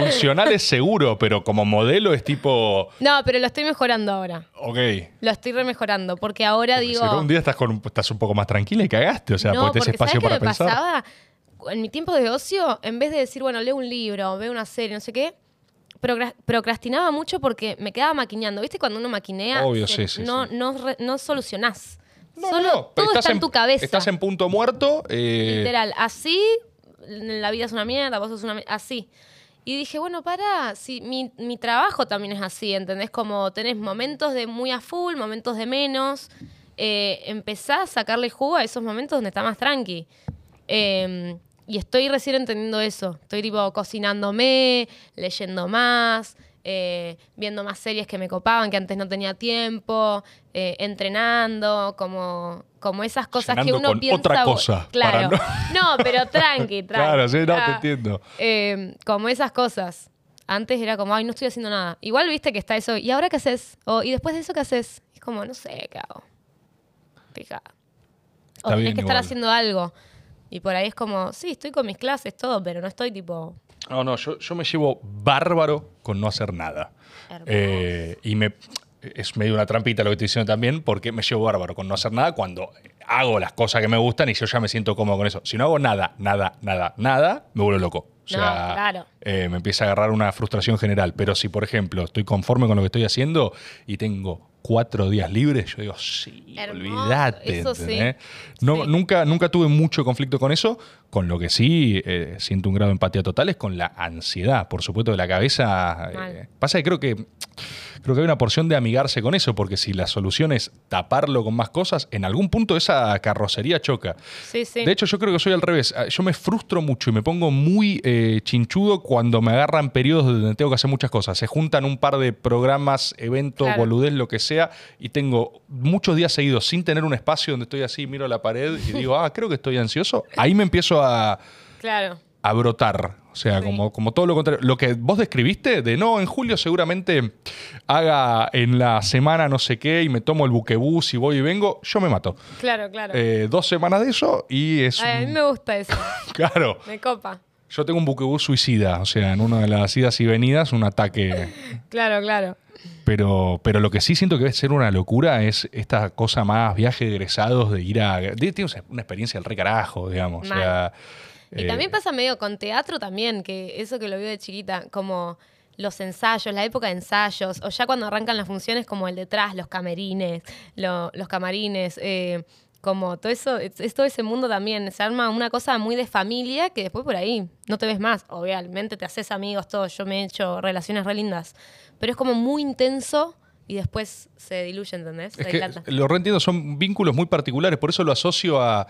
Speaker 1: funcional es seguro, pero como modelo es tipo,
Speaker 2: No, pero lo estoy mejorando ahora.
Speaker 1: ok.
Speaker 2: Lo estoy remejorando, porque ahora
Speaker 1: Porque
Speaker 2: digo...
Speaker 1: si un día estás, con, un- estás un poco más tranquila y cagaste, o sea,
Speaker 2: no,
Speaker 1: porque
Speaker 2: porque
Speaker 1: espacio
Speaker 2: ¿sabes
Speaker 1: para
Speaker 2: qué me
Speaker 1: pensar.
Speaker 2: pasaba? En mi tiempo de ocio, en vez de decir, bueno, leo un libro, veo una serie, no sé qué, procra- procrastinaba mucho porque me quedaba maquineando. ¿Viste cuando uno maquinea?
Speaker 1: Obvio,
Speaker 2: se-
Speaker 1: sí, sí,
Speaker 2: no,
Speaker 1: sí.
Speaker 2: No, no solucionás.
Speaker 1: No,
Speaker 2: Solo
Speaker 1: no,
Speaker 2: todo está en, tu cabeza.
Speaker 1: Estás en punto muerto. eh,
Speaker 2: Literal. Así, la vida es una mierda, vos sos una mierda. Así. Y dije, bueno, para, si mi, trabajo también es así, ¿entendés? Como tenés momentos de muy a full, momentos de menos. Eh, empezá a sacarle jugo a esos momentos donde está más tranqui. Eh, y estoy recién entendiendo eso. Estoy tipo cocinándome, leyendo más, eh, viendo más series que me copaban, que antes no tenía tiempo, eh, entrenando, como, como esas cosas que uno
Speaker 1: con
Speaker 2: piensa.
Speaker 1: otra cosa,
Speaker 2: Claro. no... pero tranqui, tranqui.
Speaker 1: Claro, sí, no, te entiendo.
Speaker 2: eh, como esas cosas. Antes era como, ay, no estoy haciendo nada. Igual viste que está eso, ¿y ahora qué haces? O, ¿y después de eso qué haces? Es como, no sé, ¿qué hago? Fija. O
Speaker 1: Está
Speaker 2: tenés que estar haciendo algo. Y por ahí es como, sí, estoy con mis clases, todo, pero no estoy tipo.
Speaker 1: No, no, yo, yo me llevo bárbaro con no hacer nada. Eh, y me es medio una trampita lo que estoy diciendo también, porque me llevo bárbaro con no hacer nada cuando hago las cosas que me gustan y yo ya me siento cómodo con eso. Si no hago nada, nada, nada, nada, me vuelvo loco. O sea,
Speaker 2: No, claro.
Speaker 1: eh, me empieza a agarrar una frustración general. Pero si, por ejemplo, estoy conforme con lo que estoy haciendo y tengo cuatro días libres, yo digo, sí, olvídate.
Speaker 2: eso sí.
Speaker 1: No,
Speaker 2: Sí.
Speaker 1: nunca, nunca tuve mucho conflicto con eso. Con lo que sí eh, siento un grado de empatía total es con la ansiedad. Por supuesto, de la cabeza. eh, pasa que creo que creo que hay una porción de amigarse con eso, porque si la solución es taparlo con más cosas, en algún punto esa carrocería choca.
Speaker 2: Sí, sí.
Speaker 1: De hecho, yo creo que soy al revés. Ah, Yo me frustro mucho y me pongo muy eh, chinchudo cuando me agarran periodos donde tengo que hacer muchas cosas. Se juntan un par de programas, eventos,
Speaker 2: Claro.
Speaker 1: boludez, lo que sea, y tengo muchos días seguidos sin tener un espacio donde estoy así, miro la pared y digo, ah, creo que estoy ansioso. Ahí me empiezo a,
Speaker 2: claro.
Speaker 1: a brotar. O sea,
Speaker 2: Sí.
Speaker 1: como, como todo lo contrario. Lo que vos describiste de no, en julio seguramente haga en la semana no sé qué y me tomo el buquebús y voy y vengo, yo me mato.
Speaker 2: Claro, claro.
Speaker 1: Eh, dos semanas de eso y es.
Speaker 2: Ay, a mí me gusta eso.
Speaker 1: Claro.
Speaker 2: Me copa.
Speaker 1: Yo tengo un buquebús suicida, o sea, en una de las idas y venidas, un ataque.
Speaker 2: Claro, claro.
Speaker 1: Pero, pero lo que sí siento que debe ser una locura es esta cosa más viaje de egresados, de ir a. Tiene una experiencia del re carajo, digamos. O
Speaker 2: Mal.
Speaker 1: sea,
Speaker 2: Y
Speaker 1: eh,
Speaker 2: también pasa medio con teatro también, que eso que lo veo de chiquita, como los ensayos, la época de ensayos, o ya cuando arrancan las funciones como el detrás, los camerines, lo- los camarines, eh, como todo eso, es, es todo ese mundo también, se arma una cosa muy de familia que después por ahí no te ves más, obviamente te haces amigos, todo, yo me he hecho relaciones re lindas, pero es como muy intenso y después se diluye, ¿entendés?
Speaker 1: Es
Speaker 2: Se
Speaker 1: que
Speaker 2: dilata.
Speaker 1: lo reentiendo, son vínculos muy particulares, por eso lo asocio a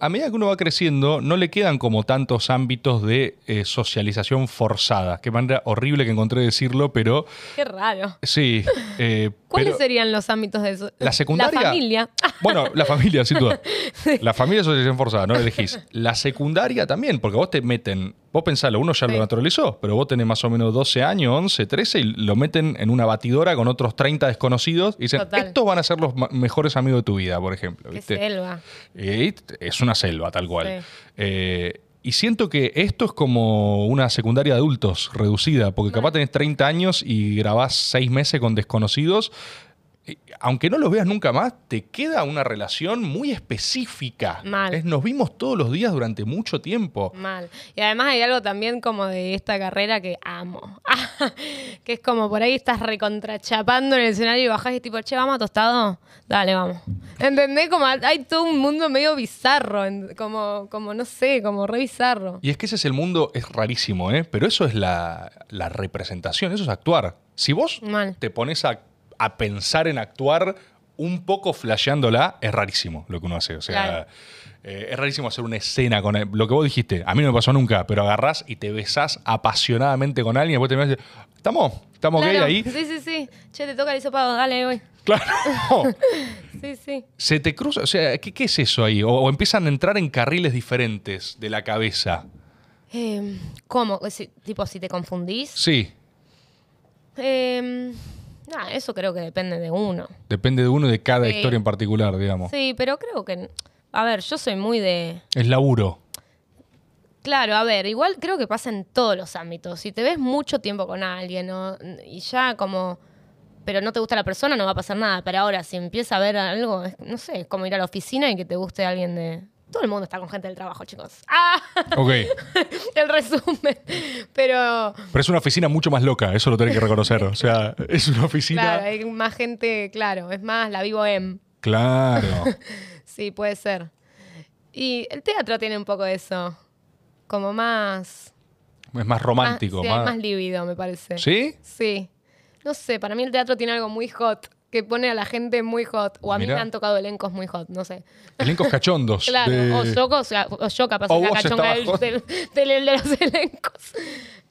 Speaker 1: a medida que uno va creciendo, no le quedan como tantos ámbitos de eh, socialización forzada. Qué manera horrible que encontré de decirlo, pero
Speaker 2: Qué raro.
Speaker 1: sí. eh,
Speaker 2: ¿Cuáles
Speaker 1: pero-
Speaker 2: serían los ámbitos de eso?
Speaker 1: La secundaria.
Speaker 2: La familia.
Speaker 1: Bueno, la familia, sin duda. La familia es asociación forzada, no elegís. La secundaria también, porque vos te meten. Vos pensalo, uno ya
Speaker 2: Sí.
Speaker 1: lo naturalizó, pero vos tenés más o menos 12 años, 11, 13, y lo meten en una batidora con otros 30 desconocidos y dicen:
Speaker 2: Total.
Speaker 1: Estos van a ser los mejores amigos de tu vida, por ejemplo.
Speaker 2: Qué
Speaker 1: ¿viste?
Speaker 2: selva.
Speaker 1: Y es una selva, tal cual.
Speaker 2: Sí.
Speaker 1: Eh, y siento que esto es como una secundaria de adultos reducida, porque capaz tenés 30 años y grabás 6 meses con desconocidos. Aunque no los veas nunca más, te queda una relación muy específica.
Speaker 2: Mal.
Speaker 1: Es, nos vimos todos los días durante mucho tiempo.
Speaker 2: Mal. Y además hay algo también como de esta carrera que amo. que es como por ahí estás recontrachapando en el escenario y bajás y tipo, che, vamos a tostado. Dale, vamos. ¿Entendés? Como hay todo un mundo medio bizarro. Como, como no sé, como re bizarro.
Speaker 1: Y es que ese es el mundo, es rarísimo, ¿eh? Pero eso es la, la representación, eso es actuar. Si vos
Speaker 2: Mal.
Speaker 1: te pones a, a pensar en actuar un poco flasheándola, es rarísimo lo que uno hace. O sea,
Speaker 2: Claro.
Speaker 1: eh, es rarísimo hacer una escena con lo que vos dijiste. A mí no me pasó nunca, pero agarrás y te besás apasionadamente con alguien y después te y dices, ¿estamos? ¿Estamos gay ahí?
Speaker 2: Sí, sí, sí. Che, te toca el hisopado, dale, voy.
Speaker 1: Claro.
Speaker 2: Sí, sí.
Speaker 1: Se te cruza, o sea, ¿qué, qué es eso ahí? O, o empiezan a entrar en carriles diferentes de la cabeza.
Speaker 2: Eh, ¿Cómo? Si- tipo, si te confundís.
Speaker 1: Sí,
Speaker 2: Eh, nah, eso creo que depende de uno.
Speaker 1: depende de uno y de cada
Speaker 2: Sí.
Speaker 1: historia en particular, digamos.
Speaker 2: Sí, pero creo que. A ver, yo soy muy de.
Speaker 1: Es laburo.
Speaker 2: Claro, a ver, igual creo que pasa en todos los ámbitos. Si te ves mucho tiempo con alguien ¿no? y ya como. Pero no te gusta la persona, no va a pasar nada. Pero ahora, si empieza a ver algo, no sé, es como ir a la oficina y que te guste alguien de. Todo el mundo está con gente del trabajo, chicos. ¡Ah!
Speaker 1: Ok.
Speaker 2: el resumen. Pero.
Speaker 1: Pero es una oficina mucho más loca, eso lo tenés que reconocer. O sea, es una oficina.
Speaker 2: Claro, hay más gente, claro, es más la vivo en.
Speaker 1: Claro.
Speaker 2: Sí, puede ser. Y el teatro tiene un poco de eso. Como más.
Speaker 1: Es más romántico.
Speaker 2: más, sí, hay
Speaker 1: más...
Speaker 2: más lívido, me parece.
Speaker 1: ¿Sí?
Speaker 2: Sí. No sé, para mí el teatro tiene algo muy hot, que pone a la gente muy hot. O a mí me han tocado elencos muy hot, no sé.
Speaker 1: Elencos cachondos.
Speaker 2: Claro,
Speaker 1: de-
Speaker 2: o yo, o, sea, o yo capaz
Speaker 1: O
Speaker 2: la cachonga del, del, del- de los elencos.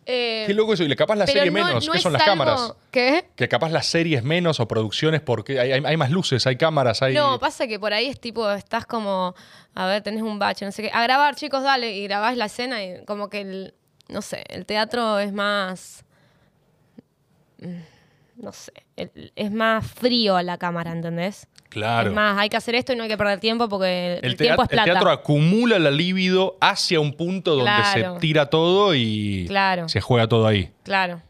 Speaker 2: Eh,
Speaker 1: Qué loco eso. Y le capaz la serie
Speaker 2: no-
Speaker 1: menos.
Speaker 2: no
Speaker 1: ¿Qué son las
Speaker 2: algo-
Speaker 1: cámaras?
Speaker 2: ¿Qué?
Speaker 1: Que capaz las series menos o producciones porque hay, hay- hay más luces, hay cámaras, hay.
Speaker 2: No, pasa que por ahí es tipo, estás como, a ver, tenés un bache, no sé qué. A grabar, chicos, dale. Y grabás la escena y como que el, no sé, el teatro es más, mm, no sé, es más frío a la cámara, ¿entendés?
Speaker 1: claro.
Speaker 2: Es más, hay que hacer esto y no hay que perder tiempo porque el,
Speaker 1: el,
Speaker 2: tiempo es plata.
Speaker 1: el teatro acumula la libido hacia un punto donde
Speaker 2: Claro.
Speaker 1: se tira todo y
Speaker 2: Claro.
Speaker 1: se juega todo ahí.
Speaker 2: Claro.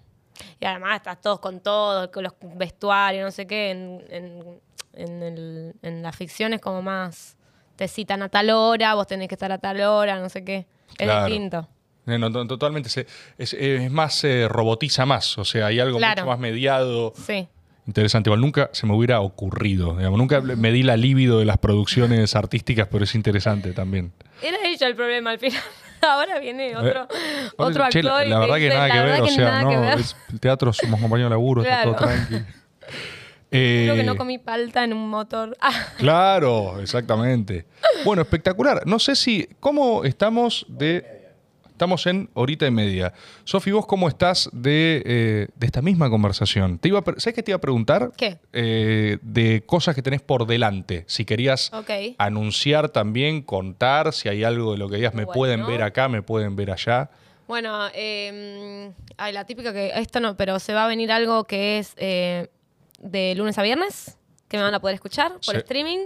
Speaker 2: Y además estás todos con todo, con los vestuarios, no sé qué. En, en, en el- en la ficción es como más. Te citan a tal hora, vos tenés que estar a tal hora, no sé qué. Es
Speaker 1: Claro.
Speaker 2: distinto.
Speaker 1: Eh, no, to- totalmente. se- es, es más, eh, robotiza más. O sea, hay algo
Speaker 2: Claro.
Speaker 1: mucho más mediado.
Speaker 2: Sí.
Speaker 1: Interesante. Igual nunca se me hubiera ocurrido. digamos. Nunca me di la libido de las producciones artísticas, pero es interesante también.
Speaker 2: Era ella el problema al final. Ahora viene otro,
Speaker 1: Eh,
Speaker 2: otro
Speaker 1: che,
Speaker 2: actor.
Speaker 1: la, verdad que
Speaker 2: dice,
Speaker 1: nada
Speaker 2: "La
Speaker 1: que ver. O sea,
Speaker 2: nada que
Speaker 1: no,
Speaker 2: ver".
Speaker 1: es- el teatro somos compañeros de laburo, está todo
Speaker 2: Claro.
Speaker 1: tranqui. Eh,
Speaker 2: Creo que no comí palta en un motor.
Speaker 1: Claro, exactamente. Bueno, espectacular. No sé si. ¿Cómo estamos de.? Estamos en horita y media. Sofi, ¿vos cómo estás de, eh, de esta misma conversación? Te iba a ¿Sabes qué te iba a preguntar?
Speaker 2: ¿Qué?
Speaker 1: Eh, de cosas que tenés por delante. Si querías anunciar también, contar, si hay algo de lo que digas, me
Speaker 2: Bueno.
Speaker 1: pueden ver acá, me pueden ver allá.
Speaker 2: Bueno, eh, ay, la típica que esto no, pero se va a venir algo que es eh, de lunes a viernes, que me van a poder escuchar por
Speaker 1: Sí.
Speaker 2: streaming.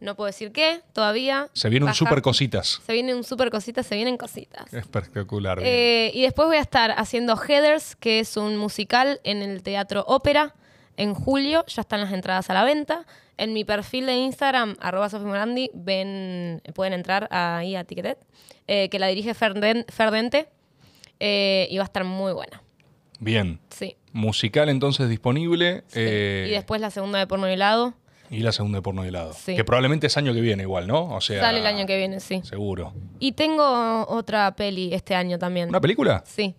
Speaker 2: No puedo decir qué todavía.
Speaker 1: Se viene un
Speaker 2: Baja.
Speaker 1: super cositas.
Speaker 2: Se viene un super cositas, se vienen cositas.
Speaker 1: Espectacular.
Speaker 2: Eh, y después voy a estar haciendo Heathers, que es un musical en el Teatro Ópera en julio. Ya están las entradas a la venta. En mi perfil de Instagram, arroba Morandi, ven, pueden entrar ahí a Ticketed, eh, que la dirige Ferden- Ferdente eh, y va a estar muy buena.
Speaker 1: Bien.
Speaker 2: Sí.
Speaker 1: Musical entonces disponible.
Speaker 2: sí.
Speaker 1: eh,
Speaker 2: y después la segunda de porno y helado
Speaker 1: Y la segunda de porno de helado.
Speaker 2: Sí.
Speaker 1: Que probablemente es año que viene igual, ¿no? O sea.
Speaker 2: sale el año que viene, sí.
Speaker 1: Seguro.
Speaker 2: Y tengo otra peli este año también.
Speaker 1: ¿Una película?
Speaker 2: Sí.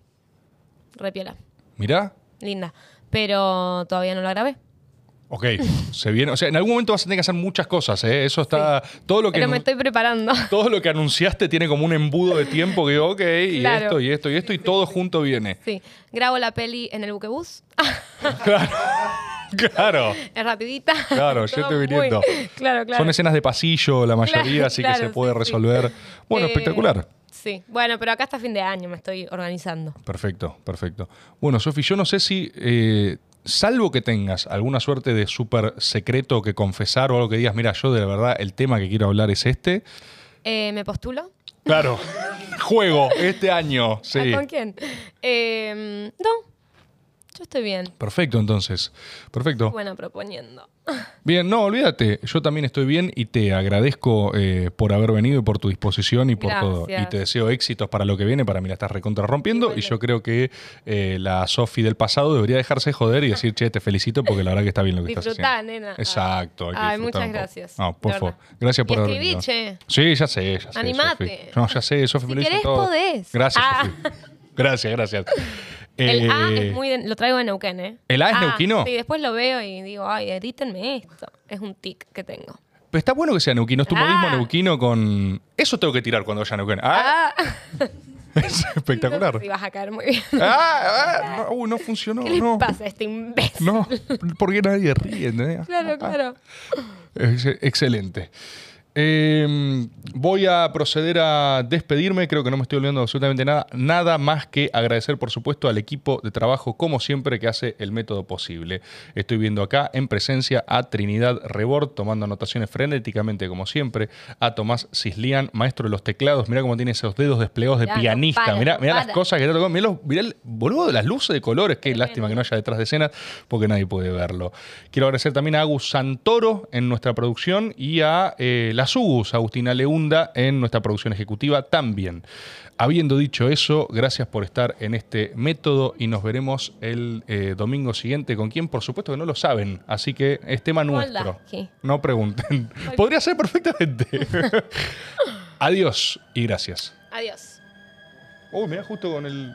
Speaker 2: Repiola.
Speaker 1: Mirá.
Speaker 2: Linda. Pero todavía no la grabé.
Speaker 1: Ok, se viene. O sea, en algún momento vas a tener que hacer muchas cosas, ¿eh? Eso está. Todo lo que.
Speaker 2: Pero me estoy preparando.
Speaker 1: Todo lo que anunciaste tiene como un embudo de tiempo que, ok, y esto, y esto, y esto, y todo junto viene.
Speaker 2: Sí. Grabo la peli en el buquebús.
Speaker 1: Claro. Claro.
Speaker 2: Es rapidita.
Speaker 1: Claro, yo
Speaker 2: muy-
Speaker 1: viniendo.
Speaker 2: Claro, claro.
Speaker 1: Son escenas de pasillo, la mayoría,
Speaker 2: Claro,
Speaker 1: así que se puede
Speaker 2: sí, sí.
Speaker 1: resolver. Bueno,
Speaker 2: Eh,
Speaker 1: espectacular.
Speaker 2: Sí. Bueno, pero acá hasta fin de año me estoy organizando.
Speaker 1: Perfecto, perfecto. Bueno, Sofi, yo no sé si, eh, salvo que tengas alguna suerte de súper secreto que confesar o algo que digas, mira, yo de verdad el tema que quiero hablar es este.
Speaker 2: Eh, ¿Me postulo?
Speaker 1: Claro, juego este año. Sí.
Speaker 2: ¿Ah, ¿Con quién? Eh, no. Yo estoy bien.
Speaker 1: Perfecto, entonces. Perfecto.
Speaker 2: Bueno, proponiendo.
Speaker 1: Bien, no, olvídate. Yo también estoy bien y te agradezco eh, por haber venido y por tu disposición y por todo.
Speaker 2: Gracias.
Speaker 1: Y te deseo éxitos para lo que viene. Para mí la estás recontra rompiendo. Y yo creo que eh, la Sofi del pasado debería dejarse joder y decir, che, te felicito porque la verdad que está bien lo que estás haciendo.
Speaker 2: nena.
Speaker 1: Exacto. hay que
Speaker 2: Ay, muchas gracias.
Speaker 1: No, por favor. Gracias por
Speaker 2: y
Speaker 1: haber
Speaker 2: escribí,
Speaker 1: venido.
Speaker 2: che.
Speaker 1: Sí, ya sé, ya sé.
Speaker 2: Animate.
Speaker 1: No, ya sé, Sofi me
Speaker 2: Si
Speaker 1: lo dice
Speaker 2: querés,
Speaker 1: todo.
Speaker 2: podés.
Speaker 1: Gracias,
Speaker 2: Ah.
Speaker 1: Sofi. Gracias, gracias.
Speaker 2: El A
Speaker 1: Eh,
Speaker 2: es muy de- lo traigo de Neuquén, ¿eh?
Speaker 1: ¿El A es
Speaker 2: Ah,
Speaker 1: neuquino?
Speaker 2: Sí, después lo veo y digo, ay, edítenme esto. Es un tic que tengo.
Speaker 1: Pero está bueno que sea neuquino. Es tu modismo
Speaker 2: Ah.
Speaker 1: neuquino con... Eso tengo que tirar cuando vaya a Neuquén. Ah,
Speaker 2: Ah,
Speaker 1: es espectacular.
Speaker 2: No vas a caer muy bien.
Speaker 1: Ah, ah, no, uy, no funcionó.
Speaker 2: ¿Qué
Speaker 1: no.
Speaker 2: pasa a este imbécil?
Speaker 1: No, porque nadie ríe. ¿entendés?
Speaker 2: Claro,
Speaker 1: Ah,
Speaker 2: claro.
Speaker 1: excelente. Eh, voy a proceder a despedirme. Creo que no me estoy olvidando absolutamente nada. Nada más que agradecer, por supuesto, al equipo de trabajo, como siempre, que hace el método posible. Estoy viendo acá en presencia a Trinidad Rebord, tomando anotaciones frenéticamente, como siempre. A Tomás Cislián, maestro de los teclados. Mirá cómo tiene esos dedos desplegados de pianista.
Speaker 2: para,
Speaker 1: mirá las cosas que te tocó. Mirá, los- mirá el boludo de las luces de colores. Qué lástima que no haya detrás de escenas, porque nadie puede verlo. Quiero agradecer también a Agus Santoro en nuestra producción y a eh, las Agustina Leunda, en nuestra producción ejecutiva también. Habiendo dicho eso, gracias por estar en este método y nos veremos el eh, domingo siguiente con quien, por supuesto que no lo saben, así que es tema nuestro. No pregunten. Podría ser perfectamente. Adiós y gracias.
Speaker 2: Adiós.
Speaker 1: Oh, mira justo con el